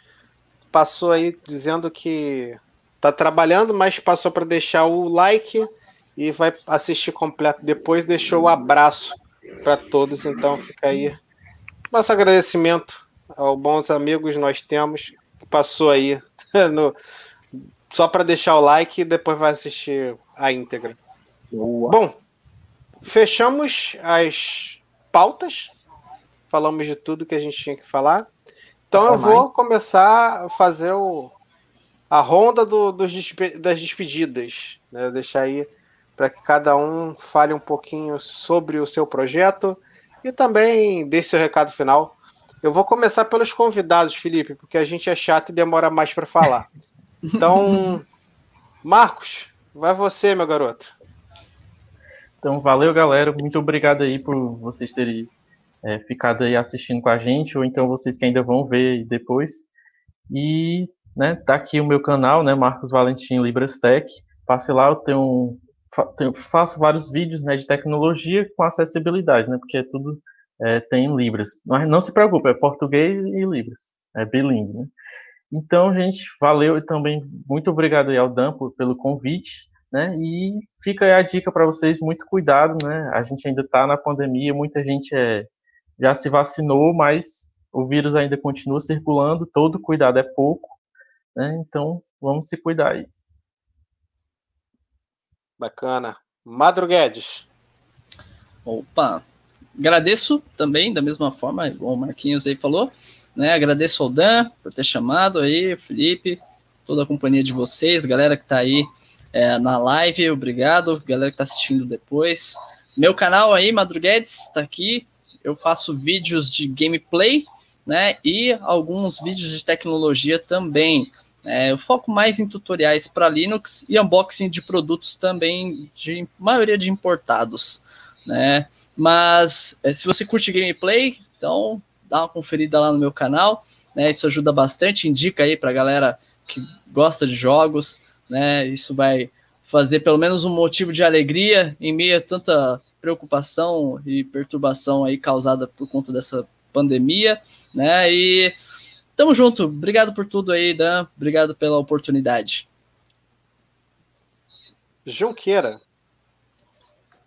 passou aí dizendo que tá trabalhando, mas passou para deixar o like e vai assistir completo depois. Deixou o abraço para todos, então fica aí nosso agradecimento aos bons amigos nós temos passou aí no, só para deixar o like e depois vai assistir a íntegra. Boa. Bom, fechamos as pautas, falamos de tudo que a gente tinha que falar. Então eu vou começar a fazer o, a ronda do, dos, das despedidas. Né? Deixar aí para que cada um fale um pouquinho sobre o seu projeto e também dê seu recado final. Eu vou começar pelos convidados, Felipe, porque a gente é chato e demora mais para falar. Então, Marcos, vai você, meu garoto.
Então, valeu, galera. Muito obrigado aí por vocês terem é, ficado aí assistindo com a gente, ou então vocês que ainda vão ver depois. E né, tá aqui o meu canal, né, Marcos Valentim Libras Tech. Passe lá, eu tenho, tenho, faço vários vídeos né, de tecnologia com acessibilidade, né, porque é tudo é, tem em Libras. Mas não se preocupe, é português e Libras, é bilíngue. Né? Então, gente, valeu e também muito obrigado aí ao Dan pelo convite. Né? E fica aí a dica para vocês, muito cuidado, né? A gente ainda está na pandemia, muita gente é, já se vacinou, mas o vírus ainda continua circulando, todo cuidado é pouco, né? Então vamos se cuidar aí.
Bacana. Madruguedes.
Opa, agradeço também, da mesma forma, igual o Marquinhos aí falou, né? Agradeço ao Dan por ter chamado aí, Felipe, toda a companhia de vocês, galera que está aí é, na live, obrigado, galera que está assistindo depois. Meu canal aí, Madruguedes, está aqui, eu faço vídeos de gameplay, né, e alguns vídeos de tecnologia também. É, eu foco mais em tutoriais para Linux e unboxing de produtos também, de maioria de importados, né? Mas é, se você curte gameplay, então dá uma conferida lá no meu canal, né? Isso ajuda bastante, indica aí para galera que gosta de jogos, né? Isso vai fazer pelo menos um motivo de alegria em meio a tanta preocupação e perturbação aí causada por conta dessa pandemia, né? E tamo junto. Obrigado por tudo aí, Dan. Obrigado pela oportunidade.
Junqueira.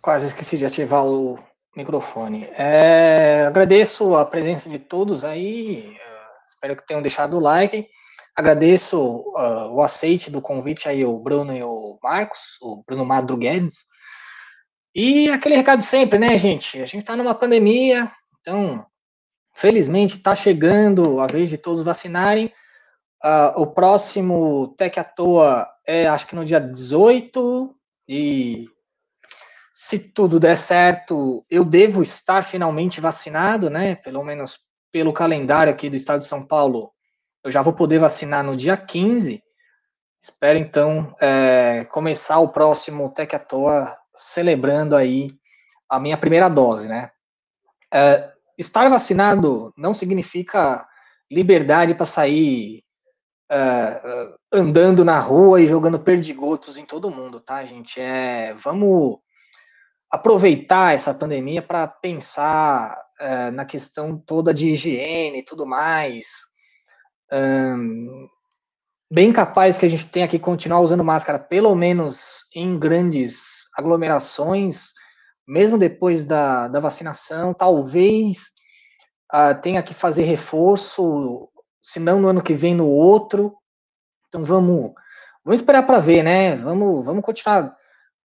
Quase esqueci de ativar o microfone. É, agradeço a presença de todos aí. Uh, espero que tenham deixado o like. Agradeço uh, o aceite do convite aí, o Bruno e o Marcos, o Bruno Madruguedes. E aquele recado sempre, né, gente? A gente está numa pandemia, então, felizmente, está chegando a vez de todos vacinarem. Uh, o próximo Tech à Toa é, acho que no dia 18, e se tudo der certo, eu devo estar finalmente vacinado, né? Pelo menos pelo calendário aqui do estado de São Paulo, eu já vou poder vacinar no dia 15. Espero, então, é, começar o próximo Tech à Toa celebrando aí a minha primeira dose, né? É, estar vacinado não significa liberdade para sair é, andando na rua e jogando perdigotos em todo mundo, tá, gente? É, vamos aproveitar essa pandemia para pensar é, na questão toda de higiene e tudo mais. bem capaz que a gente tenha que continuar usando máscara, pelo menos em grandes aglomerações, mesmo depois da, da vacinação, talvez uh, tenha que fazer reforço se não no ano que vem, no outro. Então vamos, vamos esperar para ver, né? Vamos, vamos continuar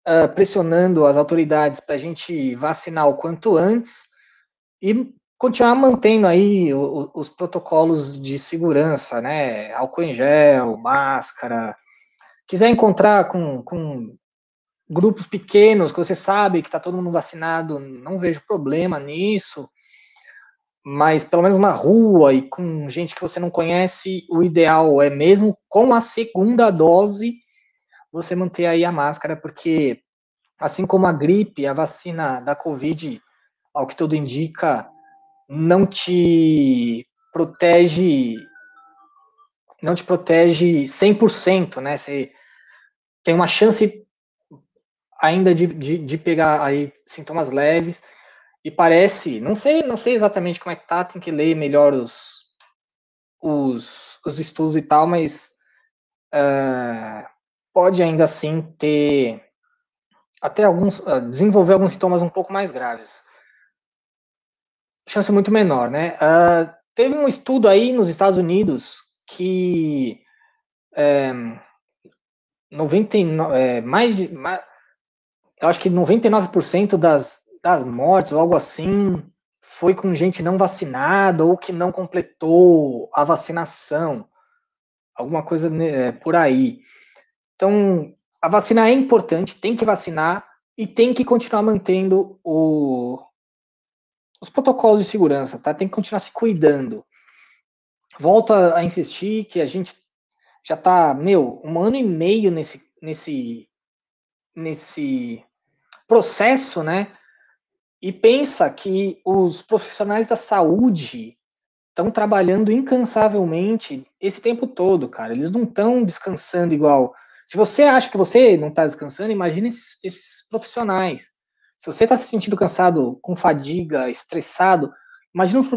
uh, pressionando as autoridades para a gente vacinar o quanto antes e continuar mantendo aí o, os protocolos de segurança, né? Álcool em gel, máscara. Quiser encontrar com, com grupos pequenos, que você sabe que está todo mundo vacinado, não vejo problema nisso. Mas pelo menos na rua e com gente que você não conhece, o ideal é mesmo com a segunda dose você manter aí a máscara, porque assim como a gripe, a vacina da Covid, ao que tudo indica, não te protege não te protege 100%, né? Você tem uma chance ainda de, de, de, pegar aí sintomas leves e parece, não sei, não sei exatamente como é que tá, tem que ler melhor os, os, os estudos e tal, mas uh, pode ainda assim ter até alguns uh, desenvolver alguns sintomas um pouco mais graves. Chance muito menor, né? Uh, teve um estudo aí nos Estados Unidos que é, 99, é, mais de mais, eu acho que 99% das, das mortes ou algo assim foi com gente não vacinada ou que não completou a vacinação, alguma coisa né, por aí. Então, a vacina é importante, tem que vacinar e tem que continuar mantendo o, os protocolos de segurança, tá? Tem que continuar se cuidando. Volto a, a insistir que a gente já tá, meu, um ano e meio nesse, nesse, nesse processo, né? E pensa que os profissionais da saúde estão trabalhando incansavelmente esse tempo todo, cara. Eles não estão descansando igual. Se você acha que você não está descansando, imagine esses, esses, profissionais. Se você está se sentindo cansado, com fadiga, estressado, imagine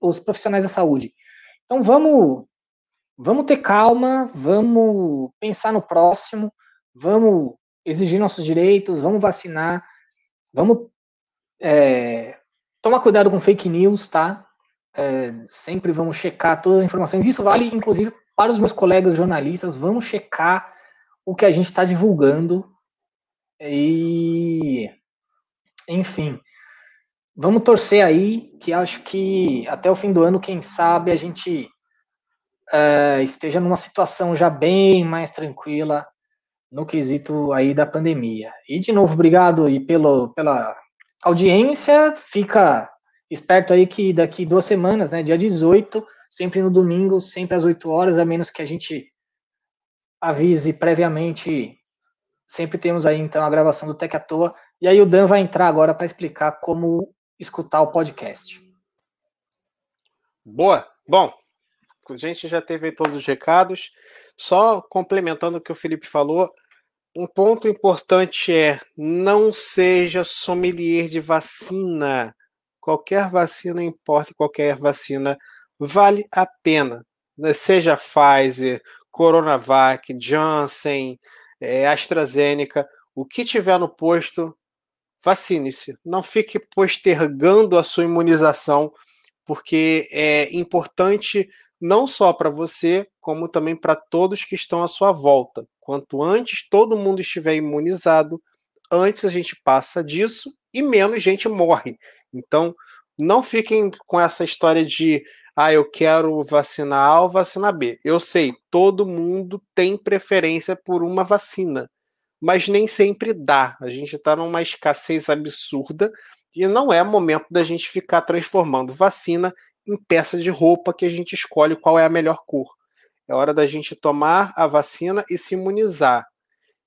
os profissionais da saúde. Então vamos, vamos ter calma, vamos pensar no próximo, vamos exigir nossos direitos, vamos vacinar, vamos é, tomar cuidado com fake news, tá? É, sempre vamos checar todas as informações. Isso vale, inclusive, para os meus colegas jornalistas. Vamos checar o que a gente está divulgando. E, enfim, vamos torcer aí, que acho que até o fim do ano, quem sabe, a gente é, esteja numa situação já bem mais tranquila no quesito aí da pandemia. E de novo, obrigado aí pelo, pela audiência. Fica esperto aí que daqui duas semanas, né, dia 18, sempre no domingo, sempre às 8 horas, a menos que a gente avise previamente. Sempre temos aí então a gravação do Tec à Toa. E aí o Dan vai entrar agora para explicar como escutar o podcast.
Boa. Bom, a gente já teve todos os recados. Só complementando o que o Felipe falou, um ponto importante é não seja sommelier de vacina. Qualquer vacina importa, qualquer vacina vale a pena. Seja Pfizer, Coronavac, Janssen, é, AstraZeneca, o que tiver no posto, vacine-se. Não fique postergando a sua imunização, porque é importante não só para você, como também para todos que estão à sua volta. Quanto antes todo mundo estiver imunizado, antes a gente passa disso e menos gente morre. Então, não fiquem com essa história de ah, eu quero vacinar A ou vacina B. Eu sei, todo mundo tem preferência por uma vacina, mas nem sempre dá. A gente está numa escassez absurda e não é momento da gente ficar transformando vacina em peça de roupa que a gente escolhe qual é a melhor cor. É hora da gente tomar a vacina e se imunizar.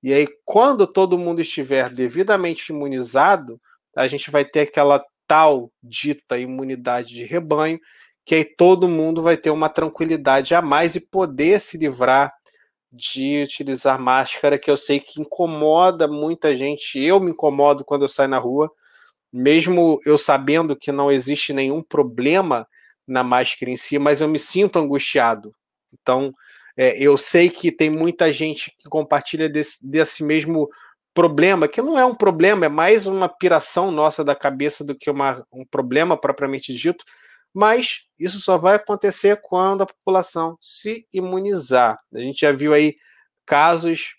E aí, quando todo mundo estiver devidamente imunizado, a gente vai ter aquela tal dita imunidade de rebanho, que aí todo mundo vai ter uma tranquilidade a mais e poder se livrar de utilizar máscara, que eu sei que incomoda muita gente. Eu me incomodo quando eu saio na rua, mesmo eu sabendo que não existe nenhum problema na máscara em si, mas eu me sinto angustiado. Então, é, eu sei que tem muita gente que compartilha desse, desse mesmo problema, que não é um problema, é mais uma piração nossa da cabeça do que uma, um problema propriamente dito, mas isso só vai acontecer quando a população se imunizar. A gente já viu aí casos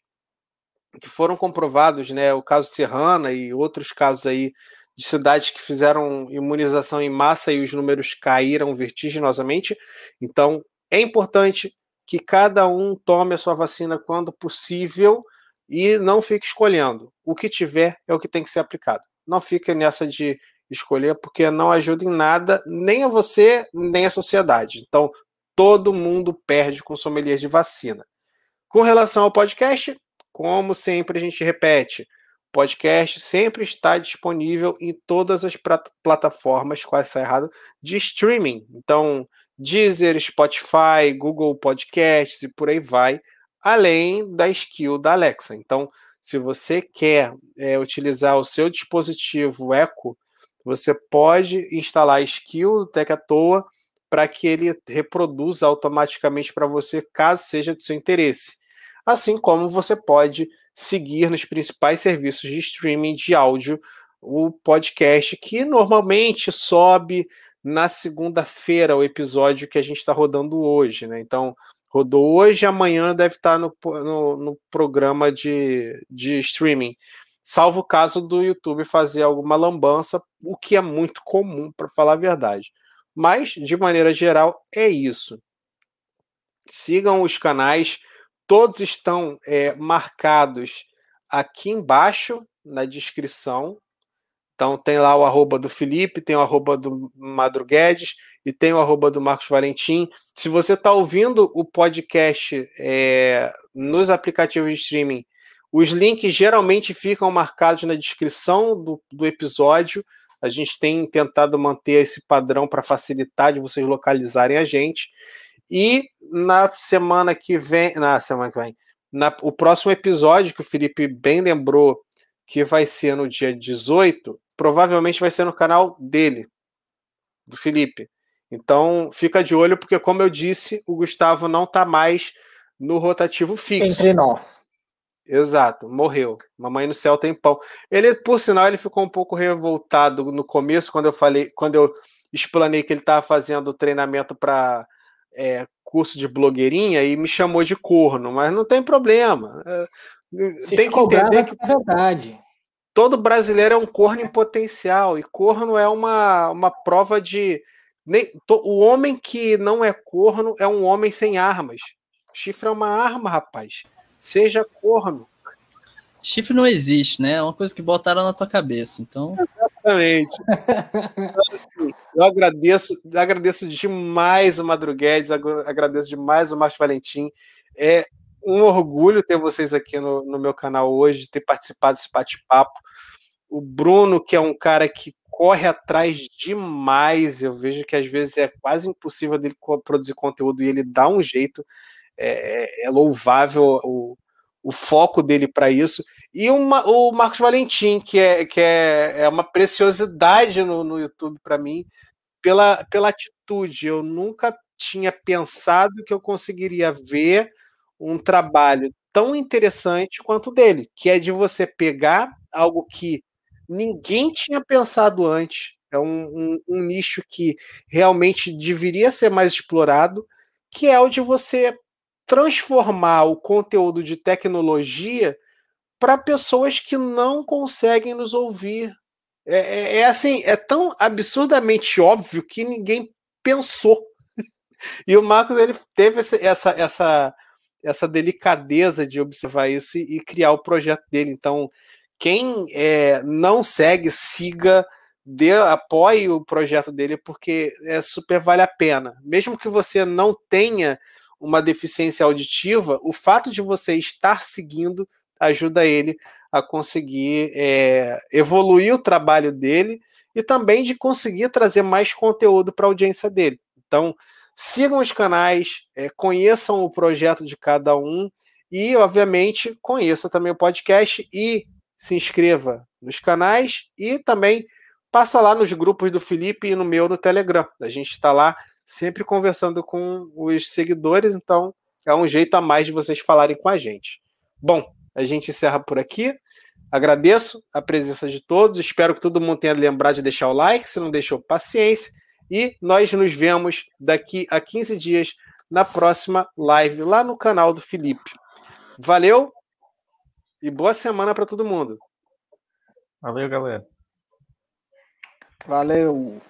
que foram comprovados, né? O caso Serrana e outros casos aí de cidades que fizeram imunização em massa e os números caíram vertiginosamente. Então, é importante que cada um tome a sua vacina quando possível e não fique escolhendo. O que tiver é o que tem que ser aplicado. Não fique nessa de escolher, porque não ajuda em nada, nem a você, nem a sociedade. Então, todo mundo perde com sommelier de vacina. Com relação ao podcast, como sempre a gente repete, o podcast sempre está disponível em todas as plataformas, quase sai errado, de streaming. Então, Deezer, Spotify, Google Podcasts e por aí vai, além da skill da Alexa. Então, se você quer é, utilizar o seu dispositivo Echo, você pode instalar a skill do Tech à toa para que ele reproduza automaticamente para você, caso seja de seu interesse. Assim como você pode seguir nos principais serviços de streaming de áudio o podcast que normalmente sobe na segunda-feira o episódio que a gente está rodando hoje, né? Então, rodou hoje, amanhã deve estar tá no, no, no, programa de, de streaming. Salvo o caso do YouTube fazer alguma lambança, o que é muito comum, para falar a verdade. Mas, de maneira geral, é isso. Sigam os canais, todos estão é, marcados aqui embaixo na descrição. Então tem lá o arroba do Felipe, tem o arroba do Madruguedes e tem o arroba do Marcos Valentim. Se você está ouvindo o podcast é, nos aplicativos de streaming, os links geralmente ficam marcados na descrição do, do episódio. A gente tem tentado manter esse padrão para facilitar de vocês localizarem a gente. E na semana que vem, na semana que vem, na, o próximo episódio que o Felipe bem lembrou que vai ser no dia 18, provavelmente vai ser no canal dele, do Felipe. Então, fica de olho, porque, como eu disse, o Gustavo não está mais no rotativo fixo.
Entre nós.
Exato, morreu. Mamãe no céu tem pão. Ele, por sinal, ele ficou um pouco revoltado no começo, quando eu falei, quando eu explanei que ele estava fazendo treinamento para é, curso de blogueirinha e me chamou de corno, mas não tem problema. É,
tem que entender que é verdade
todo brasileiro é um corno em potencial, e corno é uma, uma prova de. Nem, to, o homem que não é corno é um homem sem armas. Chifre é uma arma, rapaz. Seja corno.
Chifre não existe, né? É uma coisa que botaram na tua cabeça, então.
Exatamente. Eu agradeço, agradeço demais o Madruguedes, agradeço demais o Márcio Valentim. É um orgulho ter vocês aqui no, no meu canal hoje, ter participado desse bate-papo o Bruno, que é um cara que corre atrás demais, eu vejo que às vezes é quase impossível dele produzir conteúdo e ele dá um jeito, é, é, é louvável o, o foco dele para isso. E uma, o Marcos Valentim, que é, que é, é uma preciosidade no, no YouTube para mim, pela, pela atitude. Eu nunca tinha pensado que eu conseguiria ver um trabalho tão interessante quanto o dele, que é de você pegar algo que ninguém tinha pensado antes. É um, um, um, nicho que realmente deveria ser mais explorado, que é o de você transformar o conteúdo de tecnologia para pessoas que não conseguem nos ouvir. É, é, é, assim, é tão absurdamente óbvio que ninguém pensou. E o Marcos ele teve essa, essa, essa, delicadeza de observar isso e, e criar o projeto dele. Então, quem é, não segue, siga, dê, apoie o projeto dele, porque é super vale a pena. Mesmo que você não tenha uma deficiência auditiva, o fato de você estar seguindo ajuda ele a conseguir é, evoluir o trabalho dele e também de conseguir trazer mais conteúdo para a audiência dele. Então, sigam os canais, é, conheçam o projeto de cada um e, obviamente, conheçam também o podcast e se inscreva nos canais e também passa lá nos grupos do Felipe e no meu no Telegram. A gente está lá sempre conversando com os seguidores, então é um jeito a mais de vocês falarem com a gente. Bom, a gente encerra por aqui. Agradeço a presença de todos, espero que todo mundo tenha lembrado de deixar o like, se não deixou, paciência. E nós nos vemos daqui a 15 dias na próxima live lá no canal do Felipe. Valeu e boa semana para todo mundo.
Valeu, galera.
Valeu.